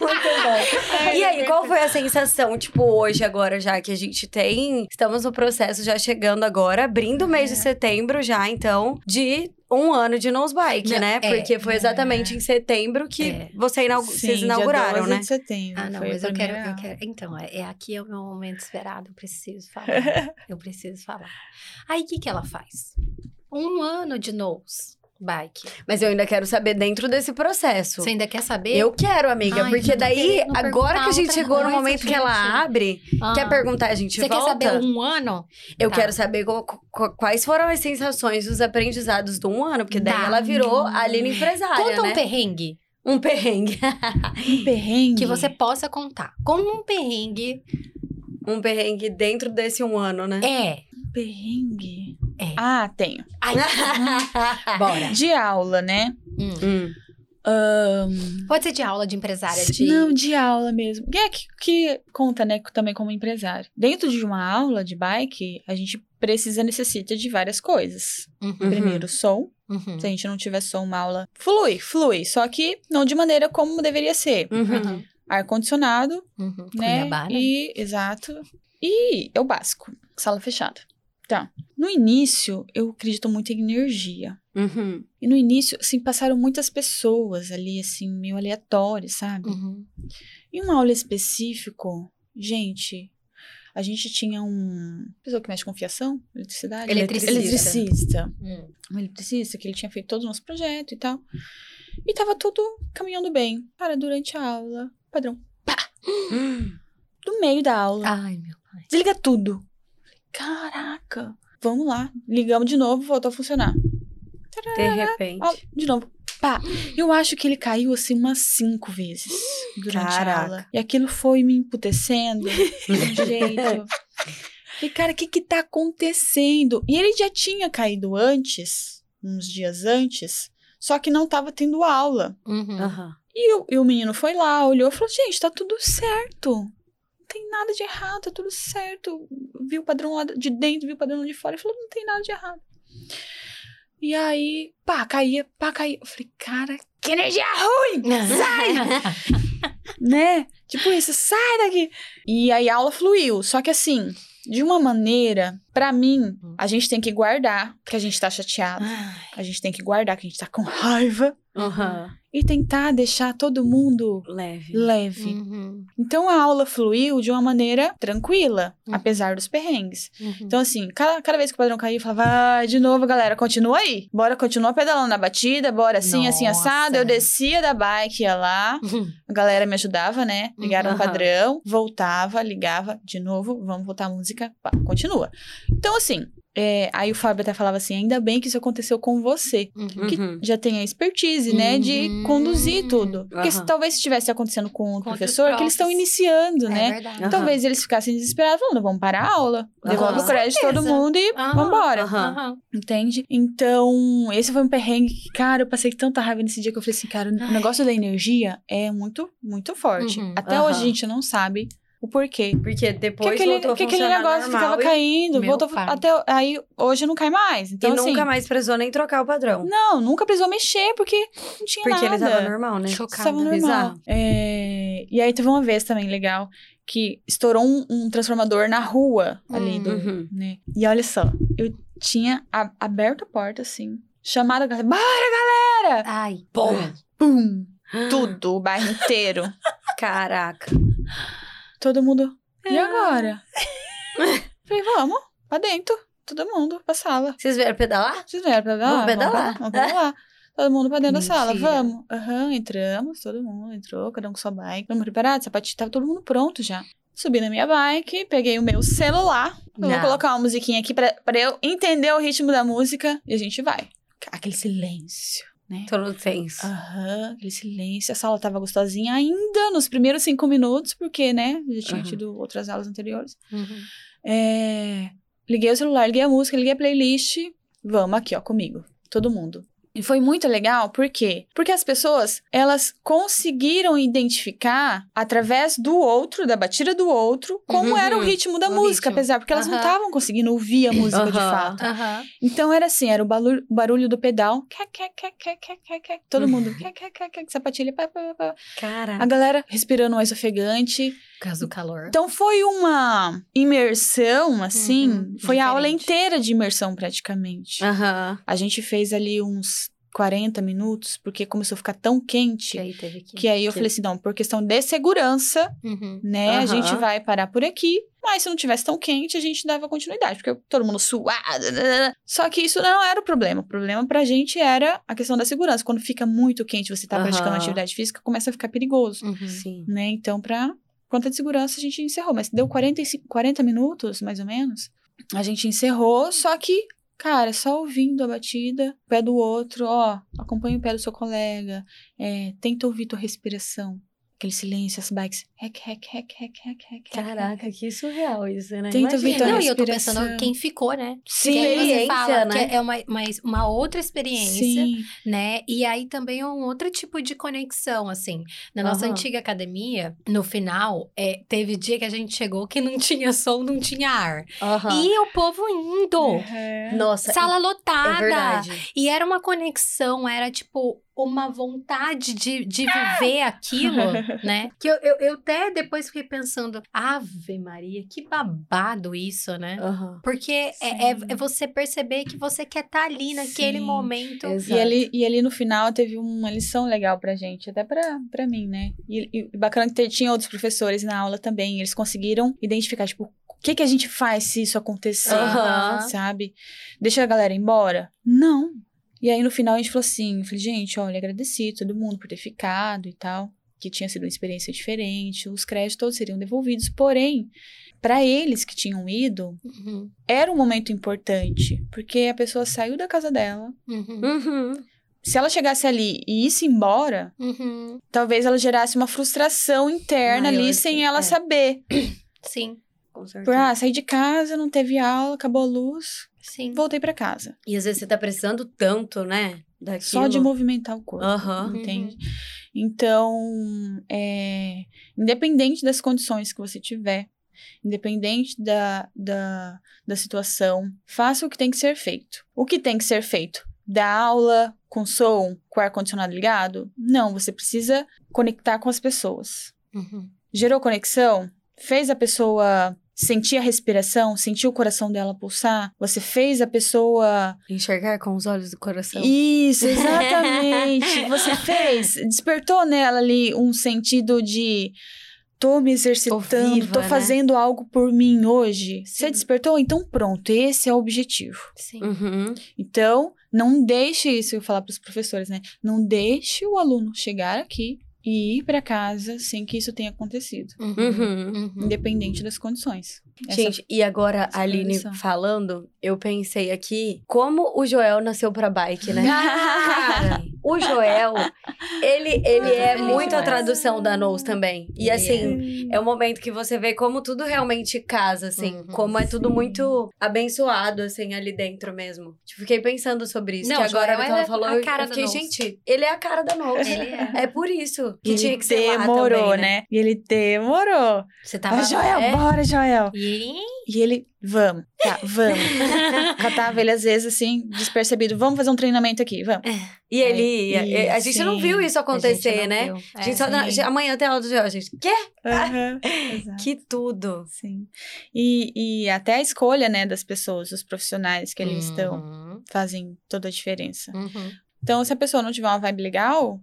Speaker 1: Muito bom. E aí, qual foi a sensação, tipo, hoje, agora, já que a gente tem. Estamos no processo já chegando agora, abrindo o mês de
Speaker 3: É.
Speaker 1: setembro já, então, de um ano de Nose Bike,
Speaker 2: Não,
Speaker 1: né?
Speaker 2: é.
Speaker 1: Porque foi exatamente em setembro que
Speaker 2: É.
Speaker 1: você inaugu-
Speaker 3: Sim,
Speaker 1: vocês
Speaker 3: dia
Speaker 1: inauguraram,
Speaker 3: 12
Speaker 1: né?
Speaker 3: de setembro.
Speaker 2: Ah, não, mas eu quero, eu quero. Então, é, é aqui é o meu momento esperado. Eu preciso falar. eu preciso falar. Aí, o que, que ela faz? Um ano de nose. Bike.
Speaker 1: Mas eu ainda quero saber dentro desse processo.
Speaker 2: Você ainda quer saber?
Speaker 1: Eu quero, amiga,
Speaker 2: Ai,
Speaker 1: porque
Speaker 2: gente,
Speaker 1: daí, agora que a gente chegou no momento que ela
Speaker 2: gente.
Speaker 1: abre,
Speaker 2: Ah.
Speaker 1: quer perguntar, a gente
Speaker 2: Você quer
Speaker 1: volta?
Speaker 2: saber um ano?
Speaker 1: Eu
Speaker 2: Tá.
Speaker 1: quero saber quais foram as sensações, os aprendizados do um ano, porque daí
Speaker 2: Tá.
Speaker 1: ela virou a Aline empresária,
Speaker 2: Conta
Speaker 1: né?
Speaker 2: um perrengue
Speaker 1: Um perrengue.
Speaker 3: Um perrengue.
Speaker 2: que você possa contar. Conta um perrengue.
Speaker 1: um perrengue dentro desse um ano, né?
Speaker 2: É.
Speaker 3: Um perrengue.
Speaker 2: É.
Speaker 3: Ah, tenho.
Speaker 2: Ai, bora.
Speaker 3: De aula, né?
Speaker 2: Hum.
Speaker 1: Hum.
Speaker 3: Ahn,
Speaker 2: Pode ser de aula de empresária de.
Speaker 3: Não, de aula mesmo. Que é que, que conta, né, também como empresário. Dentro de uma aula de bike, a gente precisa, necessita de várias coisas.
Speaker 2: Uhum,
Speaker 3: Primeiro, som.
Speaker 2: uhum.
Speaker 3: Se a gente não tiver som, uma aula flui, flui. Só que não de maneira como deveria ser.
Speaker 1: Uhum.
Speaker 3: Ar-condicionado,
Speaker 2: Uhum.
Speaker 3: né?
Speaker 2: Cuiabá, né?
Speaker 3: E, exato. E é o básico. Sala fechada. Tá. No início, eu acredito muito em energia.
Speaker 1: Uhum.
Speaker 3: E no início, assim, passaram muitas pessoas ali, assim, meio aleatórias, sabe?
Speaker 2: Uhum.
Speaker 3: Em uma aula específico, gente, a gente tinha um. Pessoa que mexe com fiação, eletricidade?
Speaker 2: Eletricista.
Speaker 3: Eletricista.
Speaker 2: Hum.
Speaker 3: Um eletricista, que ele tinha feito todo o nosso projeto e tal. E tava tudo caminhando bem. Cara, durante a aula, padrão. Pá! Do meio da aula.
Speaker 2: Ai, meu pai.
Speaker 3: Desliga tudo. Caraca. Vamos lá. Ligamos de novo, voltou a funcionar.
Speaker 1: De repente.
Speaker 3: Ó, de novo. Pá. Eu acho que ele caiu assim umas cinco vezes durante
Speaker 1: Caraca.
Speaker 3: a aula. E aquilo foi me emputecendo de um jeito. E, cara, o que que tá acontecendo? E ele já tinha caído antes, uns dias antes, só que não tava tendo aula.
Speaker 2: Uhum.
Speaker 1: Aham.
Speaker 3: E o, e o menino foi lá, olhou e falou: gente, tá tudo certo. Não tem nada de errado, tá tudo certo. Viu o padrão lá de dentro, viu o padrão lá de fora. Ele falou: não tem nada de errado. E aí, pá, caía, pá, caía. Eu falei, cara, que energia ruim! Sai! né? Tipo isso, sai daqui! E aí a aula fluiu. Só que assim, de uma maneira, pra mim, a gente tem que guardar que a gente tá chateado.
Speaker 2: Ai.
Speaker 3: A gente tem que guardar que a gente tá com raiva.
Speaker 1: Aham.
Speaker 3: E tentar deixar todo mundo
Speaker 1: Leve.
Speaker 3: leve.
Speaker 2: Uhum.
Speaker 3: Então a aula fluiu de uma maneira tranquila,
Speaker 2: Uhum.
Speaker 3: apesar dos perrengues.
Speaker 2: Uhum.
Speaker 3: Então, assim, cada, cada vez que o padrão caía, eu falava, vai, de novo, galera, continua aí. Bora continuar pedalando na batida, bora assim, assim,
Speaker 2: Nossa.
Speaker 3: assado. Eu descia da bike, ia lá,
Speaker 2: Uhum.
Speaker 3: a galera me ajudava, né? Ligaram
Speaker 1: Uhum.
Speaker 3: o padrão, voltava, ligava, de novo, vamos voltar a música, pá, continua. Então, assim, é, aí o Fábio até falava assim, ainda bem que isso aconteceu com você.
Speaker 2: Uhum.
Speaker 3: Que
Speaker 1: Uhum.
Speaker 3: já tem a expertise, né, de
Speaker 2: Uhum.
Speaker 3: conduzir tudo. Porque se talvez estivesse acontecendo com o professor, que eles estão iniciando,
Speaker 2: É
Speaker 3: né?
Speaker 2: verdade.
Speaker 3: Talvez eles ficassem desesperados, falando, vamos parar a aula, devolve o crédito de todo mundo e
Speaker 2: Aham.
Speaker 3: vambora.
Speaker 1: Aham.
Speaker 2: Aham.
Speaker 3: Entende? Então, esse foi um perrengue que, cara, eu passei tanta raiva nesse dia que eu falei assim, cara, o negócio da energia é muito, muito forte.
Speaker 2: Uhum.
Speaker 3: Até hoje a gente não sabe o porquê.
Speaker 1: Porque
Speaker 3: Que
Speaker 1: depois
Speaker 3: aquele,
Speaker 1: voltou a
Speaker 3: que aquele negócio ficava
Speaker 1: e-
Speaker 3: caindo,
Speaker 2: Meu
Speaker 3: voltou
Speaker 2: pai.
Speaker 3: até aí hoje não cai mais. Então,
Speaker 1: e
Speaker 3: assim,
Speaker 1: nunca mais precisou nem trocar o padrão.
Speaker 3: não, nunca precisou mexer porque não tinha
Speaker 1: Porque
Speaker 3: nada.
Speaker 1: ele tava normal, né?
Speaker 2: Chocada.
Speaker 3: Estava normal. É, E aí teve uma vez também legal que estourou um, um transformador na rua ali do,
Speaker 1: Uhum.
Speaker 3: né? E olha só, eu tinha a- aberto a porta assim, chamado a galera, bora galera!
Speaker 2: Ai.
Speaker 1: Bom.
Speaker 3: Pum! Tudo, o bairro inteiro.
Speaker 1: Caraca.
Speaker 3: Todo mundo. E agora? Falei, vamos, pra dentro. Todo mundo pra sala.
Speaker 1: Vocês vieram pedalar?
Speaker 3: Vocês vieram pedalar?
Speaker 1: Vamos pedalar?
Speaker 3: Vamos pedalar. Todo mundo pra dentro da sala.
Speaker 2: Mentira.
Speaker 3: Vamos. Aham, entramos. Todo mundo entrou, cada um com sua bike. Mundo preparado, sapatinho. Tava todo mundo pronto já. Subi na minha bike, peguei o meu celular. Vou colocar uma musiquinha aqui pra, pra eu entender o ritmo da música. E a gente vai. Aquele silêncio, né?
Speaker 1: Todo tenso.
Speaker 3: Aham, aquele silêncio. A sala tava gostosinha ainda nos primeiros cinco minutos, porque, né? Já tinha
Speaker 1: Aham.
Speaker 3: tido outras aulas anteriores.
Speaker 2: Uhum.
Speaker 3: É, Liguei o celular, liguei a música, liguei a playlist. Vamos aqui, ó, comigo. Todo mundo. E foi muito legal, por quê? Porque as pessoas, elas conseguiram identificar, através do outro, da batida do outro, como
Speaker 1: Uhum,
Speaker 3: era o ritmo da
Speaker 2: o
Speaker 3: música,
Speaker 2: ritmo.
Speaker 3: apesar, porque elas não estavam conseguindo ouvir a música de
Speaker 1: Aham.
Speaker 3: fato. Então era assim, era o barulho, barulho do pedal, todo mundo, sapatilha, pá, pá, pá, pá.
Speaker 1: Caraca.
Speaker 3: a galera respirando mais ofegante,
Speaker 2: Por causa do calor.
Speaker 3: então foi uma imersão, assim,
Speaker 2: Uhum,
Speaker 3: foi a aula
Speaker 2: diferente.
Speaker 3: inteira de imersão praticamente. A gente fez ali uns 40 minutos, porque começou a ficar tão quente.
Speaker 2: Que aí teve que.
Speaker 3: Que aí eu
Speaker 1: Que-
Speaker 3: falei assim, não, por questão de segurança,
Speaker 2: Uhum.
Speaker 3: né, a
Speaker 1: Aham.
Speaker 3: gente vai parar por aqui. Mas se não tivesse tão quente, a gente dava continuidade, porque todo mundo suado. né, Só que isso não era o problema. O problema pra gente era a questão da segurança. Quando fica muito quente, você tá
Speaker 1: Aham.
Speaker 3: praticando atividade física, começa a ficar perigoso,
Speaker 2: Uhum.
Speaker 1: Sim.
Speaker 3: né? Então, pra conta de segurança, a gente encerrou. Mas deu 45, 40 minutos, mais ou menos. A gente encerrou, só que, cara, só ouvindo a batida, pé do outro, ó, acompanha o pé do seu colega, é, tenta ouvir tua respiração. Aquele silêncio, as bikes. Rec, rec, rec, rec, rec, rec.
Speaker 1: Caraca, que surreal isso, né?
Speaker 3: Tenta ouvir tua
Speaker 2: Não, e eu tô pensando quem ficou, né?
Speaker 3: Sim,
Speaker 2: Que aí você
Speaker 1: experiência,
Speaker 2: fala
Speaker 1: né?
Speaker 2: que é uma, uma, uma outra experiência,
Speaker 3: Sim.
Speaker 2: né? E aí também é um outro tipo de conexão, assim. Na nossa
Speaker 1: Aham.
Speaker 2: antiga academia, no final, é, teve dia que a gente chegou que não tinha som, não tinha ar.
Speaker 1: Aham.
Speaker 2: E o povo indo.
Speaker 3: Uhum.
Speaker 1: Nossa,
Speaker 2: Sala
Speaker 1: é
Speaker 2: lotada.
Speaker 1: verdade.
Speaker 2: E era uma conexão, era tipo uma vontade de, de viver aquilo, né? Que eu, eu, eu até depois fiquei pensando, Ave Maria, que babado isso, né?
Speaker 1: Aham.
Speaker 2: Porque é, é, é você perceber que você quer estar ali naquele
Speaker 3: Sim.
Speaker 2: momento.
Speaker 1: Exato.
Speaker 3: E ali, e ali no final teve uma lição legal pra gente, até pra, pra mim, né? E, e bacana que tinha outros professores na aula também, eles conseguiram identificar, tipo, o que, que a gente faz se isso acontecer,
Speaker 1: Aham.
Speaker 3: sabe? Deixa a galera embora? Não. E aí no final a gente falou assim, eu falei, gente, olha, agradeci todo mundo por ter ficado e tal, que tinha sido uma experiência diferente, os créditos todos seriam devolvidos, porém, pra eles que tinham ido,
Speaker 2: Uhum,
Speaker 3: era um momento importante, porque a pessoa saiu da casa dela,
Speaker 2: uhum,
Speaker 1: Uhum.
Speaker 3: se ela chegasse ali eisse embora,
Speaker 2: uhum.
Speaker 3: talvez ela gerasse uma frustração interna
Speaker 1: Maior,
Speaker 3: ali sem
Speaker 1: sim,
Speaker 3: ela
Speaker 1: é.
Speaker 3: saber.
Speaker 2: Sim,
Speaker 1: Com
Speaker 3: Por,
Speaker 1: certeza.
Speaker 3: ah, saí de casa, não teve aula, acabou a luz,
Speaker 2: sim.
Speaker 3: voltei pra casa.
Speaker 1: E às vezes você tá precisando tanto, né? Daquilo.
Speaker 3: Só de movimentar o corpo.
Speaker 1: Aham.
Speaker 3: Entende? Então, é, independente das condições que você tiver, independente da, da, da situação, faça o que tem que ser feito. O que tem que ser feito? Dar aula com som, com o ar-condicionado ligado? Não, você precisa conectar com as pessoas.
Speaker 2: Uhum.
Speaker 3: Gerou conexão? Fez a pessoa sentir a respiração? Sentir o coração dela pulsar? Você fez a pessoa
Speaker 1: Enxergar com os olhos do coração.
Speaker 3: isso, exatamente. Você fez, despertou nela ali um sentido de tô me exercitando,
Speaker 1: viva,
Speaker 3: tô
Speaker 1: né?
Speaker 3: fazendo algo por mim hoje. Você
Speaker 2: Sim.
Speaker 3: despertou? Então pronto, esse é o objetivo.
Speaker 2: Sim.
Speaker 1: Uhum.
Speaker 3: Então, não deixe isso, eu falar para os professores, né? Não deixe o aluno chegar aqui e ir para casa sem que isso tenha acontecido,
Speaker 2: Uhum.
Speaker 1: Uhum.
Speaker 3: Independente das condições. Essa-
Speaker 1: Gente, e agora, a Aline
Speaker 3: lição.
Speaker 1: falando, eu pensei aqui, como o Joel nasceu pra bike, né? O Joel, ele, ele é muito a tradução da Nose também. E assim, é o momento que você vê como tudo realmente casa, assim.
Speaker 2: Uhum.
Speaker 1: como é tudo muito abençoado, assim, ali dentro mesmo. Tipo, fiquei pensando sobre isso.
Speaker 2: Não,
Speaker 1: que agora
Speaker 2: Joel
Speaker 1: que ela
Speaker 2: é
Speaker 1: falou,
Speaker 2: a cara
Speaker 1: eu fiquei, gente, ele é a cara da Nose.
Speaker 2: Ele é.
Speaker 1: É por isso que
Speaker 3: ele
Speaker 1: tinha que ser lá
Speaker 3: demorou,
Speaker 1: também, né?
Speaker 3: né? E ele demorou.
Speaker 2: Você tava.
Speaker 3: Ah, Joel,
Speaker 1: é?
Speaker 3: bora, Joel.
Speaker 2: E
Speaker 3: E ele, vamos, tá, vamos. Catava ele às vezes assim, despercebido, vamos fazer um treinamento aqui, vamos.
Speaker 1: E ele ia.
Speaker 3: É,
Speaker 1: E a gente não
Speaker 3: sim.
Speaker 1: viu isso
Speaker 2: a gente
Speaker 1: acontecer,
Speaker 2: não
Speaker 1: né?
Speaker 2: viu.
Speaker 1: A gente
Speaker 2: É.
Speaker 1: só, na- amanhã tem aula do gente. Quê?
Speaker 3: Exato.
Speaker 1: Que tudo.
Speaker 3: Sim. E, e até a escolha, né, das pessoas, dos profissionais que ali estão,
Speaker 2: Uhum.
Speaker 3: fazem toda a diferença.
Speaker 2: Uhum.
Speaker 3: Então, se a pessoa não tiver uma vibe legal,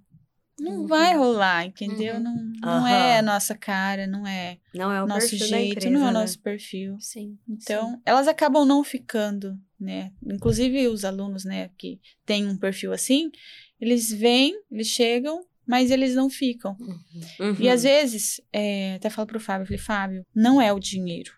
Speaker 3: não
Speaker 2: Uhum.
Speaker 3: vai rolar, entendeu?
Speaker 2: Uhum.
Speaker 3: Não, não
Speaker 1: Aham.
Speaker 3: é a nossa cara, não é
Speaker 1: Não é o
Speaker 3: nosso jeito,
Speaker 1: empresa,
Speaker 3: não é o
Speaker 1: né?
Speaker 3: nosso perfil.
Speaker 2: Sim.
Speaker 3: Então, elas acabam não ficando, né? Inclusive os alunos, né, que têm um perfil assim, eles vêm, eles chegam, mas eles não ficam.
Speaker 2: Uhum.
Speaker 1: Uhum.
Speaker 3: E às vezes, é, até falo pro Fábio, eu falei, Fábio, não é o dinheiro.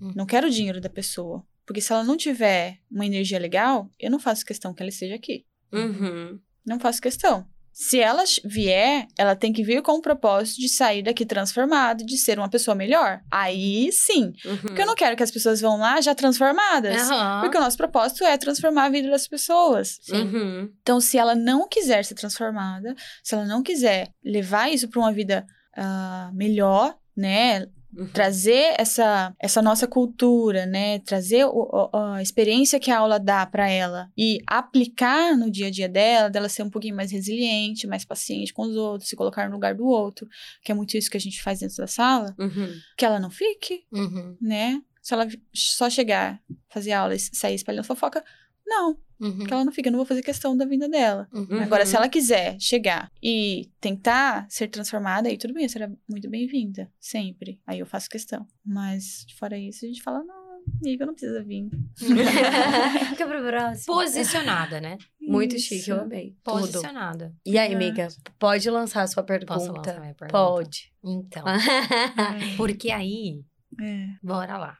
Speaker 2: Hum.
Speaker 3: Não quero o dinheiro da pessoa. Porque se ela não tiver uma energia legal, eu não faço questão que ela esteja aqui.
Speaker 1: Uhum.
Speaker 3: Não faço questão. Se ela vier, ela tem que vir com o propósito de sair daqui transformada, de ser uma pessoa melhor. Aí sim.
Speaker 1: Uhum.
Speaker 3: Porque eu não quero que as pessoas vão lá já transformadas.
Speaker 2: Aham.
Speaker 3: Porque o nosso propósito é transformar a vida das pessoas.
Speaker 1: Uhum.
Speaker 3: Então, se ela não quiser ser transformada, se ela não quiser levar isso para uma vida ah, melhor, né?
Speaker 1: Uhum.
Speaker 3: Trazer essa, essa nossa cultura, né? Trazer o- o- a experiência que a aula dá para ela e aplicar no dia a dia dela, dela ser um pouquinho mais resiliente, mais paciente com os outros, se colocar no lugar do outro, que é muito isso que a gente faz dentro da sala,
Speaker 1: Uhum.
Speaker 3: que ela não fique,
Speaker 2: Uhum.
Speaker 3: né? Se ela só chegar, fazer aula e sair espalhando fofoca, Não,
Speaker 2: Uhum.
Speaker 3: porque ela não fica, eu não vou fazer questão da vinda dela.
Speaker 2: Uhum.
Speaker 3: Agora, se ela quiser chegar e tentar ser transformada, aí tudo bem, será muito bem-vinda, sempre. Aí eu faço questão. Mas, fora isso, a gente fala, não, amiga, não precisa vir.
Speaker 1: Fica pro próximo.
Speaker 2: Posicionada, né?
Speaker 1: Muito
Speaker 3: Isso.
Speaker 1: chique, eu amei. Tudo.
Speaker 2: Posicionada.
Speaker 1: E aí, amiga, pode lançar a sua pergunta?
Speaker 2: Posso lançar minha pergunta?
Speaker 1: Pode.
Speaker 2: Então, porque aí,
Speaker 3: É.
Speaker 2: bora lá.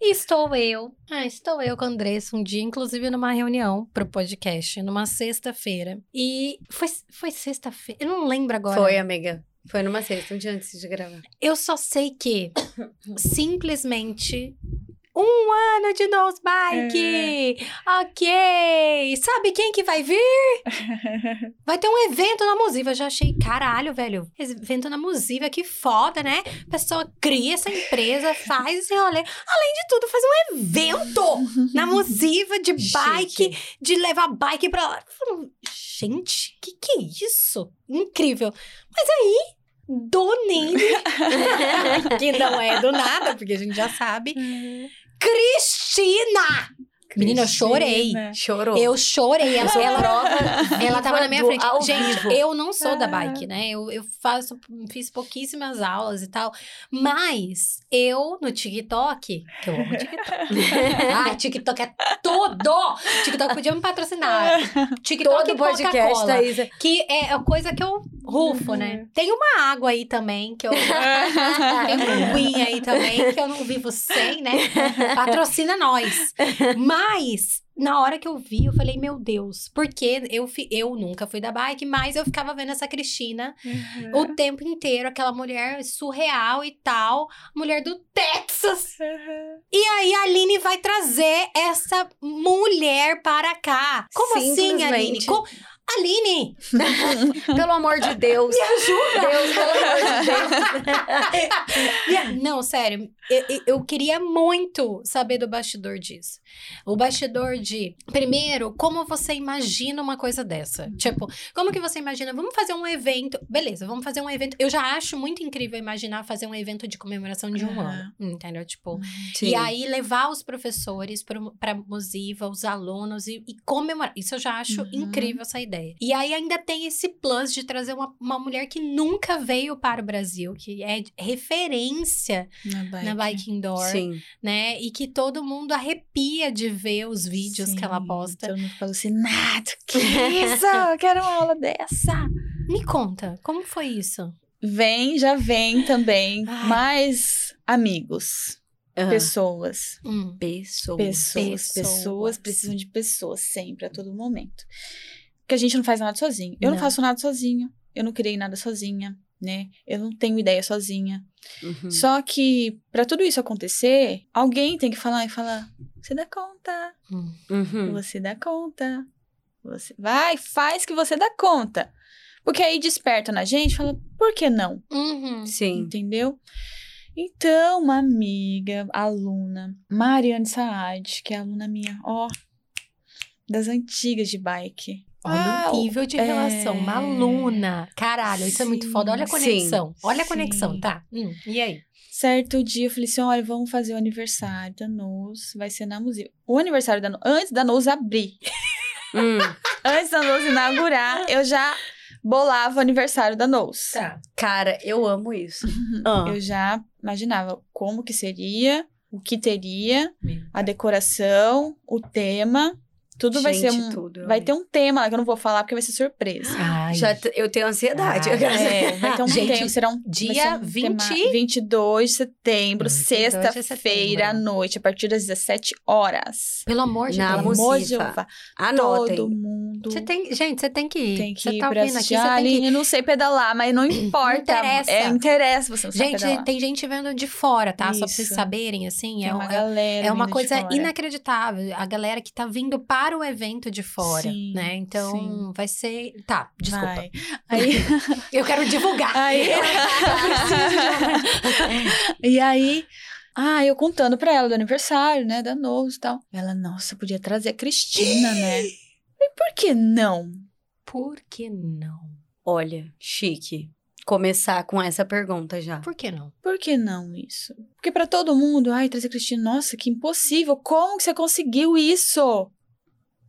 Speaker 2: Estou eu, ah, estou eu com a Andressa um dia, inclusive numa reunião pro podcast, numa sexta-feira. E foi, foi sexta-feira, eu não lembro agora.
Speaker 1: Foi, amiga. Foi numa sexta, um dia antes de gravar.
Speaker 2: Eu só sei que simplesmente um ano de Nose Bike! Ok! Sabe quem que vai vir? Vai ter um evento na Musiva. Eu já achei, caralho, velho. Evento na Musiva, que foda, né? A pessoa cria essa empresa, faz esse rolê. Além de tudo, faz um evento na Musiva de bike, de levar bike pra lá. Gente, que que é isso? Incrível. Mas aí, do nele, que não é do nada, porque a gente já sabe, Cristina! Menina, eu chorei.
Speaker 3: Cristina.
Speaker 1: Chorou.
Speaker 2: Eu chorei. Ela, ela,
Speaker 1: prova
Speaker 2: ela tava na minha frente. Gente,
Speaker 1: vivo.
Speaker 2: eu não sou da bike, né? Eu, eu faço, fiz pouquíssimas aulas e tal. Mas eu, no TikTok, que eu amo TikTok. Ai, TikTok é tudo! TikTok podia me patrocinar. TikTok
Speaker 1: Todo
Speaker 2: e
Speaker 1: podcast. Thaís.
Speaker 2: Que é a coisa que eu rufo, né? Tem uma água aí também, que eu... Tem um win aí também, que eu não vivo sem, né? Patrocina nós. Mas, na hora que eu vi, eu falei, meu Deus, porque eu, fi- eu nunca fui da bike, mas eu ficava vendo essa Cristina o tempo inteiro, aquela mulher surreal e tal, mulher do Texas. E aí a Aline vai trazer essa mulher para cá. Como assim, Aline?
Speaker 1: Simplesmente.
Speaker 2: Aline,
Speaker 1: Pelo amor de Deus.
Speaker 2: me ajuda!
Speaker 1: Deus, pelo amor de Deus.
Speaker 2: Não, sério, eu, eu- queria muito saber do bastidor disso. O bastidor de, primeiro, como você imagina uma coisa dessa? Tipo, como que você imagina? Vamos fazer um evento. Beleza, vamos fazer um evento. Eu já acho muito incrível imaginar fazer um evento de comemoração de um
Speaker 3: Aham.
Speaker 2: ano. Entendeu? Tipo,
Speaker 1: Sim.
Speaker 2: e aí levar os professores para Musiva, os alunos e, e comemorar. Isso eu já acho
Speaker 3: Uhum.
Speaker 2: incrível essa ideia. E aí ainda tem esse plus de trazer uma, uma mulher que nunca veio para o Brasil, que é referência
Speaker 3: Na bike.
Speaker 2: na bike indoor,
Speaker 1: Sim.
Speaker 2: né? E que todo mundo arrepia de ver os vídeos que ela
Speaker 3: Sim,
Speaker 2: posta.
Speaker 3: Todo mundo fica alucinado. Que isso? Eu quero uma aula dessa.
Speaker 2: Me conta, como foi isso?
Speaker 3: Vem, já vem também
Speaker 2: Ai.
Speaker 3: mais amigos,
Speaker 1: Aham.
Speaker 3: pessoas.
Speaker 2: Hum.
Speaker 1: Pessoas.
Speaker 3: Pessoas,
Speaker 2: Pessoas.
Speaker 3: pessoas precisam de pessoas sempre, a todo momento. Porque a gente não faz nada sozinho. Eu não,
Speaker 2: Não.
Speaker 3: faço nada sozinho. Eu não criei nada sozinha, né? Eu não tenho ideia sozinha.
Speaker 1: Uhum.
Speaker 3: Só que pra tudo isso acontecer, alguém tem que falar e falar: "Você dá conta.
Speaker 2: Hum.
Speaker 1: Uhum.
Speaker 3: Você dá conta. Você vai, faz que você dá conta." Porque aí desperta na gente, e fala: "Por que não?"
Speaker 2: Uhum.
Speaker 1: Sim.
Speaker 3: Entendeu? Então, uma amiga, aluna, Mariane Saad, que é aluna minha, ó, das antigas de bike.
Speaker 2: Olha
Speaker 3: Ah,
Speaker 2: o nível de relação, uma
Speaker 3: é.
Speaker 2: aluna. Caralho, isso é muito foda. Olha a
Speaker 3: Sim,
Speaker 2: conexão. Olha a
Speaker 3: sim.
Speaker 2: conexão, tá? Hum, e aí?
Speaker 3: Certo dia eu falei assim: olha, vamos fazer o aniversário da Nose, vai ser na museu. O aniversário da Nose, antes da Nose abrir,
Speaker 1: Hum.
Speaker 3: antes da Nose inaugurar, eu já bolava o aniversário da Nose.
Speaker 2: Tá.
Speaker 1: Cara, eu amo isso. Ah.
Speaker 3: Eu já imaginava como que seria, o que teria, a decoração, o tema. Tudo vai ser
Speaker 1: Gente,
Speaker 3: um.
Speaker 1: tudo,
Speaker 3: vai ter um tema lá que eu não vou falar porque vai ser surpresa.
Speaker 2: Ai,
Speaker 1: Já t- eu tenho ansiedade.
Speaker 2: Ai,
Speaker 3: É, vai ter um
Speaker 2: Gente.
Speaker 3: Será um
Speaker 2: dia
Speaker 3: vai ser um
Speaker 2: 20?
Speaker 3: tema- 22 de setembro,
Speaker 2: 22 de
Speaker 3: sexta-feira à noite, a partir das 17 horas.
Speaker 2: Pelo amor de
Speaker 1: Na
Speaker 2: Deus.
Speaker 3: Pelo amor de. Jeová.
Speaker 1: Anotem.
Speaker 3: Todo mundo
Speaker 2: Você tem, gente, você tem que ir.
Speaker 3: tem que
Speaker 2: você
Speaker 3: ir
Speaker 2: tá
Speaker 3: pra
Speaker 2: ouvindo aqui,
Speaker 3: Ah,
Speaker 2: tem que
Speaker 3: não sei pedalar, mas não importa.
Speaker 2: interessa.
Speaker 3: É, interessa você não sabe
Speaker 2: Gente,
Speaker 3: pedalar.
Speaker 2: tem gente vendo de fora, tá? Só pra vocês
Speaker 3: Isso.
Speaker 2: saberem, assim.
Speaker 3: Tem
Speaker 2: é,
Speaker 3: uma
Speaker 2: é-
Speaker 3: galera
Speaker 2: é uma coisa inacreditável. A galera que tá vindo para o evento de fora,
Speaker 3: Sim,
Speaker 2: né? Então,
Speaker 3: sim.
Speaker 2: vai ser... Tá, desculpa.
Speaker 3: Vai. Aí,
Speaker 2: Eu quero divulgar.
Speaker 3: Aí-
Speaker 2: eu preciso de...
Speaker 3: E aí, ah, eu contando pra ela do aniversário, né, da Nose e tal. Ela, nossa, podia trazer a Cristina, né? E por que não?
Speaker 2: Por que não?
Speaker 1: Olha, chique. Começar com essa pergunta já.
Speaker 2: Por que não?
Speaker 3: Por que não isso? Porque pra todo mundo, ai, trazer a Cristina, nossa, que impossível. Como que você conseguiu isso?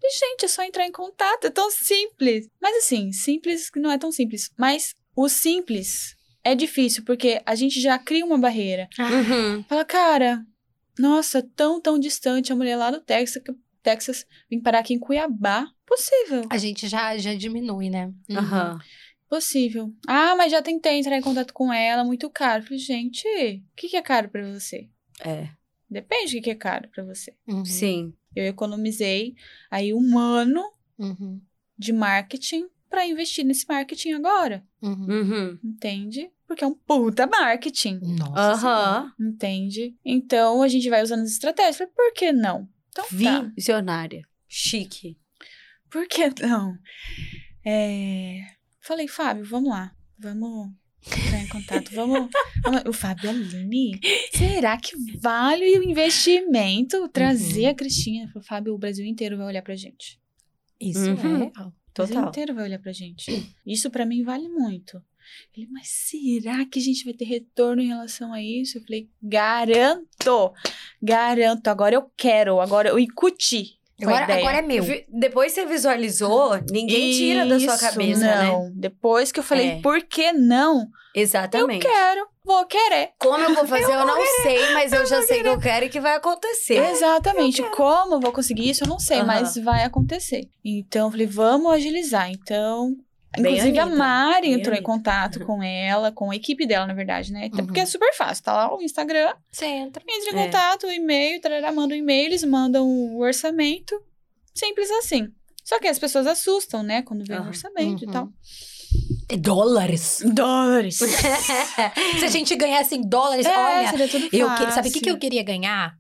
Speaker 3: Falei, gente, é só entrar em contato, é tão simples. Mas assim, simples não é tão simples. Mas o simples é difícil, porque a gente já cria uma barreira.
Speaker 1: Uhum.
Speaker 3: Fala, cara, nossa, tão, tão distante a mulher lá do Texas, que Texas vem parar aqui em Cuiabá. Possível,
Speaker 2: A gente já, já diminui, né? Uhum.
Speaker 1: Aham.
Speaker 3: possível. Ah, mas já tentei entrar em contato com ela, muito caro. Falei, gente, o que, que é caro pra você?
Speaker 1: É.
Speaker 3: Depende do que, que é caro pra você.
Speaker 2: Uhum.
Speaker 1: Sim.
Speaker 3: Eu economizei aí um ano
Speaker 2: Uhum.
Speaker 3: de marketing pra investir nesse marketing agora.
Speaker 2: Uhum.
Speaker 1: Uhum.
Speaker 3: Entende? Porque é um puta marketing.
Speaker 2: Nossa.
Speaker 1: Aham.
Speaker 3: Entende? Então a gente vai usando as estratégias. Falei, por que não? Então tá.
Speaker 1: Visionária. Chique.
Speaker 3: Por que não? É... Falei, Fábio, vamos lá. Vamos entrar em contato. Vamos. vamos- O Fábio Aline, será que vale o investimento trazer
Speaker 2: Uhum.
Speaker 3: a Cristina? Falei, Fábio, o Brasil inteiro vai olhar pra gente.
Speaker 2: Isso
Speaker 1: Uhum.
Speaker 2: é real.
Speaker 3: O Brasil
Speaker 1: Total.
Speaker 3: inteiro vai olhar pra gente. Isso pra mim vale muito. Ele, mas será que a gente vai ter retorno em relação a isso? Eu falei, garanto! Garanto. Agora eu quero. Agora eu incuti.
Speaker 2: Agora, agora é meu.
Speaker 1: Depois você visualizou, ninguém tira da sua
Speaker 3: Isso,
Speaker 1: cabeça, né?
Speaker 3: não. Depois que eu falei,
Speaker 1: É.
Speaker 3: por que não?
Speaker 1: Exatamente.
Speaker 3: Eu quero, vou querer.
Speaker 1: Como eu vou fazer, eu, não sei, mas eu, já sei que eu quero e que vai acontecer.
Speaker 3: Exatamente. Como eu vou conseguir isso, eu não sei, mas vai acontecer. Então, eu falei, vamos agilizar. Então, inclusive a Mari
Speaker 1: bem
Speaker 3: entrou em
Speaker 1: Anitta.
Speaker 3: contato com ela, com a equipe dela, na verdade, né? Até
Speaker 2: Uhum.
Speaker 3: Porque é super fácil. Tá lá o Instagram,
Speaker 2: Você entra.
Speaker 3: entra em
Speaker 1: É.
Speaker 3: contato, o e-mail, tarará, manda um e-mail, eles mandam o orçamento. Simples assim. Só que as pessoas assustam, né? Quando vem o
Speaker 1: Aham.
Speaker 3: orçamento e
Speaker 2: Uhum.
Speaker 3: tal.
Speaker 2: Dólares.
Speaker 3: Dólares.
Speaker 2: Se a gente ganhasse em dólares,
Speaker 3: É,
Speaker 2: olha.
Speaker 3: seria tudo
Speaker 2: Eu
Speaker 3: fácil.
Speaker 2: que- sabe o que, que eu queria ganhar?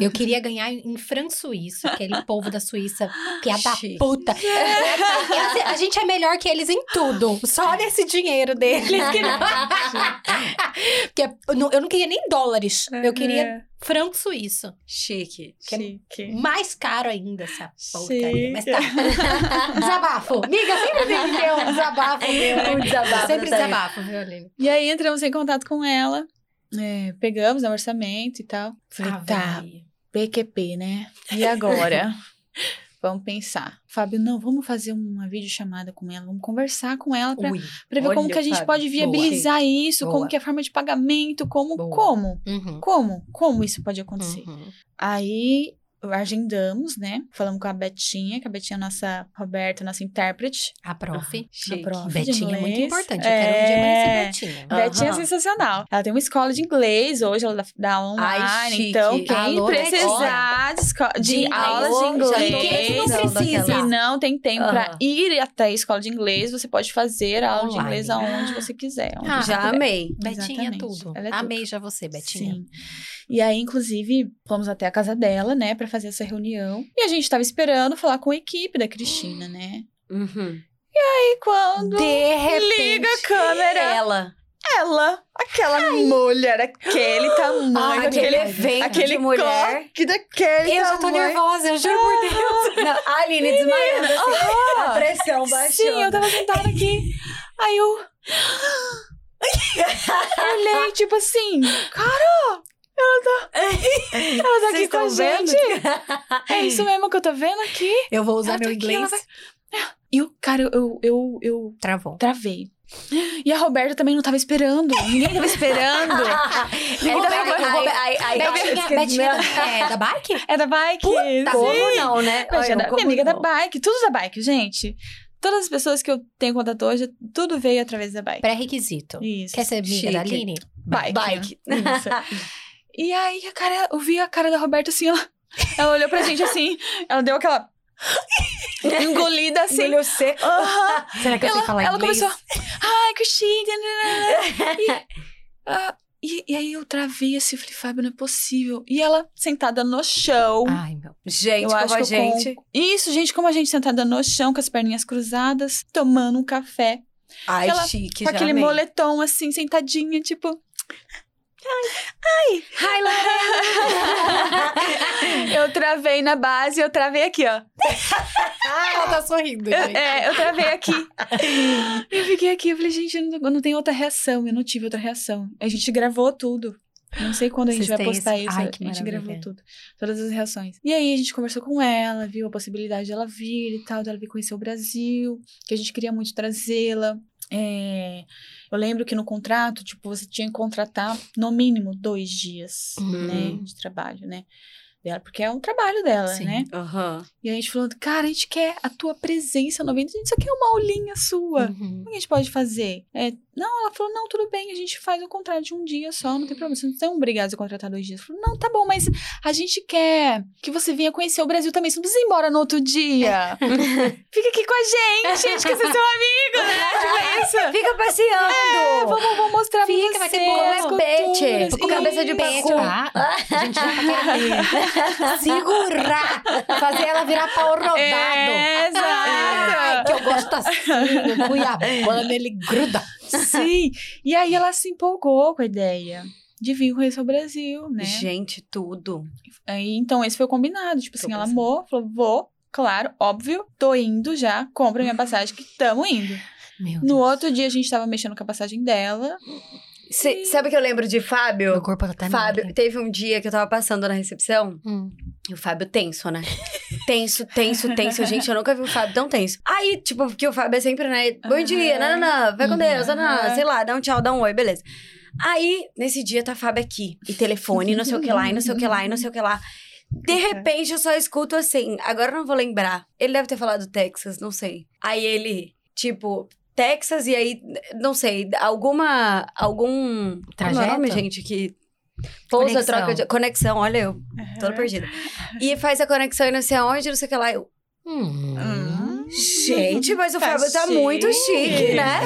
Speaker 2: Eu queria ganhar em Fran Suíço, aquele povo da Suíça, que é da
Speaker 1: Chique.
Speaker 2: puta. Eles- a gente é melhor que eles em tudo, só nesse dinheiro deles. Que não... Porque eu não- queria nem dólares, eu queria
Speaker 3: É,
Speaker 2: franco suíço.
Speaker 1: Chique.
Speaker 2: Que é
Speaker 3: chique.
Speaker 2: Mais caro ainda essa porcaria. Mas tá. Desabafo. Amiga, sempre tem que ter um desabafo meu.
Speaker 1: Um desabafo
Speaker 2: Sempre desabafo, viu, Aline?
Speaker 3: E aí entramos em contato com ela. É, pegamos né, o orçamento e tal. Falei,
Speaker 2: Ave
Speaker 3: tá. PQP, né? E agora? vamos pensar. Fábio, não, vamos fazer uma videochamada com ela, vamos conversar com ela pra ver como que a gente
Speaker 1: Fábio,
Speaker 3: pode viabilizar isso, como
Speaker 2: Boa.
Speaker 3: que é a forma de pagamento, como,
Speaker 2: Boa.
Speaker 3: como,
Speaker 2: Uhum.
Speaker 3: como, como isso pode acontecer.
Speaker 2: Uhum.
Speaker 3: Aí agendamos, né? Falamos com a Betinha, que a Betinha é a nossa Roberta, nossa intérprete.
Speaker 2: A prof.
Speaker 1: Chique.
Speaker 3: A prof. de
Speaker 2: Betinha é muito importante. Eu quero um dia
Speaker 3: É.
Speaker 2: conhecer Betinha.
Speaker 3: Betinha é
Speaker 1: Aham.
Speaker 3: sensacional. Ela tem uma escola de inglês hoje, ela dá, dá online.
Speaker 1: Ai,
Speaker 3: então, quem
Speaker 2: Alô,
Speaker 3: precisar de, de
Speaker 2: De
Speaker 3: aulas
Speaker 1: inglês,
Speaker 3: de inglês,
Speaker 2: precisando
Speaker 1: daquela-
Speaker 3: se não tem tempo pra
Speaker 1: Aham.
Speaker 3: ir até a escola de inglês, você pode fazer a aula de
Speaker 2: Online.
Speaker 3: inglês aonde você quiser. onde
Speaker 2: Ah,
Speaker 1: Já
Speaker 3: puder.
Speaker 1: amei.
Speaker 2: Betinha é tudo.
Speaker 3: É tudo.
Speaker 2: Amei já você, Betinha.
Speaker 3: Sim. E aí, inclusive, fomos até a casa dela, né, pra fazer essa reunião. E a gente tava esperando falar com a equipe da Cristina, né?
Speaker 1: Uhum.
Speaker 3: E quando
Speaker 2: De repente.
Speaker 3: liga a câmera,
Speaker 1: Ela.
Speaker 3: ela, aquela mulher, aquele tamanho,
Speaker 2: Ai,
Speaker 3: aquele
Speaker 1: Aquele evento
Speaker 3: aquele
Speaker 1: de mulher.
Speaker 3: coque daquele
Speaker 2: Eu já tô
Speaker 3: tamanho.
Speaker 2: nervosa, eu juro por Deus.
Speaker 1: Não, a Aline desmaiando assim. A pressão baixou.
Speaker 3: Sim, eu tava sentada aqui. Aí eu. Olhei, tipo assim, cara, ela tá. Ela tá aqui com a gente. É isso mesmo que eu tô vendo aqui.
Speaker 2: Eu vou usar
Speaker 3: Ela tá
Speaker 2: meu
Speaker 3: aqui,
Speaker 2: inglês.
Speaker 3: vai- E o cara, eu, eu, eu,
Speaker 2: Travou.
Speaker 3: travei. E a Roberta também não tava esperando. Ninguém tava esperando.
Speaker 1: Então,
Speaker 2: Roberta,
Speaker 1: ai, ai,
Speaker 2: Betinha, Betinha é da bike?
Speaker 3: É da bike.
Speaker 2: Puta.
Speaker 1: Como não, né?
Speaker 3: Mas é da, minha amiga da
Speaker 1: não?
Speaker 3: bike, tudo da bike, gente. Todas as pessoas que eu tenho contato hoje, tudo veio através da bike.
Speaker 2: Pré-requisito.
Speaker 3: Isso.
Speaker 2: Quer ser amiga da
Speaker 1: Chique.
Speaker 2: Aline?
Speaker 3: Bike.
Speaker 1: Bike.
Speaker 3: Isso. E aí, a cara, eu vi a cara da Roberta assim, ela, ela olhou pra gente assim, ela deu aquela engolida assim.
Speaker 1: Engoliu.
Speaker 3: Aham.
Speaker 2: Será que eu sei
Speaker 3: Ela,
Speaker 2: falar
Speaker 3: ela
Speaker 2: inglês?
Speaker 3: começou, ai, Cristina. E, ah, e, e aí eu travei assim, falei, Fábio, não é possível. E ela sentada no chão.
Speaker 2: Ai, meu.
Speaker 1: Gente,
Speaker 3: eu
Speaker 1: como
Speaker 3: acho
Speaker 1: a gente.
Speaker 3: com- Isso, gente, como a gente sentada no chão, com as perninhas cruzadas, tomando um café.
Speaker 1: Ai,
Speaker 3: ela-
Speaker 1: chique,
Speaker 3: com aquele
Speaker 1: amei.
Speaker 3: moletom, assim, sentadinha, tipo...
Speaker 1: Ai, Lorena.
Speaker 3: eu travei na base, eu travei aqui, ó.
Speaker 2: Ela tá sorrindo, gente.
Speaker 3: é, eu travei aqui. eu fiquei aqui, eu falei, gente, eu não, não tenho outra reação, eu não tive outra reação. A gente gravou tudo. Não sei quando a gente
Speaker 2: Vocês
Speaker 3: vai postar
Speaker 2: esse-
Speaker 3: isso.
Speaker 2: Ai,
Speaker 3: a gente gravou tudo. Todas as reações. E aí a gente conversou com ela, viu a possibilidade dela vir e tal, dela vir conhecer o Brasil, que a gente queria muito trazê-la. É, eu lembro que no contrato, tipo, você tinha que contratar no mínimo dois dias,
Speaker 2: Uhum.
Speaker 3: né, de trabalho, né? Dela, porque é um trabalho dela,
Speaker 2: Sim.
Speaker 3: né?
Speaker 1: Aham.
Speaker 3: E a gente falou, cara, a gente quer a tua presença no evento, a gente só quer uma aulinha sua.
Speaker 2: Uhum.
Speaker 3: Como que a gente pode fazer? É, não, ela falou, não, tudo bem, a gente faz o contrato de um dia só, não tem problema. Vocês não estão obrigados a contratar dois dias. Eu falei, não, tá bom, mas a gente quer que você venha conhecer o Brasil também. Você não precisa ir embora no outro dia. Fica aqui com a gente, a gente quer ser seu amigo, né? Tipo, é isso.
Speaker 1: Fica passeando!
Speaker 3: Vamos, vamos mostrar
Speaker 2: Fica,
Speaker 3: pra
Speaker 2: vai
Speaker 3: você
Speaker 2: ter
Speaker 3: as
Speaker 1: peixe,
Speaker 3: culturas.
Speaker 1: com cabeça de
Speaker 3: Isso.
Speaker 1: pacu.
Speaker 2: Tá? A gente já tá segurar, fazer ela virar pau rodado.
Speaker 3: É,
Speaker 2: Ai,
Speaker 3: exato.
Speaker 2: que eu gosto assim, o Cuiabano, ele gruda.
Speaker 3: Sim. E aí ela se empolgou com a ideia de vir conhecer o Brasil, né?
Speaker 1: Gente, tudo.
Speaker 3: Aí, então, esse foi o combinado. Tipo
Speaker 1: Tô
Speaker 3: assim, ela
Speaker 1: pensando.
Speaker 3: amou, falou, vou, claro, óbvio, tô indo já, compra minha passagem que tamo indo.
Speaker 2: Meu
Speaker 3: No outro dia, a gente tava mexendo com a passagem dela.
Speaker 1: Cê- sabe o que eu lembro de Fábio?
Speaker 2: Meu corpo tá
Speaker 1: Fábio, teve um dia que eu tava passando na recepção
Speaker 2: Hum.
Speaker 1: e o Fábio tenso, né? tenso, tenso, tenso. Gente, eu nunca vi o Fábio tão tenso. Aí, tipo, porque o Fábio é sempre, né? Bom dia, nananã, vai com
Speaker 2: Uhum.
Speaker 1: Deus, nananã,
Speaker 3: Aham.
Speaker 1: sei lá, dá um tchau, dá um oi, beleza. Aí, nesse dia, tá Fábio aqui. E telefone, não sei o que lá, e não sei o que lá, e não sei o que lá. De repente, eu só escuto assim. Agora eu não vou lembrar. Ele deve ter falado Texas, não sei. Aí ele, tipo, Texas, e aí, não sei, alguma. Algum. Como é o nome,
Speaker 2: Trajeto?
Speaker 1: gente? Que. Pousa,
Speaker 2: Conexão.
Speaker 1: troca de. Conexão, olha eu, toda perdida. E faz a conexão e não sei aonde, não sei o que lá. Eu,
Speaker 2: Hum.
Speaker 3: Hum.
Speaker 1: gente, mas o
Speaker 3: Tá
Speaker 1: Fábio tá
Speaker 3: chique.
Speaker 1: muito chique, né?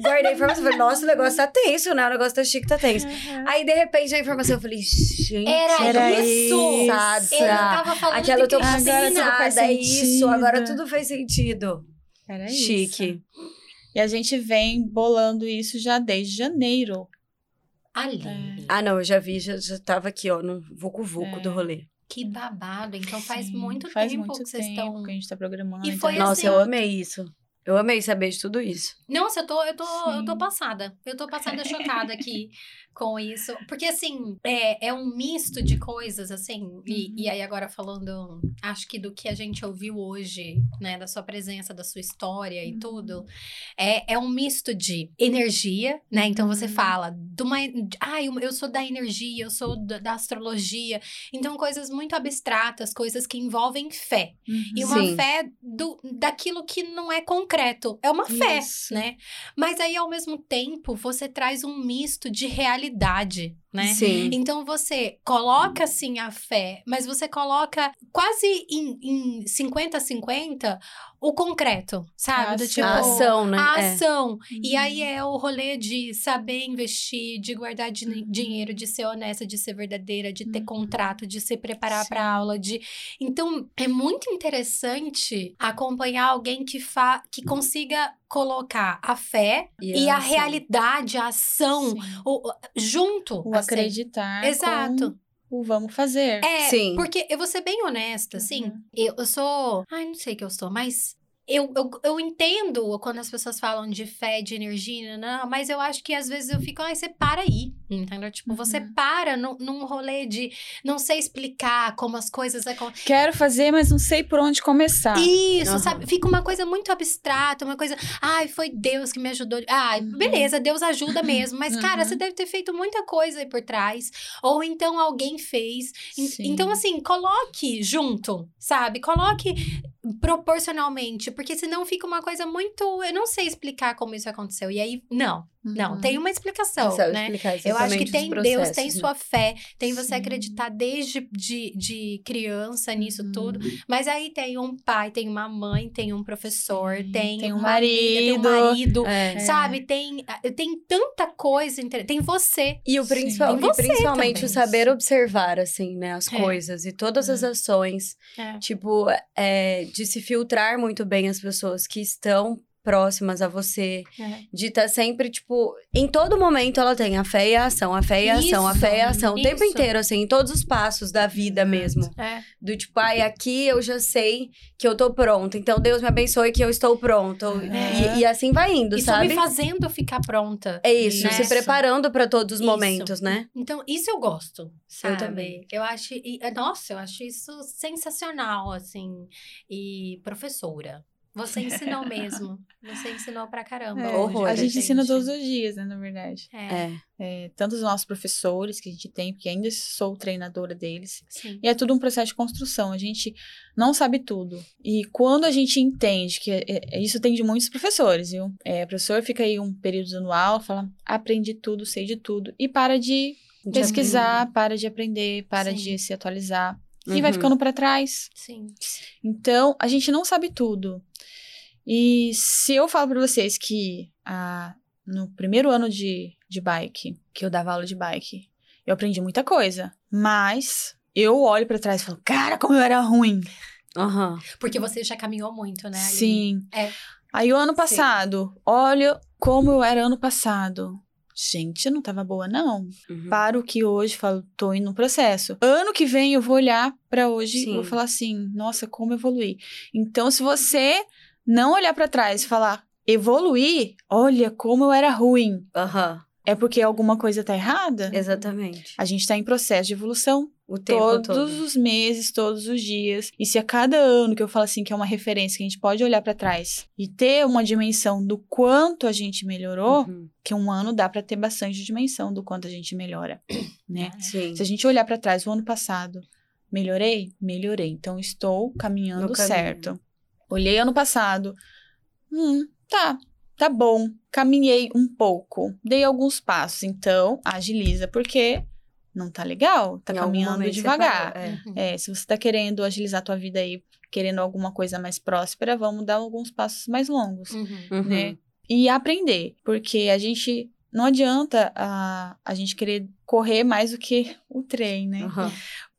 Speaker 1: Guardei a informação. Falei, nossa, o negócio tá tenso, né? O negócio tá chique, tá tenso. Aí, de repente, a informação, eu falei, gente.
Speaker 2: Era,
Speaker 3: Era
Speaker 2: isso!
Speaker 1: Passada.
Speaker 2: Ele tava falando
Speaker 1: Aquela eu
Speaker 2: de
Speaker 1: tô
Speaker 3: Agora tudo faz
Speaker 1: é isso. Agora
Speaker 3: sentido.
Speaker 1: tudo faz sentido.
Speaker 3: Era isso.
Speaker 1: Chique.
Speaker 3: E a gente vem bolando isso já desde janeiro.
Speaker 2: Ali.
Speaker 1: Ah, não, eu já vi, já, já tava aqui, ó, no vucu-vucu
Speaker 3: É.
Speaker 1: do rolê.
Speaker 2: Que babado. Então faz
Speaker 3: Sim,
Speaker 2: muito
Speaker 3: faz
Speaker 2: tempo
Speaker 3: muito
Speaker 2: que vocês
Speaker 3: tempo
Speaker 2: estão.
Speaker 3: que a gente tá programando.
Speaker 2: E
Speaker 3: então
Speaker 2: foi
Speaker 3: é
Speaker 1: Nossa,
Speaker 2: assim-
Speaker 1: eu amei isso. Eu amei saber de tudo isso.
Speaker 2: Nossa, eu tô, eu tô, eu tô passada. Eu tô passada chocada aqui com isso. Porque, assim, é, é um misto de coisas, assim. E,
Speaker 3: Uhum.
Speaker 2: e aí, agora falando, acho que do que a gente ouviu hoje, né? Da sua presença, da sua história e
Speaker 3: Uhum.
Speaker 2: tudo. É, é um misto de energia, né? Então, você
Speaker 3: Uhum.
Speaker 2: fala de uma... Ah, eu, eu sou da energia, eu sou da, da astrologia. Então, coisas muito abstratas, coisas que envolvem fé.
Speaker 3: Uhum.
Speaker 2: E uma
Speaker 1: Sim.
Speaker 2: fé do, daquilo que não é concreto. É uma fé,
Speaker 3: Isso.
Speaker 2: né? Mas aí, ao mesmo tempo, você traz um misto de realidade, realidade né?
Speaker 1: Sim.
Speaker 2: Então você coloca sim a fé, mas você coloca quase em, em 50-50 o concreto, sabe?
Speaker 3: A
Speaker 2: Do
Speaker 3: ação.
Speaker 2: tipo,
Speaker 1: A ação, né?
Speaker 2: a
Speaker 1: É.
Speaker 2: ação. E aí
Speaker 3: Uhum.
Speaker 2: é o rolê de saber investir, de guardar
Speaker 3: Uhum.
Speaker 2: di- dinheiro, de ser honesta, de ser verdadeira, de ter
Speaker 3: Uhum.
Speaker 2: contrato, de se preparar para aula, de Então é muito interessante acompanhar alguém que fa... que consiga colocar a fé e, a,
Speaker 1: ação.
Speaker 2: realidade, a ação o- junto.
Speaker 3: O. acreditar.
Speaker 2: Exato.
Speaker 3: Com o vamos fazer.
Speaker 2: É,
Speaker 1: Sim.
Speaker 2: porque eu vou ser bem honesta, assim.
Speaker 3: Uhum.
Speaker 2: Eu, eu sou. Ai, não sei que eu sou, mas. Eu, eu, eu entendo quando as pessoas falam de fé, de energia, não, mas eu acho que às vezes eu fico, ai, você para aí, entendeu? Tipo, você
Speaker 3: Uhum.
Speaker 2: para num, num rolê de não sei explicar como as coisas acontecem.
Speaker 3: Quero fazer, mas não sei por onde começar.
Speaker 2: Isso,
Speaker 1: Aham.
Speaker 2: sabe? Fica uma coisa muito abstrata, uma coisa. Ai, foi Deus que me ajudou. Ai,
Speaker 3: Uhum.
Speaker 2: beleza, Deus ajuda mesmo. Mas, cara,
Speaker 3: Uhum.
Speaker 2: você deve ter feito muita coisa aí por trás. Ou então alguém fez. En-
Speaker 3: Sim.
Speaker 2: Então, assim, coloque junto, sabe? Coloque proporcionalmente. Porque senão fica uma coisa muito. Eu não sei explicar como isso aconteceu. E aí, não, não,
Speaker 3: Uhum.
Speaker 2: tem uma explicação,
Speaker 1: Sabe
Speaker 2: né? Eu acho que tem Deus, tem
Speaker 1: né?
Speaker 2: sua fé, tem você
Speaker 3: Sim.
Speaker 2: acreditar desde de, de criança nisso
Speaker 3: Uhum.
Speaker 2: tudo. Mas aí tem um pai, tem uma mãe, tem um professor,
Speaker 3: Sim,
Speaker 2: tem,
Speaker 3: tem um
Speaker 2: amiga, tem um
Speaker 3: marido.
Speaker 2: marido,
Speaker 1: É.
Speaker 2: sabe? Tem, tem tanta coisa, tem você.
Speaker 1: E, o principal,
Speaker 2: E
Speaker 1: principalmente
Speaker 2: também.
Speaker 1: o saber observar, assim, né? As
Speaker 2: É.
Speaker 1: coisas e todas as ações.
Speaker 2: É.
Speaker 1: Tipo, é, de se filtrar muito bem as pessoas que estão próximas a você,
Speaker 2: É.
Speaker 1: de estar sempre, tipo, em todo momento ela tem a fé e a ação, a fé e a ação, a fé e a ação, o tempo
Speaker 2: isso.
Speaker 1: inteiro, assim, em todos os passos da vida mesmo.
Speaker 2: É.
Speaker 1: Do tipo, ai, aqui eu já sei que eu tô pronta, então Deus me abençoe que eu estou pronto.
Speaker 3: É.
Speaker 1: E, e assim vai indo,
Speaker 2: Isso
Speaker 1: sabe?
Speaker 2: me fazendo ficar pronta.
Speaker 1: É isso,
Speaker 2: Né?
Speaker 1: se preparando pra todos os
Speaker 2: Isso.
Speaker 1: momentos, né?
Speaker 2: Então, isso eu gosto, sabe?
Speaker 1: também.
Speaker 2: Eu acho, e- é, nossa, eu acho isso sensacional, assim. E professora, você ensinou mesmo. Você ensinou pra caramba.
Speaker 3: É,
Speaker 1: horror,
Speaker 3: a gente
Speaker 2: gente.
Speaker 3: ensina todos os dias, né, na verdade.
Speaker 2: É,
Speaker 1: É.
Speaker 3: É, tanto os nossos professores que a gente tem, porque ainda sou treinadora deles.
Speaker 2: sim.
Speaker 3: E é tudo um processo de construção. A gente não sabe tudo. E quando a gente entende que é- é- isso tem de muitos professores, viu? É, o professor fica aí um período aula, fala, aprendi tudo, sei de tudo. E para de
Speaker 1: De
Speaker 3: pesquisar, para de aprender, para
Speaker 2: Sim.
Speaker 3: de se atualizar.
Speaker 1: Uhum.
Speaker 3: E vai ficando para trás.
Speaker 2: Sim.
Speaker 3: Então, a gente não sabe tudo. E se eu falo para vocês que ah, no primeiro ano de, de bike, que eu dava aula de bike, eu aprendi muita coisa. Mas eu olho para trás e falo, cara, como eu era ruim.
Speaker 1: Aham.
Speaker 2: Porque você já caminhou muito, né? Aline?
Speaker 3: Sim.
Speaker 2: É.
Speaker 3: Aí o ano passado, olha como eu era ano passado. Gente, eu não tava boa, não.
Speaker 1: Uhum.
Speaker 3: Para o que hoje, falo, tô indo no processo. Ano que vem eu vou olhar pra hoje e vou falar assim, nossa, como evoluir. Então, se você não olhar pra trás e falar, evoluir, olha como eu era ruim,
Speaker 1: Aham.
Speaker 3: é porque alguma coisa tá errada?
Speaker 1: Exatamente.
Speaker 3: A gente tá em processo de evolução
Speaker 1: O tempo
Speaker 3: todos
Speaker 1: todo.
Speaker 3: os meses, todos os dias. E se a cada ano que eu falo assim que é uma referência que a gente pode olhar pra trás e ter uma dimensão do quanto a gente melhorou,
Speaker 1: Uhum.
Speaker 3: que um ano dá pra ter bastante dimensão do quanto a gente melhora, né?
Speaker 1: Sim.
Speaker 3: Se a gente olhar pra trás, o ano passado, melhorei? Melhorei. Então estou caminhando certo. Olhei ano passado, hum, tá, tá bom. Caminhei um pouco, dei alguns passos. Então, agiliza, porque não tá legal, tá
Speaker 1: Em
Speaker 3: caminhando devagar.
Speaker 1: parou, é.
Speaker 2: Uhum.
Speaker 3: É, se você tá querendo agilizar a tua vida aí, querendo alguma coisa mais próspera, vamos dar alguns passos mais longos,
Speaker 2: Uhum.
Speaker 1: Uhum.
Speaker 3: né? E aprender, porque a gente não adianta a, a gente querer correr mais do que o trem, né?
Speaker 1: Aham.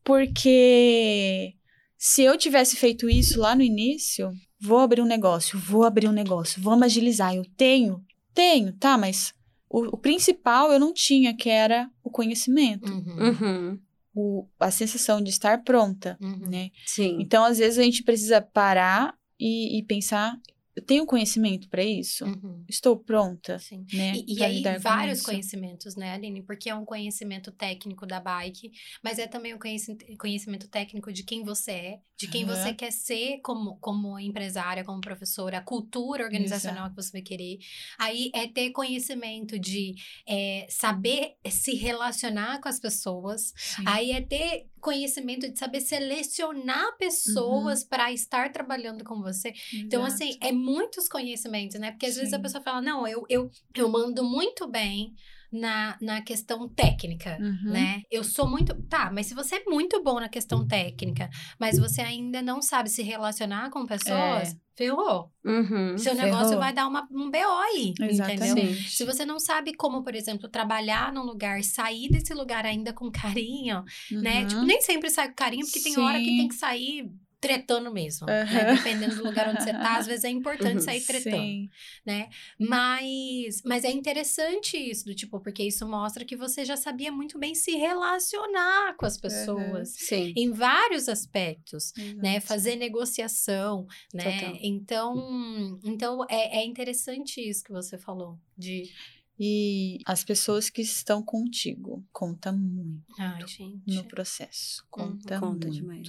Speaker 3: Porque se eu tivesse feito isso lá no início, vou abrir um negócio, vou abrir um negócio, vamos agilizar. Eu tenho, tenho, tá, mas o, o principal eu não tinha, que era o conhecimento,
Speaker 2: Uhum.
Speaker 1: Uhum.
Speaker 3: o, a sensação de estar pronta,
Speaker 2: Uhum.
Speaker 3: né?
Speaker 1: Sim.
Speaker 3: Então, às vezes, a gente precisa parar e, e pensar: eu tenho conhecimento para isso?
Speaker 2: Uhum.
Speaker 3: Estou pronta,
Speaker 2: Sim.
Speaker 3: né?
Speaker 2: E, e aí, vários
Speaker 3: isso?
Speaker 2: conhecimentos, né, Aline? Porque é um conhecimento técnico da bike, mas é também um conheci- conhecimento técnico de quem você é, de quem
Speaker 3: Aham.
Speaker 2: você quer ser como, como empresária, como professora, a cultura organizacional que você vai querer. Aí é ter conhecimento de é, saber se relacionar com as pessoas.
Speaker 3: Sim.
Speaker 2: Aí é ter conhecimento de saber selecionar pessoas para estar trabalhando com você. Então,
Speaker 3: Exato.
Speaker 2: assim, é muitos conhecimentos, né? Porque às vezes a
Speaker 3: Sim.
Speaker 2: pessoa fala, não, eu, eu, eu mando muito bem na, na questão técnica.
Speaker 3: Uhum.
Speaker 2: Né? Eu sou muito. Tá, mas se você é muito bom na questão técnica, mas você ainda não sabe se relacionar com pessoas, ferrou.
Speaker 1: Uhum.
Speaker 2: Seu negócio
Speaker 3: ferrou.
Speaker 2: vai dar uma, um BO aí. Entendeu?
Speaker 3: Exatamente.
Speaker 2: Se você não sabe como, por exemplo, trabalhar num lugar, sair desse lugar ainda com carinho, né?
Speaker 3: Uhum.
Speaker 2: Tipo, nem sempre sai com carinho, porque tem hora que
Speaker 3: Sim.
Speaker 2: tem que sair tretando mesmo. Né?
Speaker 3: Aham.
Speaker 2: Dependendo do lugar onde você tá, às vezes é importante
Speaker 1: Uhum.
Speaker 2: sair tretando,
Speaker 3: Sim.
Speaker 2: né? Mas, mas é interessante isso, do tipo, porque isso mostra que você já sabia muito bem se relacionar com as pessoas.
Speaker 1: Sim.
Speaker 2: Em vários aspectos, né?
Speaker 3: Exato.
Speaker 2: Fazer negociação, né?
Speaker 1: Total.
Speaker 2: Então, então é, é interessante isso que você falou. De.
Speaker 3: E as pessoas que estão contigo conta muito
Speaker 2: Ai, gente.
Speaker 3: no processo. Conta,
Speaker 1: conta
Speaker 3: muito.
Speaker 1: demais.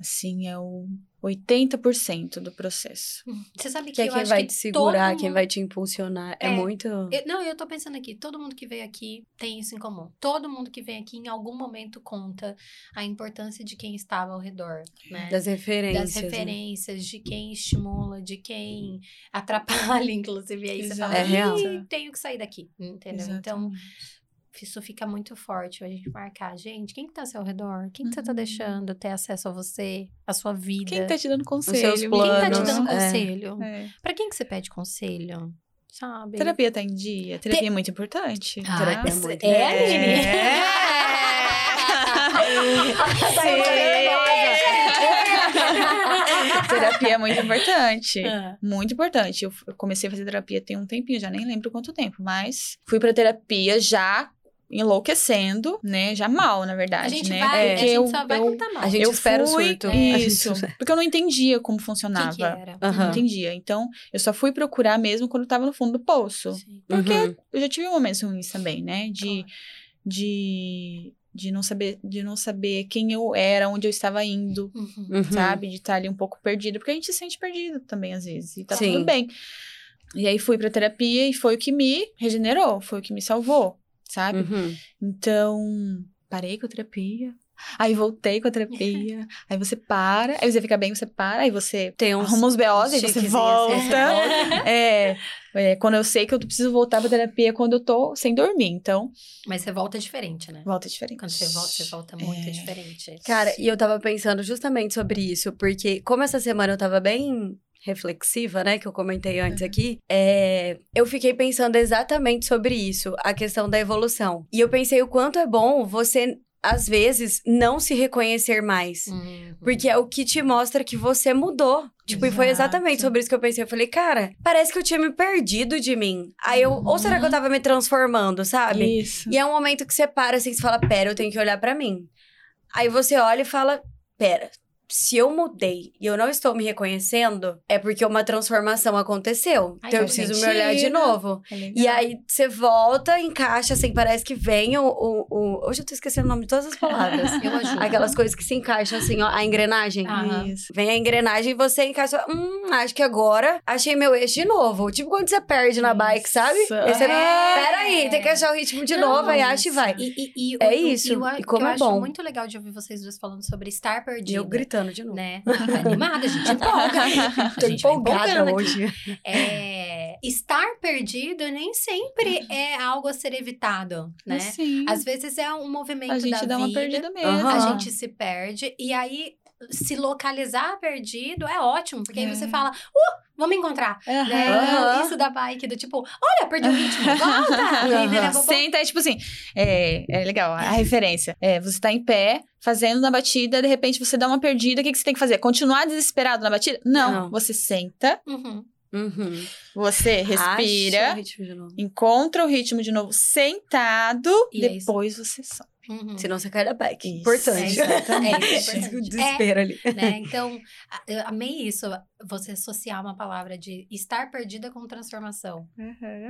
Speaker 3: Assim, é o 80% do processo.
Speaker 2: Você sabe que,
Speaker 1: Que é quem vai
Speaker 2: que
Speaker 1: te segurar,
Speaker 2: todo
Speaker 1: quem
Speaker 2: mundo-
Speaker 1: vai te impulsionar. É,
Speaker 2: É.
Speaker 1: muito.
Speaker 2: Eu- não, eu tô pensando aqui, todo mundo que veio aqui tem isso em comum. Todo mundo que vem aqui em algum momento conta a importância de quem estava ao redor, né?
Speaker 1: Das referências.
Speaker 2: Das
Speaker 1: né?
Speaker 2: referências, de quem estimula, de quem atrapalha, inclusive. Aí você fala,
Speaker 1: É real.
Speaker 2: "Ih, tenho que sair daqui, entendeu? Então,
Speaker 3: Exatamente.
Speaker 2: Isso fica muito forte, a gente marcar. Gente, quem que tá ao seu redor? Quem que você tá
Speaker 3: Uhum.
Speaker 2: deixando ter acesso a você, a sua vida?
Speaker 3: Quem tá te dando conselho?
Speaker 1: seus
Speaker 2: Quem tá te
Speaker 1: planos,
Speaker 2: dando
Speaker 1: é.
Speaker 2: conselho?
Speaker 3: É.
Speaker 2: Pra quem que você pede conselho? Sabe?
Speaker 3: Terapia tá em dia. Terapia é muito importante.
Speaker 2: Ah,
Speaker 1: Terapia é muito
Speaker 2: é,
Speaker 1: importante.
Speaker 3: É.
Speaker 2: Maravilhosa.
Speaker 3: terapia é muito importante.
Speaker 2: Ah.
Speaker 3: Muito importante. Eu comecei a fazer terapia tem um tempinho, já nem lembro quanto tempo, mas fui pra terapia já enlouquecendo, né? Já mal, na verdade,
Speaker 2: A gente
Speaker 3: né?
Speaker 2: vai, a
Speaker 3: Porque
Speaker 2: gente
Speaker 3: eu-
Speaker 2: só vai
Speaker 3: eu-
Speaker 2: contar mal.
Speaker 1: a gente
Speaker 3: eu
Speaker 1: espera o
Speaker 3: fui,
Speaker 1: surto. A gente
Speaker 3: Isso.
Speaker 1: espera.
Speaker 3: Porque eu não entendia como
Speaker 2: O
Speaker 3: funcionava.
Speaker 2: que, que era?
Speaker 1: Aham.
Speaker 3: Não entendia. Então, eu só fui procurar mesmo quando eu tava no fundo do poço.
Speaker 2: Sim.
Speaker 3: Porque
Speaker 1: Uhum.
Speaker 3: eu já tive momentos ruins também, né? De,
Speaker 2: Claro.
Speaker 3: de, de, não saber, de não saber quem eu era, onde eu estava indo,
Speaker 2: Uhum.
Speaker 1: Uhum.
Speaker 3: sabe? De estar ali um pouco perdido. Porque a gente se sente perdido também, às vezes. E tá
Speaker 1: Sim.
Speaker 3: tudo bem. E aí fui pra terapia e foi o que me regenerou, foi o que me salvou, sabe?
Speaker 1: Uhum.
Speaker 3: Então, parei com a terapia. Aí voltei com a terapia. aí você para, aí você fica bem, você para, aí você
Speaker 1: Tem uns.
Speaker 3: arruma os BOs, aí você volta.
Speaker 1: assim, volta.
Speaker 3: É, é, quando eu sei que eu preciso voltar pra terapia quando eu tô sem dormir. Então,
Speaker 2: Mas você volta diferente, né?
Speaker 3: volta diferente.
Speaker 2: Quando você volta, você volta muito
Speaker 3: É.
Speaker 2: diferente.
Speaker 1: Cara, e eu tava pensando justamente sobre isso, porque como essa semana eu tava bem reflexiva, né, que eu comentei antes aqui, é, eu fiquei pensando exatamente sobre isso, a questão da evolução. E eu pensei o quanto é bom você, às vezes, não se reconhecer mais.
Speaker 2: Uhum.
Speaker 1: Porque é o que te mostra que você mudou. Tipo, e foi
Speaker 3: Exato.
Speaker 1: exatamente sobre isso que eu pensei. Eu falei, cara, parece que eu tinha me perdido de mim. Aí eu, ou será que eu tava me transformando, sabe?
Speaker 3: Isso.
Speaker 1: E é um momento que você para assim, você fala, pera, eu tenho que olhar pra mim. Aí você olha e fala, pera, se eu mudei e eu não estou me reconhecendo, é porque uma transformação aconteceu.
Speaker 2: Ai,
Speaker 1: então eu preciso me olhar de
Speaker 3: sentido.
Speaker 1: novo.
Speaker 3: É.
Speaker 1: E aí você volta, encaixa, assim, parece que vem o, o, o- Hoje eu tô esquecendo o nome de todas as palavras.
Speaker 2: Eu ajudo.
Speaker 1: Aquelas coisas que se encaixam assim, ó, a engrenagem.
Speaker 2: Ah.
Speaker 3: Isso.
Speaker 1: Vem a engrenagem e você encaixa. Hum, acho que agora achei meu eixo de novo. Tipo quando você perde na bike, sabe?
Speaker 3: Isso.
Speaker 1: Aí você,
Speaker 3: É.
Speaker 1: Peraí, tem que achar o ritmo de
Speaker 2: Não,
Speaker 1: novo, aí acha e vai.
Speaker 2: E, e, e,
Speaker 1: É
Speaker 2: o-
Speaker 1: isso,
Speaker 2: E, o-
Speaker 1: e como
Speaker 2: eu
Speaker 1: é
Speaker 2: acho
Speaker 1: bom.
Speaker 2: muito legal de ouvir vocês dois falando sobre estar
Speaker 1: E
Speaker 2: perdido.
Speaker 1: eu gritando de novo.
Speaker 2: Né? Animada, a gente empolga. A
Speaker 1: Tô
Speaker 2: gente vai
Speaker 1: empolgada hoje.
Speaker 2: É, estar perdido nem sempre é algo a ser evitado, né?
Speaker 3: Assim,
Speaker 2: Às vezes é um movimento
Speaker 3: a gente
Speaker 2: da
Speaker 3: dá uma
Speaker 2: vida,
Speaker 3: perdida mesmo.
Speaker 2: A gente se perde e aí se localizar perdido é ótimo, porque aí
Speaker 3: É.
Speaker 2: você fala, uh, vamos encontrar, né? Isso da bike, do tipo, olha, perdi o ritmo, volta! E aí, né,
Speaker 3: Senta, é tipo assim, é, é legal, a referência. É, você tá em pé, fazendo na batida, de repente você dá uma perdida, o que, que você tem que fazer? Continuar desesperado na batida? Não,
Speaker 1: Não.
Speaker 3: você senta,
Speaker 2: Uhum.
Speaker 1: Uhum.
Speaker 3: você
Speaker 1: o
Speaker 3: respira,
Speaker 1: ritmo de novo.
Speaker 3: encontra o ritmo de novo sentado,
Speaker 2: E é
Speaker 3: depois você sobe.
Speaker 2: Uhum.
Speaker 1: Senão você cai da bike.
Speaker 3: Isso.
Speaker 1: Importante.
Speaker 2: É, exatamente. É
Speaker 1: Esse
Speaker 2: importante.
Speaker 1: desespero ali.
Speaker 2: né? Então, a- eu amei isso, você associar uma palavra de estar perdida com transformação.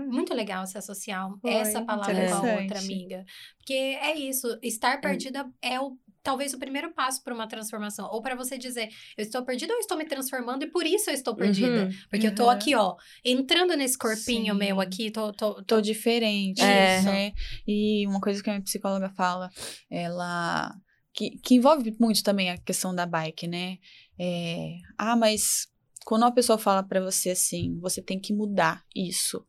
Speaker 2: Muito legal se associar
Speaker 3: Foi,
Speaker 2: essa palavra com a outra amiga. Porque é isso, estar perdida é o talvez o primeiro passo para uma transformação. Ou para você dizer, eu estou perdida ou estou me transformando e por isso eu estou perdida.
Speaker 1: Uhum.
Speaker 2: Porque eu tô
Speaker 3: Uhum.
Speaker 2: aqui, ó, entrando nesse corpinho
Speaker 3: Sim.
Speaker 2: meu aqui, tô, tô, tô
Speaker 3: Tô diferente,
Speaker 1: É.
Speaker 3: né? E uma coisa que a minha psicóloga fala, ela... Que, que envolve muito também a questão da bike, né? É, ah, mas quando uma pessoa fala pra você assim, você tem que mudar isso.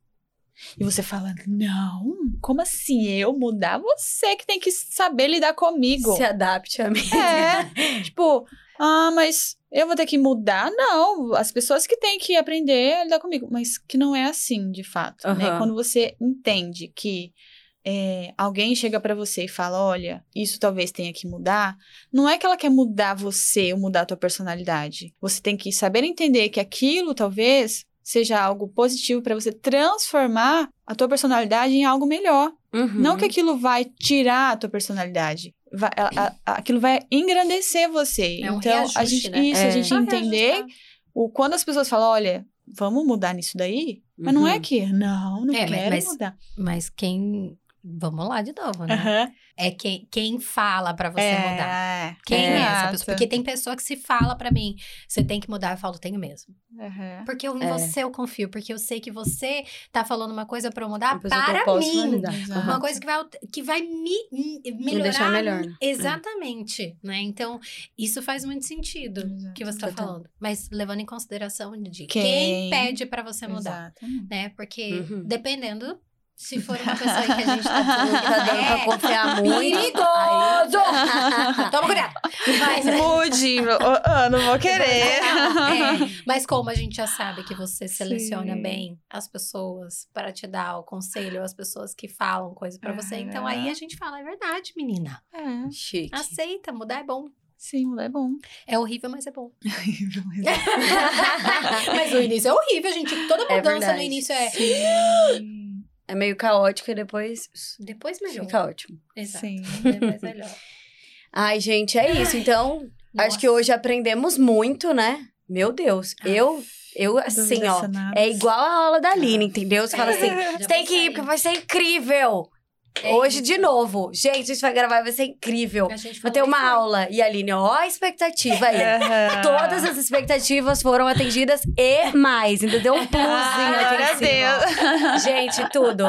Speaker 3: E você fala, não, como assim eu mudar? Você que tem que saber lidar comigo.
Speaker 1: Se adapte a mim.
Speaker 3: É, tipo, ah, mas eu vou ter que mudar? Não, as pessoas que têm que aprender a lidar comigo. Mas que não é assim, de fato, né?
Speaker 1: Aham.
Speaker 3: Quando você entende que é, alguém chega pra você e fala, olha, isso talvez tenha que mudar, não é que ela quer mudar você ou mudar a tua personalidade. Você tem que saber entender que aquilo talvez seja algo positivo pra você transformar a tua personalidade em algo melhor.
Speaker 1: Uhum.
Speaker 3: Não que aquilo vai tirar a tua personalidade. Vai- a- a- aquilo vai engrandecer você.
Speaker 2: É um
Speaker 3: então, a
Speaker 2: reajuste,
Speaker 3: gente,
Speaker 2: né?
Speaker 3: isso,
Speaker 1: É.
Speaker 3: a gente
Speaker 2: Só
Speaker 3: entender
Speaker 2: reajustar.
Speaker 3: o, quando as pessoas falam, olha, vamos mudar nisso daí, mas não é
Speaker 1: Uhum.
Speaker 3: que, não, não
Speaker 2: É,
Speaker 3: quero
Speaker 2: mas-
Speaker 3: mudar.
Speaker 2: Mas quem. Vamos lá de novo, né?
Speaker 3: Aham.
Speaker 2: É quem, quem fala pra você
Speaker 3: é,
Speaker 2: mudar. Quem é, essa
Speaker 3: exato.
Speaker 2: pessoa? Porque tem pessoa que se fala pra mim, você tem que mudar, eu falo, tenho mesmo.
Speaker 3: Aham.
Speaker 2: Porque eu, em
Speaker 1: É.
Speaker 2: você eu confio, porque eu sei que você tá falando uma coisa pra eu mudar
Speaker 1: eu
Speaker 2: para
Speaker 1: posso
Speaker 2: mim.
Speaker 3: Exato.
Speaker 2: Uma coisa que vai, que vai me, me melhorar.
Speaker 1: deixar melhor?
Speaker 2: Exatamente, né? Então, isso faz muito sentido
Speaker 3: Exato.
Speaker 2: que você tá
Speaker 1: Total.
Speaker 2: falando. Mas levando em consideração de
Speaker 3: Quem?
Speaker 2: quem, pede pra você mudar,
Speaker 3: Exatamente.
Speaker 2: né? Porque
Speaker 1: Uhum.
Speaker 2: dependendo, se for uma pessoa que a gente tá
Speaker 1: Tá dando pra
Speaker 2: é
Speaker 1: confiar muito.
Speaker 2: perigoso! Toma cuidado! Mas,
Speaker 3: Mude, oh, oh, não vou querer.
Speaker 2: É, mas como a gente já sabe que você seleciona
Speaker 3: Sim.
Speaker 2: bem as pessoas para te dar o conselho, as pessoas que falam coisas pra você, então aí a gente fala, é verdade, menina.
Speaker 3: É.
Speaker 1: Chique.
Speaker 2: Aceita, mudar é bom.
Speaker 3: Sim, mulé é bom.
Speaker 2: É horrível, mas é bom. mas o início é horrível, gente. Toda
Speaker 1: É
Speaker 2: mudança no
Speaker 1: verdade.
Speaker 2: início é.
Speaker 1: É meio caótico e depois
Speaker 2: Depois melhor.
Speaker 1: fica ótimo.
Speaker 2: Exato.
Speaker 3: Sim.
Speaker 2: Depois melhor.
Speaker 1: Ai, gente, é isso. Então, acho que hoje aprendemos muito, né? Meu Deus. Eu, eu assim, ó. É igual a aula da Aline, entendeu? Você fala assim, você tem que ir, porque vai ser incrível.
Speaker 2: É
Speaker 1: Hoje, de novo. Gente, a gente vai gravar e vai ser incrível. Vai ter uma aula. E a Aline, ó a expectativa aí. Todas as expectativas foram atendidas e mais. Ainda deu um pulzinho aqui
Speaker 3: Glória
Speaker 1: em. Gente, tudo.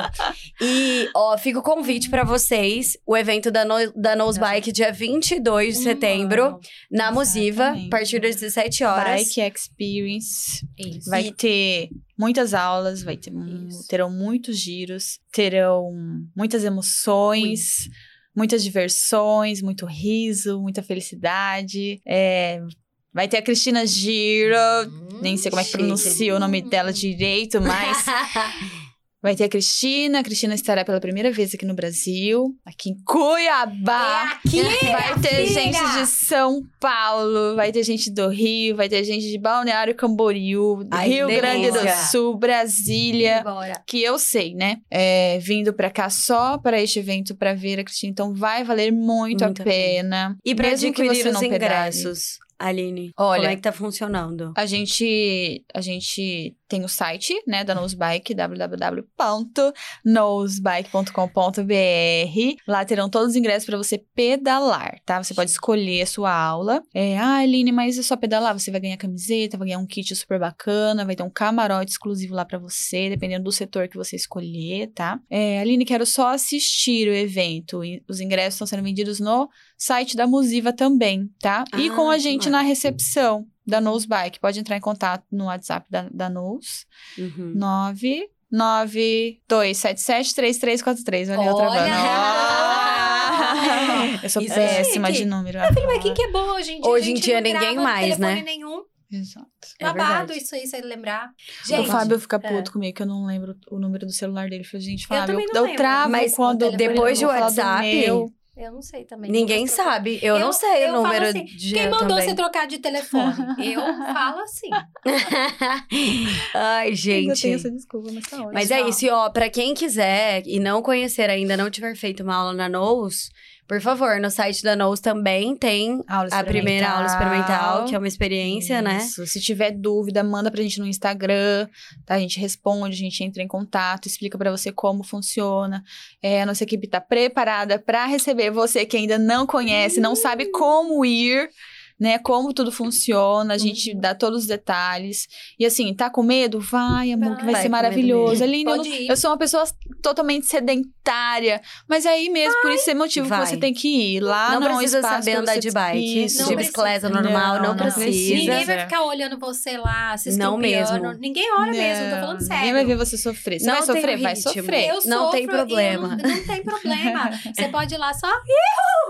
Speaker 1: E, ó, fica o convite pra vocês. O evento da, no, da Nose Bike, dia 22 de setembro, na Musiva, a partir das 17 horas.
Speaker 3: Bike Experience.
Speaker 2: Isso.
Speaker 3: Vai ter muitas aulas, vai ter,
Speaker 2: Isso.
Speaker 3: terão muitos giros, terão muitas emoções, muitas diversões, muito riso, muita felicidade. É, vai ter a Cristina Giro, nem sei como é que pronuncia o nome dela direito, mas vai ter a Cristina. A Cristina estará pela primeira vez aqui no Brasil, aqui em Cuiabá.
Speaker 2: É aqui,
Speaker 3: Vai ter
Speaker 2: filha!
Speaker 3: gente de São Paulo, vai ter gente do Rio, vai ter gente de Balneário Camboriú,
Speaker 1: Ai,
Speaker 3: Rio
Speaker 1: delícia.
Speaker 3: Grande do Sul, Brasília.
Speaker 2: Bora.
Speaker 3: Que eu sei, né? É, vindo pra cá só para este evento pra ver a Cristina. Então vai valer muito,
Speaker 1: Muito
Speaker 3: a pena.
Speaker 1: E pra
Speaker 3: Mesmo que você
Speaker 1: os
Speaker 3: não pedale.
Speaker 1: ingressos, Aline,
Speaker 3: Olha,
Speaker 1: como é que tá funcionando?
Speaker 3: A gente, a gente tem o site, né, da Nosebike, www.nosebike.com.br. Lá terão todos os ingressos para você pedalar, tá? Você pode escolher a sua aula. É, ah, Aline, mas é só pedalar? Você vai ganhar camiseta, vai ganhar um kit super bacana, vai ter um camarote exclusivo lá para você, dependendo do setor que você escolher, tá? É, Aline, quero só assistir o evento. Os ingressos estão sendo vendidos no site da Musiva também, tá? E
Speaker 1: Ah,
Speaker 3: com a gente na recepção da Nose Bike. Pode entrar em contato no WhatsApp da, da Nose.
Speaker 1: Uhum.
Speaker 3: 9 9277 3343. Olha, eu. Ah! Eu sou
Speaker 1: Isso é
Speaker 3: péssima
Speaker 2: chique.
Speaker 3: de número.
Speaker 2: Mas quem que é boa hoje em dia?
Speaker 1: Hoje em dia ninguém mais,
Speaker 2: telefone
Speaker 1: né?
Speaker 2: nenhum.
Speaker 3: Exato.
Speaker 1: É
Speaker 2: Babado
Speaker 1: verdade.
Speaker 2: isso aí, você lembrar.
Speaker 3: o
Speaker 2: Gente,
Speaker 3: Fábio fica
Speaker 2: é.
Speaker 3: puto comigo que eu não lembro o número do celular dele. Eu falei, gente, Fábio, eu,
Speaker 2: não
Speaker 3: eu
Speaker 2: lembro.
Speaker 3: travo
Speaker 1: Mas
Speaker 3: quando
Speaker 2: o
Speaker 1: Depois
Speaker 3: eu
Speaker 1: do
Speaker 3: do
Speaker 1: WhatsApp,
Speaker 3: meu.
Speaker 2: Eu não sei também.
Speaker 1: ninguém sabe. Eu,
Speaker 2: Eu-
Speaker 1: não sei
Speaker 2: eu
Speaker 1: o
Speaker 2: falo
Speaker 1: número
Speaker 2: assim,
Speaker 1: de
Speaker 2: Quem
Speaker 1: eu
Speaker 2: mandou
Speaker 1: também.
Speaker 2: você trocar de telefone? eu falo assim.
Speaker 1: Ai,
Speaker 3: Eu tenho
Speaker 1: gente.
Speaker 3: essa desculpa, mas tá ótimo.
Speaker 1: Mas é
Speaker 2: Pessoal.
Speaker 1: isso, e ó, pra quem quiser e não conhecer ainda, não tiver feito uma aula na Nose, por favor, no site da Nose também tem
Speaker 3: Aula
Speaker 1: a primeira aula experimental, que é uma experiência, né?
Speaker 3: Isso. Se tiver dúvida, manda pra gente no Instagram, tá? A gente responde, a gente entra em contato, explica pra você como funciona. É, a nossa equipe tá preparada pra receber você que ainda não conhece, não sabe como ir. Né, como tudo funciona, a gente
Speaker 1: Uhum.
Speaker 3: dá todos os detalhes. E assim, tá com medo? Vai, amor, que vai,
Speaker 1: Vai
Speaker 3: ser maravilhoso. Aline, eu, não- eu sou uma pessoa totalmente sedentária. Mas aí mesmo, por isso é motivo
Speaker 1: vai.
Speaker 3: que você tem que ir. Lá
Speaker 1: Não
Speaker 3: não, é
Speaker 1: precisa saber andar de bike,
Speaker 3: Isso.
Speaker 1: de bicicleta normal, não,
Speaker 3: Não, não
Speaker 1: precisa.
Speaker 3: precisa.
Speaker 2: Ninguém vai ficar olhando você lá, se
Speaker 1: Não mesmo.
Speaker 2: Ninguém olha mesmo, tô falando sério.
Speaker 3: Ninguém vai ver você sofrer. Você
Speaker 1: Não
Speaker 3: vai sofrer? Vai
Speaker 1: ritmo.
Speaker 3: sofrer.
Speaker 2: Eu
Speaker 1: Não tem problema.
Speaker 2: Não, não tem problema. Você pode ir lá só,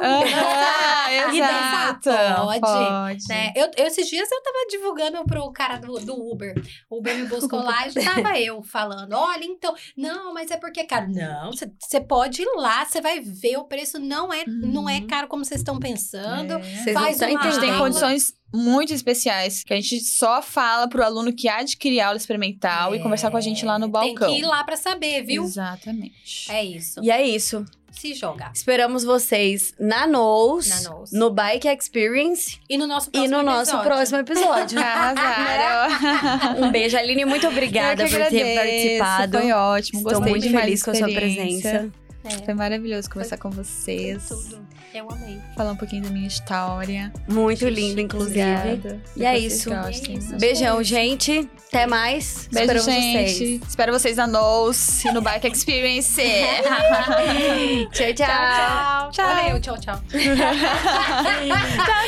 Speaker 3: Ah,
Speaker 2: E dançar? Pode,
Speaker 3: Pode.
Speaker 2: né? Eu, eu- esses dias eu tava divulgando pro cara do, do Uber. O Uber me buscou lá e já tava eu falando: olha, então, não, mas é porque é caro. Não, você pode ir lá, você vai ver o preço não é, não é
Speaker 3: Uhum.
Speaker 2: caro como vocês estão pensando.
Speaker 3: É.
Speaker 1: Vocês não
Speaker 2: Faz
Speaker 1: estão
Speaker 2: uma
Speaker 3: A gente tem condições muito especiais que a gente só fala pro aluno que adquirir aula experimental e conversar com a gente lá no balcão.
Speaker 2: Tem que ir lá pra saber, viu?
Speaker 3: Exatamente.
Speaker 2: É isso.
Speaker 1: E é isso.
Speaker 2: Se joga.
Speaker 1: Esperamos vocês na Nose,
Speaker 2: Na Nose.
Speaker 1: no Bike Experience
Speaker 2: E no nosso
Speaker 1: e
Speaker 2: próximo
Speaker 1: no nosso
Speaker 2: episódio.
Speaker 1: próximo episódio.
Speaker 3: Arrasaram.
Speaker 1: um beijo, Aline. Muito obrigada por ter participado.
Speaker 3: Foi ótimo.
Speaker 1: Estou
Speaker 3: Gostei
Speaker 1: muito feliz com a sua presença.
Speaker 2: É,
Speaker 3: Foi maravilhoso conversar com vocês.
Speaker 2: tudo. Eu amei.
Speaker 3: Falar um pouquinho da minha história.
Speaker 1: Muito lindo, inclusive.
Speaker 3: Obrigada.
Speaker 1: E é
Speaker 3: Espero
Speaker 1: isso.
Speaker 3: gostem.
Speaker 2: É.
Speaker 1: Beijão, gente. Até mais.
Speaker 3: Beijo,
Speaker 1: Esperamos
Speaker 3: gente.
Speaker 1: vocês.
Speaker 3: Espero vocês na Nose e no Bike Experience.
Speaker 1: tchau, tchau.
Speaker 2: Tchau. Valeu, tchau, tchau.
Speaker 3: tchau,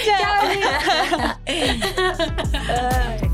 Speaker 3: tchau.
Speaker 1: Ai.